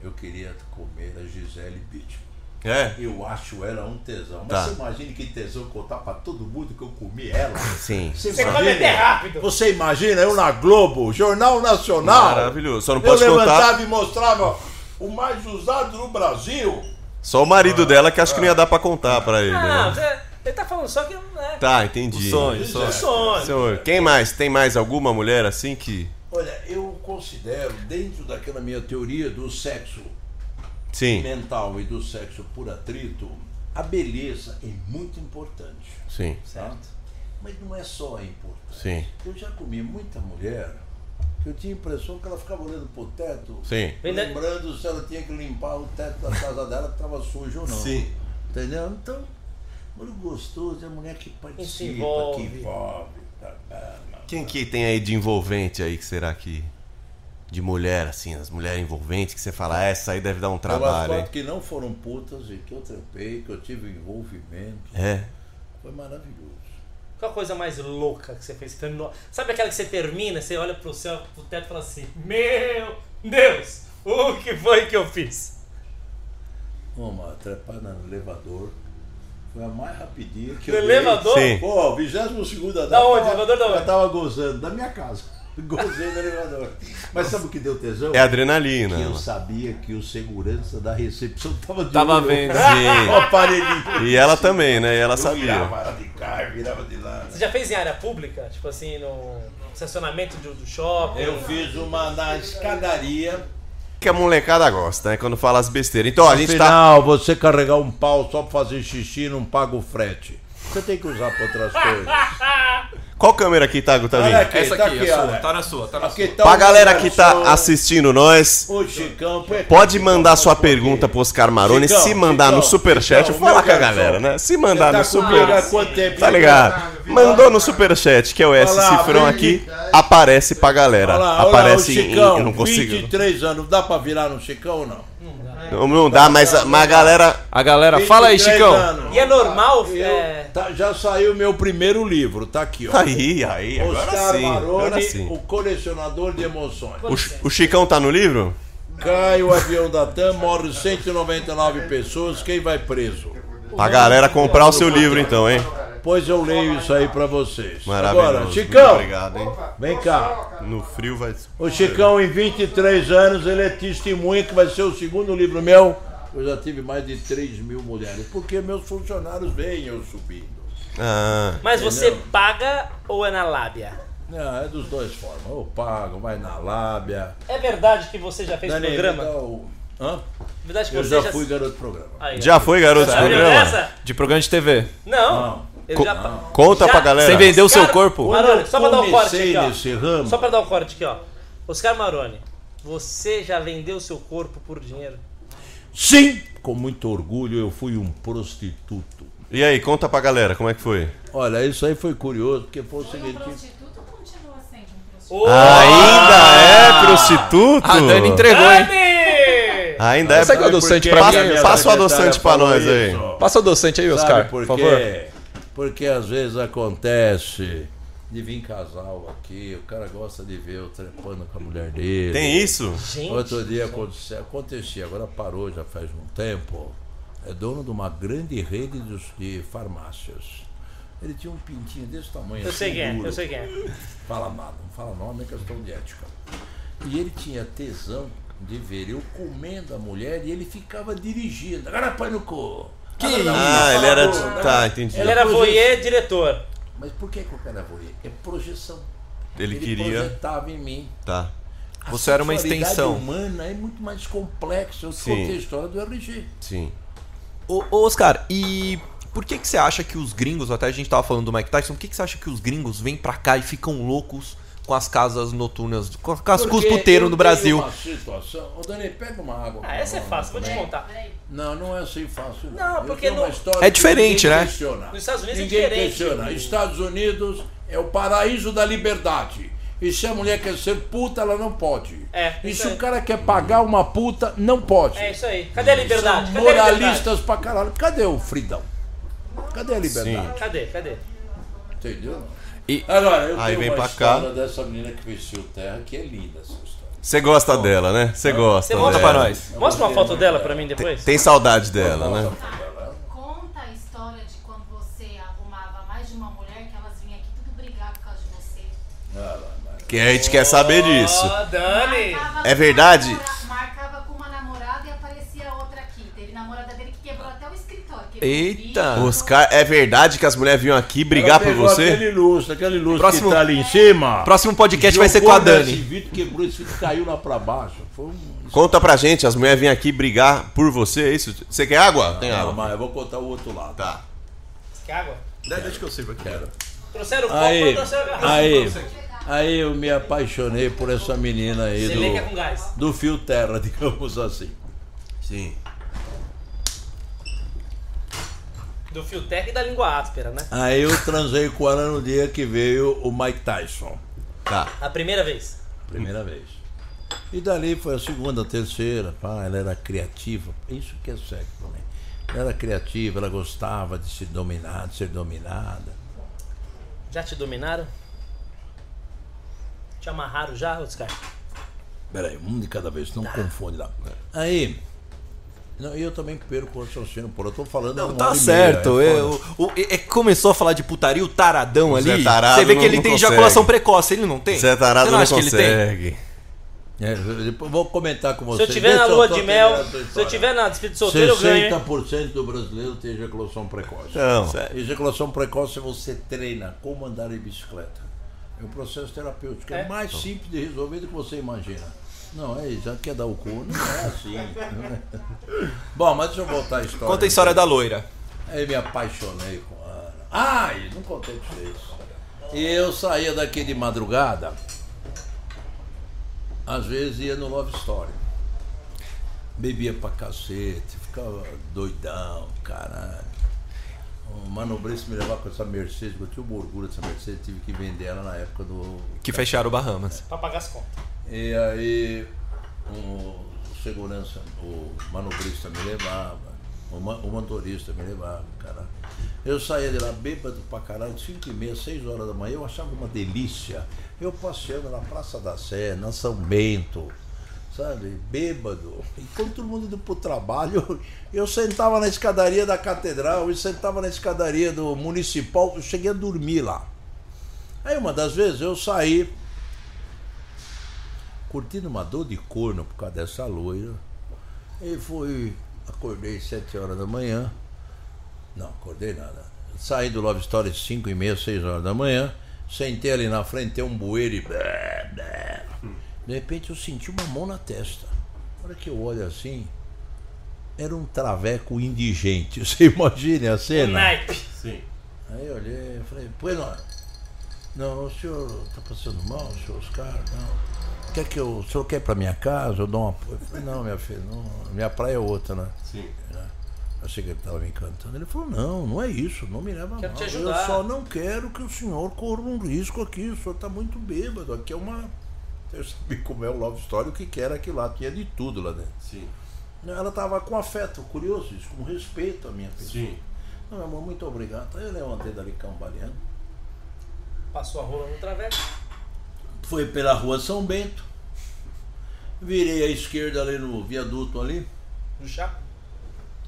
eu queria comer a Gisele Bündchen. É, Eu acho ela um tesão. Mas Tá. você imagina que tesão contar pra todo mundo que eu comi ela? sim. Você Você come até rápido. Você imagina eu na Globo, Jornal Nacional. Maravilhoso. Só não Eu pode contar. levantava e mostrava o mais usado no Brasil. Só o marido dela que acho que não ia dar pra contar pra ele. Não, né? você- ele tá falando só que. Né, Tá, entendi. O sonho, o sonho. sonho. Senhor, quem mais? Tem mais alguma mulher assim que. Olha, eu considero, dentro daquela minha teoria do sexo Sim, mental e do sexo por atrito, a beleza é muito importante. sim, Tá? Mas não é só importante. sim, Eu já comi muita mulher que eu tinha a impressão que ela ficava olhando pro teto, sim. Lembrando se ela tinha que limpar o teto da casa dela que estava sujo ou não. Sim. Entendeu? Então, muito gostoso é a mulher que participa, envolve. que envolve. tá, tá, tá. Quem que tem aí de envolvente aí que será que. De mulher, assim, as mulheres envolventes que você fala, "Ah, essa aí deve dar um umas trabalho, hein? fotos que não foram putas e que eu trepei, que eu tive envolvimento. É. Foi maravilhoso. Qual a coisa mais louca que você fez? Terminou- Sabe aquela que você termina, você olha pro céu, pro teto e fala assim: Meu Deus, o que foi que eu fiz? Uma trepada no elevador. Foi a mais rapidinha que No eu dei. elevador? Sim. Pô, 22 andar. Da onde? tava- Elevador da onde? Eu tava gozando, da minha casa. Gozei no elevador. Mas sabe o que deu tesão? É adrenalina. Que eu sabia que o segurança da recepção tava de Tava olho. vendo. [LAUGHS] Sim. O aparelhinho. E ela também, né? E ela Eu sabia. virava ela de cá, virava de lá. Você já fez em área pública? Tipo assim, no estacionamento do, do shopping? Eu fiz uma na escadaria. Que a molecada gosta, né? Quando fala as besteiras. Então, a gente tá. Afinal, você carregar um pau só pra fazer xixi não paga o frete. Você tem que usar pra outras [LAUGHS] coisas. Qual câmera aqui, Tago, tá vindo? aqui, Essa tá aqui, aqui, a sua. Tá na sua, tá na Aqui sua. tá Pra galera que tá assistindo nós, O Chicão. aqui, pode mandar sua pergunta pro Oscar Maroni. Chicão, Se mandar no Chicão, superchat, Chicão, fala com a galera, né? Se mandar tá no comigo super. há quanto tempo? Tá ligado? Mandou no superchat, que é o S lá, cifrão aqui, aparece pra galera. Lá, lá, Aparece em. Chicão, Eu não consigo. 23 anos, dá pra virar no Chicão ou não? Não, não dá, mas, a- mas a galera. A galera, fala aí, 23 Chicão. anos. E é normal? Eu- é, tá- já saiu meu primeiro livro, tá aqui, ó. Aí, aí, agora Oscar sim. Agora Maroni, sim. o colecionador de emoções. O, o Chicão tá no livro? Cai o avião da TAM, morre 199 pessoas, quem vai preso? Pra galera comprar o seu livro, então, hein? Pois eu leio isso aí pra vocês. Maravilhoso. Agora, Muito Chicão, obrigado, hein? vem cá. No frio vai. O Chicão, em 23 anos, ele é testemunha que vai ser o segundo livro meu. Eu já tive mais de 3 mil mulheres, porque meus funcionários veem eu subindo. Ah, Mas você Entendeu? paga ou é na lábia? Não, é dos dois formas. Eu pago, vai na lábia. É verdade que você já fez Dani, programa? Hã? É verdade que Eu você já fui garoto de programa. Aí, já foi, garoto, de programa? dessa? De programa de TV. Não. Não. Ele Co- já... Conta Já- pra galera. Sem vender o seu corpo. Maroni, só pra dar um corte aqui, ó. ramo, Só pra dar um corte aqui, ó. Oscar Maroni, você já vendeu seu corpo por dinheiro? sim, com muito orgulho, eu fui um prostituto. E aí, conta pra galera, como é que foi? Olha, isso aí foi curioso, porque foi o seguinte. prostituto ou continua sendo um prostituto? Ô, Ainda é prostituto? A Dani entregou, hein? Dani! Ainda é. Consegue o adoçante Porque pra Passa- mim? minha passa o adoçante pra nós aí. isso. Passa o adoçante aí, Oscar, Sabe por por favor. Porque às vezes acontece de vir casal aqui, o cara gosta de ver eu trepando com a mulher dele. Tem isso? Gente, Outro dia acontecia, acontecia, agora parou já faz um tempo. É dono de uma grande rede de, de farmácias. Ele tinha um pintinho desse tamanho. eu assim, sei quem é, duro. eu sei quem é. Fala nada, não fala nome, é questão de ética. E ele tinha tesão de ver eu comendo a mulher e ele ficava dirigindo. Agora põe no cu. Que um Ah, ele era. Tá, entendi. Ele era voyeur diretor. Mas por que, que o cara é voyeur? É projeção. Ele queria. projetava em mim. Tá. A Você era uma extensão. humana é muito mais complexa. Eu Sim. contei a história do RG. Sim. Ô, ô, Oscar, e por que que você acha que os gringos, até a gente tava falando do Mike Tyson, por que que você acha que os gringos vêm pra cá e ficam loucos com as casas noturnas, com, com as com os puteiros no Brasil? Uma situação. Ô, Dani, pega uma água. Ah, essa é fácil, vou te contar. Não, não é assim fácil. Não, Eu porque tenho uma no- história É que diferente, ninguém né? questiona. Nos Estados Unidos é ninguém diferente. questiona. Estados Unidos é o paraíso da liberdade. E se a mulher quer ser puta, ela não pode. É, E se aí. o cara quer pagar uma puta, não pode. É isso aí. Cadê a liberdade? São Cadê a liberdade? moralistas pra caralho. Cadê o fridão? Cadê a liberdade? Cadê? Cadê? Entendeu? E- Agora, eu Aí tenho vem uma pra cá. história dessa menina que vestiu terra, que é linda essa história. Você gosta dela, né? Você gosta. Você mostra dela. pra nós. Mostra uma foto dela pra mim depois. Tem saudade dela, né? Conta a história de quando você arrumava mais de uma mulher que elas vinham aqui tudo brigar por causa de você. Que a gente quer saber disso. Dani! Marcava É verdade? Marcava com uma namorada e aparecia outra aqui. Teve namorada dele que quebrou até o escritório. Eita. vidro. Oscar, é verdade que as mulheres vinham aqui brigar por você? Aquele lustre, aquele lustre Próximo- que tá ali em cima. Próximo podcast vai ser com a Dani. vidro, quebrou esse vidro, caiu lá pra baixo. Foi um. Conta pra gente, as mulheres vinham aqui brigar por você, é isso? Você quer água? Tem Não, água. mas eu vou contar o outro lado. Tá. Quer água? Deixa que eu sirvo aqui. Quero. Trouxeram o copo, trouxeram a garrafa. aí, aí eu me apaixonei por essa menina aí Você lê que é com gás. do, do fio terra, [LAUGHS] digamos assim. Sim. Do fio tech e da língua áspera, né? Aí eu transei com ela no dia que veio o Mike Tyson. Tá. A primeira vez. Primeira vez. E dali foi a segunda, a terceira. Pá, ela era criativa. Isso que é sexo também. Ela era criativa, ela gostava de se dominar, de ser dominada. Já te dominaram? Te amarraram já, Oscar? Peraí, um de cada vez, não confunde lá. Aí. Não, e eu também perco o raciocínio, pô. Eu tô falando. Não, tá certo. meia, é eu- foda. o- é- é- começou a falar de putaria, o taradão O ali. Tarado Você vê que não- ele não tem consegue. ejaculação precoce, ele não tem? Zé Tarado Você não, não acha que ele tem? consegue. É, eu vou comentar com Se você. eu tiver na lua de mel, se eu tiver na despedida de solteiro, eu ganho, hein? 60% do brasileiro tem ejaculação precoce. Não. Ejaculação precoce você treina como andar em bicicleta. É um processo terapêutico. É, É? mais simples de resolver do que você imagina. Não, é isso. Já quer dar o cu? Não é assim. [LAUGHS] Bom, mas deixa eu voltar à história. Conta a história da loira. Aí me apaixonei com ela. Ai, não contei pra vocês. E eu saía daqui de madrugada. Às vezes ia no Love Story. Bebia pra cacete, ficava doidão, caralho. O manobrista me levava com essa Mercedes, eu tinha um orgulho dessa Mercedes, tive que vender ela na época do. Que fecharam o Bahamas. Pra pagar as contas. E aí o, o segurança, o manobrista me levava, o, o motorista me levava, cara. Eu saía de lá bêbado pra caralho, 5 e meia, 6 horas da manhã, eu achava uma delícia. Eu passeando na Praça da Sé, na São Bento, sabe, bêbado. Enquanto todo mundo indo pro trabalho, [LAUGHS] eu sentava na escadaria da catedral e sentava na escadaria do municipal, eu cheguei a dormir lá. Aí uma das vezes eu saí, curtindo uma dor de corno por causa dessa loira. E fui, acordei sete horas da manhã. Não, acordei nada. Saí do Love Story cinco e meia, seis horas da manhã. Sentei ali na frente, tem um bueiro e... De repente eu senti uma mão na testa. Na hora que eu olho assim, era um traveco indigente. [LAUGHS] Você imagine a O cena? naipe. Sim. Aí eu olhei e falei, pois não. Não, o senhor está passando mal, senhor Oscar? Não. Quer que eu, o senhor quer ir para minha casa? Eu dou um apoio. Eu falei, não, minha filha, não, minha praia é outra, né? Sim. Achei que ele estava me encantando. Ele falou, não, não é isso, não me leva Quero mal. te ajudar." Eu só não quero que o senhor corra um risco aqui, o senhor está muito bêbado. Aqui é uma. Eu sabia como é o Love Story, o que que era aquilo lá, tinha de tudo lá dentro. Sim. Ela estava com afeto, curioso isso, com respeito à minha pessoa. Sim. Não, meu amor, muito obrigado. Aí eu levantei dali cambaleando. Passou a rola no traveco. Foi pela rua São Bento. Virei à esquerda ali no viaduto ali. No chá.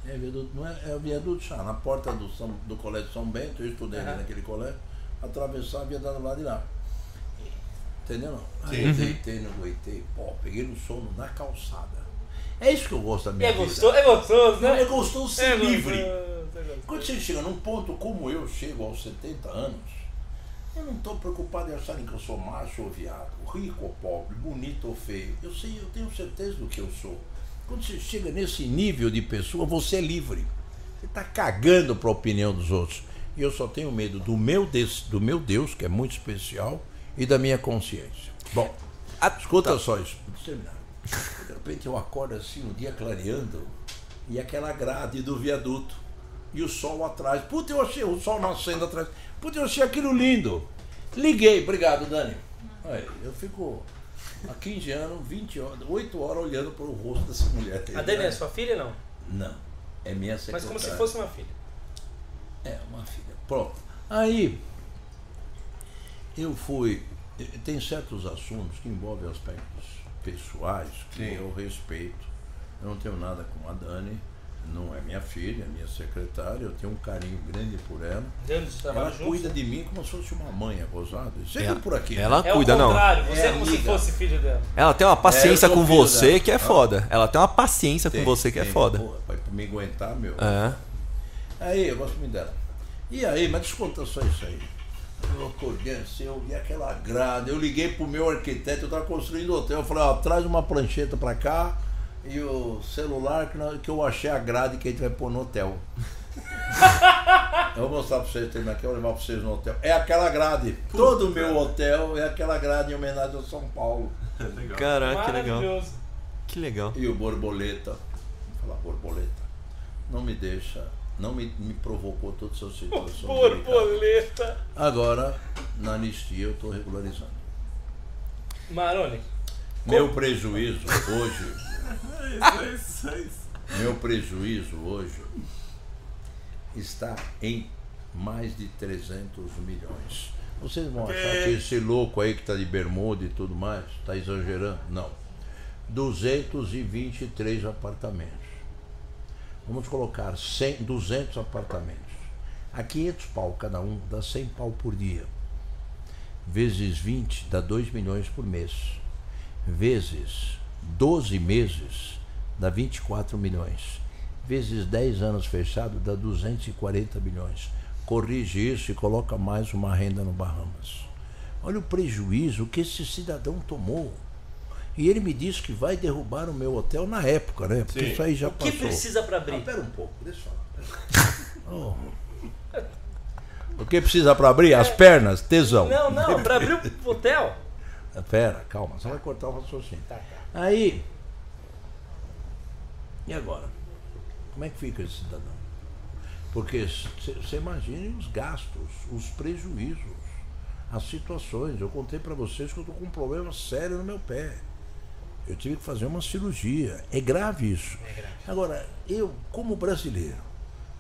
É, viaduto, não é, é o viaduto chá, na porta do, São, do colégio São Bento, eu estudei ali Aham. naquele colégio, atravessava e ia dar do lado de lá. Entendeu não? Aí eu deitei, não aguentei, pô, peguei no sono na calçada. É isso que eu gosto da minha é vida. gostoso, é gostoso, né? É gostoso ser É livre. gostoso, é gostoso. Quando você chega num ponto como eu chego aos 70 anos, eu não estou preocupado em acharem que eu sou macho ou viado, rico ou pobre, bonito ou feio. Eu sei, eu tenho certeza do que eu sou. Quando você chega nesse nível de pessoa, você é livre. Você está cagando para a opinião dos outros. E eu só tenho medo do meu, Deus, do meu Deus, que é muito especial, e da minha consciência. Bom, escuta só isso. Terminar. De repente eu acordo assim, um dia clareando, e aquela grade do viaduto. E o sol atrás. Puta, eu achei o sol nascendo atrás. Puta, eu achei aquilo lindo. Liguei, obrigado, Dani. Aí, eu fico há 15 anos, 20 horas, 8 horas olhando para o rosto dessa mulher. A Dani é sua filha não? Não. É minha Mas secretária. como se fosse uma filha. É, uma filha. Pronto. Aí, eu fui. eh, Tem certos assuntos que envolvem aspectos pessoais que Sim. eu respeito. Eu não tenho nada com a Dani, não é minha filha, é minha secretária, eu tenho um carinho grande por ela. Ela juntos. cuida de mim como se fosse uma mãe abusada. Você viu por aqui. Ela É cuida, o não. contrário, você é, É como se amiga. fosse filho dela. Ela tem uma paciência É, com você dela. que é foda. Ela tem uma paciência com Tem, você que é tem, foda. Porra, pra pra me aguentar, meu. É. Aí, eu gosto muito dela. E aí, mas desconta só isso aí. Eu acordei assim, eu vi aquela grade, eu liguei pro meu arquiteto, eu tava construindo hotel, eu falei, ó, traz uma prancheta pra cá e o celular que, nós- que eu achei a grade que a gente vai pôr no hotel. [LAUGHS] eu vou mostrar pra vocês, tem aqui, eu vou levar pra vocês no hotel. É aquela grade. Todo o meu hotel é aquela grade em homenagem ao São Paulo. Caraca, que legal. Que legal. E o borboleta, vou falar borboleta, não me deixa, não me, me provocou toda essa situação. delicada. Borboleta. Agora, na anistia, eu estou regularizando. Maroni, Meu prejuízo hoje, [LAUGHS] É isso, é isso. meu prejuízo hoje está em mais de 300 milhões. Vocês vão achar que esse louco aí que tá de bermuda e tudo mais, tá exagerando? Não. 223 apartamentos. Vamos colocar 100, 200 apartamentos. A 500 pau cada um, dá 100 pau por dia. Vezes 20 dá 2 milhões por mês. Vezes 12 meses dá 24 milhões. Vezes 10 anos fechado dá 240 milhões. Corrige isso e coloca mais uma renda no Bahamas. Olha o prejuízo que esse cidadão tomou. E ele me disse que vai derrubar o meu hotel na época, né? Porque Sim. isso aí já O que passou. precisa Ah, abrir? pera um pouco, deixa eu falar. Oh. [LAUGHS] O que precisa para abrir? As pernas, tesão. Não, não, pra abrir o hotel. [LAUGHS] Pera, calma, você vai cortar o raciocínio. Tá, tá. Aí. E agora? Como é que fica esse cidadão? Porque você imagine os gastos, os prejuízos, as situações. Eu contei para vocês que eu estou com um problema sério no meu pé. Eu tive que fazer uma cirurgia. É grave isso. É grave. Agora, eu, como brasileiro,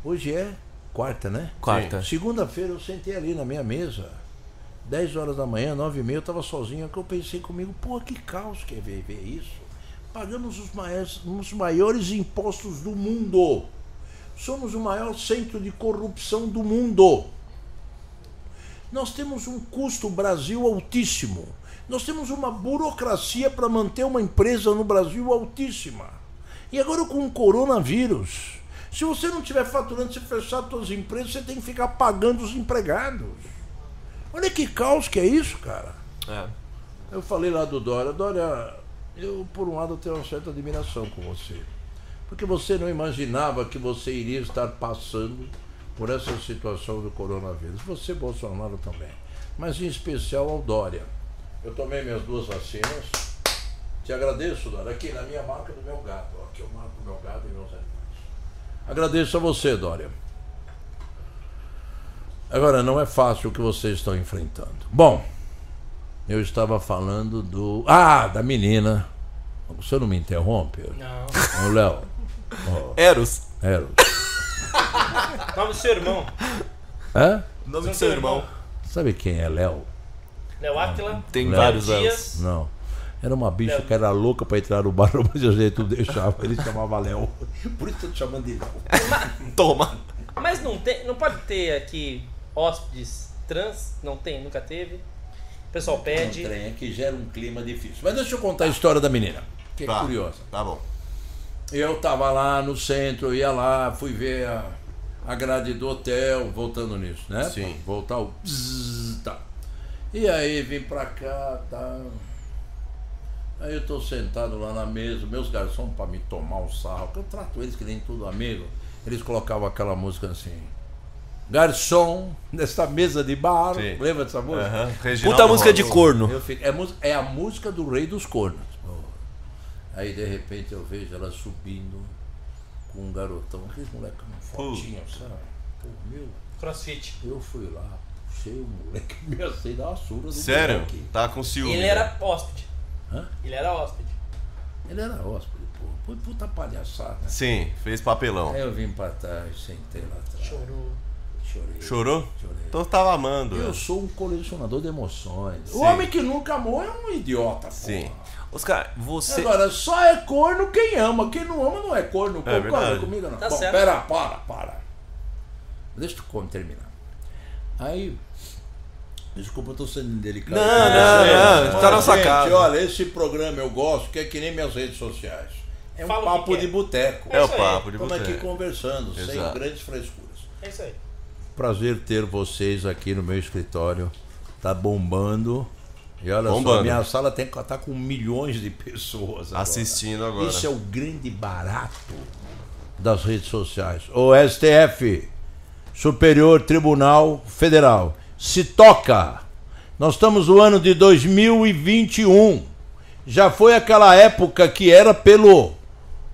hoje é quarta, né? Quarta. Segunda-feira eu sentei ali na minha mesa, 10 horas da manhã, 9 e meia, eu estava sozinho, que eu pensei comigo, pô, que caos que é ver, ver isso. Pagamos os maiores, os maiores impostos do mundo. Somos o maior centro de corrupção do mundo. Nós temos um custo Brasil altíssimo. Nós temos uma burocracia para manter uma empresa no Brasil altíssima. E agora com o coronavírus, se você não estiver faturando, se fechar suas empresas, você tem que ficar pagando os empregados. Olha que caos que é isso, cara. É. Eu falei lá do Dória, Dória, eu por um lado tenho uma certa admiração com você. Porque você não imaginava que você iria estar passando por essa situação do coronavírus. Você, Bolsonaro, também. Mas em especial ao Dória. Eu tomei minhas duas vacinas. Te agradeço, Dória. Aqui na minha marca do meu gado. ó. Aqui eu marco o meu gado e meus animais. Agradeço a você, Dória. Agora, não é fácil o que vocês estão enfrentando. Bom, eu estava falando do. Ah, da menina. Você não me interrompe? Não. Ô, Léo. [LAUGHS] Eros. Era. Nome do seu irmão. Hã? Nome do seu irmão. Sabe quem é Léo? Léo Áquila. Tem Léo vários. Eros. Não. Era uma bicha Léo. que era louca pra entrar no bar, [LAUGHS] mas a gente não deixava. Ele chamava Léo. Por isso eu tô chamando de Léo. [LAUGHS] Toma. Mas não tem, não pode ter aqui hóspedes trans? Não tem, nunca teve. O pessoal Um pede. trem que gera um clima difícil. Mas deixa eu contar a história da menina, que é Tá. curiosa. Tá bom. Eu tava lá no centro, eu ia lá, fui ver a, a grade do hotel, voltando nisso, né? Sim. Voltar o. bzzz, tá. E aí vim pra cá, tá. Aí eu tô sentado lá na mesa, meus garçons pra me tomar um sarro, que eu trato eles que nem tudo amigo. Eles colocavam aquela música assim. Garçom, nessa mesa de bar. Sim. Lembra dessa música? Reginaldo Puta música de corno. Eu fico- é, é a música do Rei dos Cornos. Aí de repente eu vejo ela subindo com um garotão, aqueles molecão fortinho, sabe? Pô, meu, Crossfit. eu fui lá, puxei o moleque, [LAUGHS] me assei dar uma surra do Sério? moleque. Tá com ciúme. Ele né? era hóspede. Hã? Ele era hóspede. Ele era hóspede, pô. Foi puta palhaçada. Sim, fez papelão. Aí eu vim pra trás, sentei lá atrás. Chorou. Chorei. Chorou? Chorei. Então tava amando. Eu né? sou um colecionador de emoções. Sim. O homem que nunca amou é um idiota, pô. Sim. Oscar, você. Agora, só é corno quem ama. Quem não ama não é corno. Concorda verdade. comigo não? Tá Bom, certo. pera, para, para. Deixa eu terminar. Aí. Desculpa, eu tô sendo indelicado. Não, não, não, tá na sua gente, casa. olha, esse programa eu gosto, que é que nem minhas redes sociais. É um Fala o que papo de boteco. É o isso aí. papo de Estamos aqui boteco. conversando, sem Exato. grandes frescuras. É isso aí. Prazer ter vocês aqui no meu escritório. Tá bombando. E olha só, Bombando. minha sala tem que estar com milhões de pessoas agora. Assistindo agora. Isso é o grande barato das redes sociais. O STF, Superior Tribunal Federal, se toca. Nós estamos no ano de 2021. Já foi aquela época que era pelo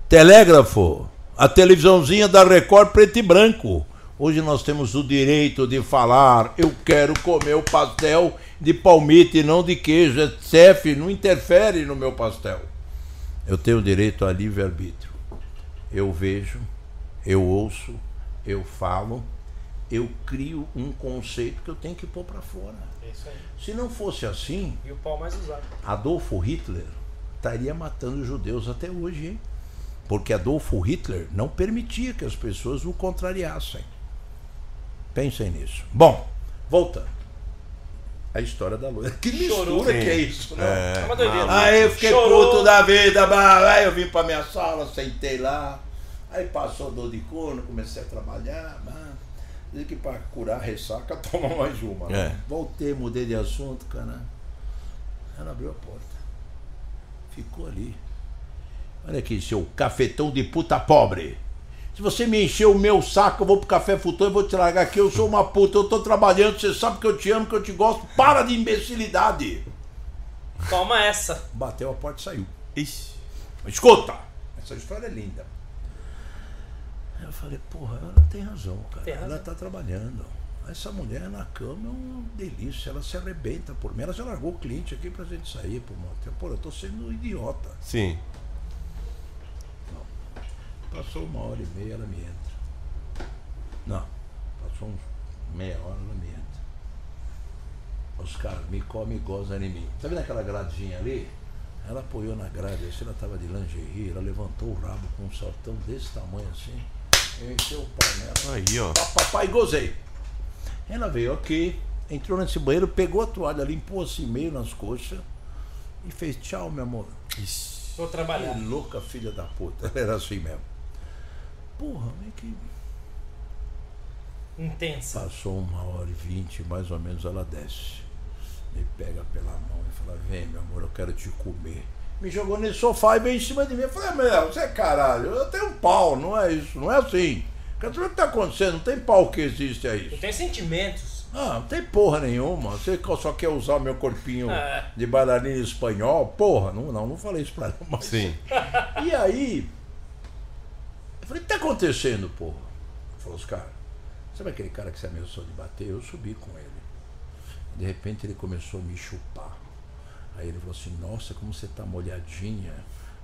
telégrafo, a televisãozinha da Record preto e branco. Hoje nós temos o direito de falar, eu quero comer o pastel de palmito e não de queijo. STF não interfere no meu pastel. Eu tenho direito a livre-arbítrio. Eu vejo, eu ouço, eu falo, eu crio um conceito que eu tenho que pôr para fora. É isso aí. Se não fosse assim, E o pau mais usado. Adolfo Hitler estaria matando os judeus até hoje, hein? Porque Adolfo Hitler não permitia que as pessoas o contrariassem. Pensem nisso. Bom, voltando. A história da lua. Que mistura Chorou. que é isso, né? É uma doideira. Aí eu fiquei Chorou. puto da vida, aí eu vim pra minha sala, sentei lá, aí passou dor de corno, comecei a trabalhar, mano. Diz que pra curar a ressaca, [LAUGHS] toma mais uma. É. Voltei, mudei de assunto, cara. Ela abriu a porta. Ficou ali. Olha aqui, seu cafetão de puta pobre. Se você me encher o meu saco, eu vou pro café futuro e vou te largar aqui. Eu sou uma puta, eu tô trabalhando, você sabe que eu te amo, que eu te gosto. Para de imbecilidade. Toma essa. Bateu a porta e saiu. Ixi. Escuta! Essa história é linda. Eu falei, porra, ela tem razão, cara. Tem razão. Ela tá trabalhando. Essa mulher na cama é uma delícia, ela se arrebenta por mim. Ela já largou o cliente aqui pra gente sair pro motel. Pô, eu tô sendo um idiota. Sim. Passou uma hora e meia, ela me entra. Não, passou uns meia hora, ela me entra. Os caras me come e goza em mim. Tá vendo aquela gradezinha ali? Ela apoiou na grade, assim, ela tava de lingerie, ela levantou o rabo com um saltão desse tamanho assim. Eu enchei o pau nela. Aí, ó. Papai, gozei. Ela veio aqui, entrou nesse banheiro, pegou a toalha, limpou assim meio nas coxas e fez tchau, meu amor. Vou Que trabalhar. louca filha da puta. Ela era assim mesmo. Porra, meio que Intensa. passou uma hora e vinte, mais ou menos, ela desce. Me pega pela mão e fala, vem meu amor, eu quero te comer. Me jogou nesse sofá e veio em cima de mim. Eu falei, meu, você é caralho, eu tenho um pau, não é isso, não é assim. Quer saber o que tá acontecendo? Não tem pau que existe aí. Eu tenho sentimentos. Ah, não tem porra nenhuma. Você só quer usar meu corpinho É. de bailarina espanhol? Porra, não, não, não falei isso pra ela. Mas... Sim. [LAUGHS] E aí, eu falei, o que tá acontecendo, porra? Ele falou, Oscar, sabe aquele cara que você ameaçou de bater? Eu subi com ele. De repente ele começou a me chupar. Aí ele falou assim, nossa, como você tá molhadinha.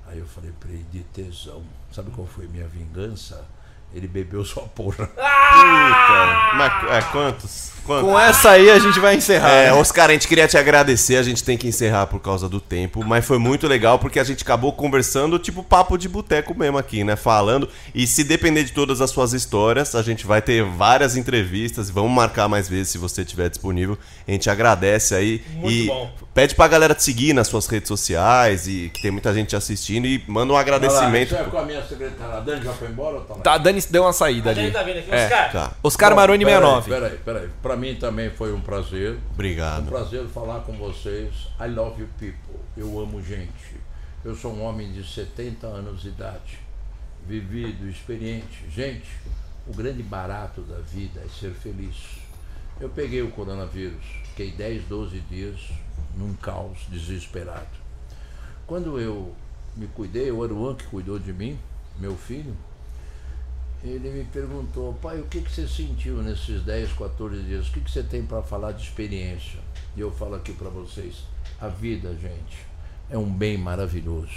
Aí eu falei pra ele, de tesão. Sabe qual foi minha vingança? Ele bebeu sua porra. Puta. Mas, é, quantos? Quantos? Com essa aí a gente vai encerrar. É, né? Oscar, a gente queria te agradecer, a gente tem que encerrar por causa do tempo, mas foi muito legal porque a gente acabou conversando tipo papo de boteco mesmo aqui, né? Falando, e se depender de todas as suas histórias, a gente vai ter várias entrevistas, vamos marcar mais vezes se você estiver disponível. A gente agradece aí Muito e bom. pede pra galera te seguir nas suas redes sociais e que tem muita gente te assistindo e manda um agradecimento. Isso é com a minha secretária. A Dani já foi embora ou tá lá? Tá, a Dani deu uma saída ali. tá vendo aqui. É. Oscar, Tá. Oscar Bom, Maroni peraí, 69. Peraí, peraí. Pra mim também foi um prazer. Um Obrigado. prazer falar com vocês. I love you people. Eu amo gente. Eu sou um homem de 70 anos de idade. Vivido, experiente. Gente, o grande barato da vida é ser feliz. Eu peguei o coronavírus, fiquei 10, 12 dias num caos desesperado. Quando eu me cuidei, o Aruan que cuidou de mim, meu filho, ele me perguntou, pai, o que, que você sentiu nesses 10, 14 dias? O que, que você tem para falar de experiência? E eu falo aqui para vocês, a vida, gente, é um bem maravilhoso.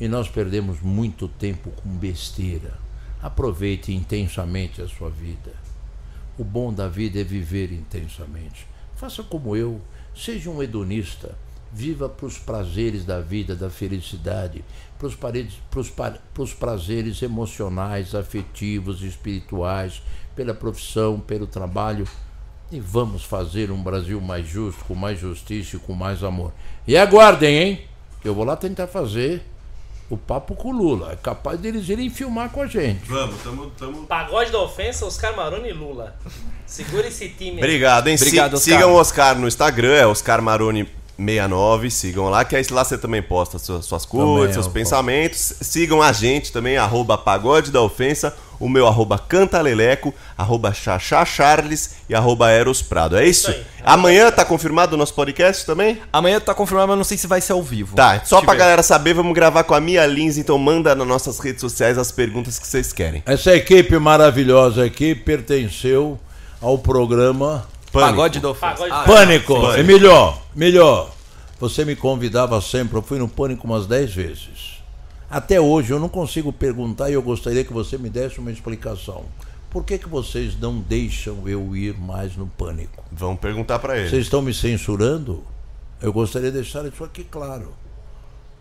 E nós perdemos muito tempo com besteira. Aproveite intensamente a sua vida. O bom da vida é viver intensamente. Faça como eu, seja um hedonista. Viva para os prazeres da vida, da felicidade, para os paredes- pros pa- pros prazeres emocionais, afetivos, espirituais, pela profissão, pelo trabalho. E vamos fazer um Brasil mais justo, com mais justiça e com mais amor. E aguardem, hein? Que eu vou lá tentar fazer o papo com o Lula. É capaz deles irem filmar com a gente. Vamos, tamo, tamo... Pagode da ofensa, Oscar Maroni e Lula. Segura esse time. aí. Obrigado, hein? Obrigado, Oscar. Sigam o Oscar no Instagram, é Oscar Maroni 69, sigam lá, que aí lá você também posta suas, suas coisas, seus eu pensamentos. Sigam a gente também, arroba Pagode da Ofensa, o meu arroba Cantaleleco, arroba Xaxá Charles e arroba Eros Prado. É isso? Isso. Amanhã tá confirmado o nosso podcast também? Amanhã tá confirmado, mas não sei se vai ser ao vivo. Tá, só pra galera saber, vamos gravar com a Mia Lins, então manda nas nossas redes sociais as perguntas que vocês querem. Essa equipe maravilhosa aqui pertenceu ao programa Pânico. Pagode ofensa. Pagode Ah, Pânico. Pânico. É melhor, melhor. Você me convidava sempre, eu fui no Pânico umas 10 vezes. Até hoje eu não consigo perguntar e eu gostaria que você me desse uma explicação. por que, que vocês não deixam eu ir mais no pânico? Vamos perguntar pra ele. Vocês estão me censurando? Eu gostaria de deixar isso aqui claro.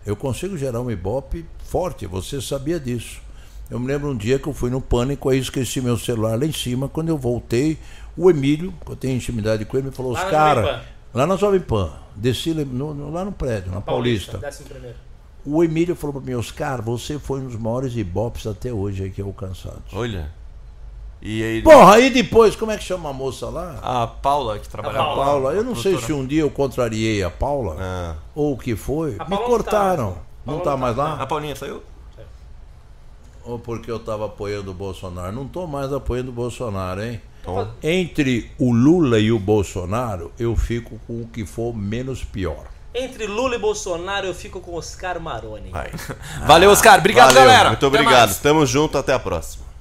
Eu consigo gerar um ibope forte, você sabia disso. Eu me lembro um dia que eu fui no pânico, aí esqueci meu celular lá em cima. Quando eu voltei, o Emílio, que eu tenho intimidade com ele, me falou: Lá os na caras, lá na Jovem Pan, desci no- no- lá no prédio, na Paulista. Décimo primeiro. O Emílio falou para mim: Oscar, você foi um dos maiores ibopes até hoje aqui alcançados. Olha. E aí. Porra, aí depois, como é que chama a moça lá? A Paula, que trabalha A lá. Paula, eu a não sei se um dia eu contrariei a Paula Ah, ou o que foi. A Me Paula não cortaram. tá. Não Paula tá mais A lá? Paulinha saiu? Ou porque eu tava apoiando o Bolsonaro? Não tô mais apoiando o Bolsonaro, hein? Então, Entre o Lula e o Bolsonaro, eu fico com o que for menos pior. Entre Lula e Bolsonaro, eu fico com Oscar Maroni. vai. Valeu, Oscar. Obrigado, Valeu, galera. Muito obrigado. Tamo junto, até a próxima.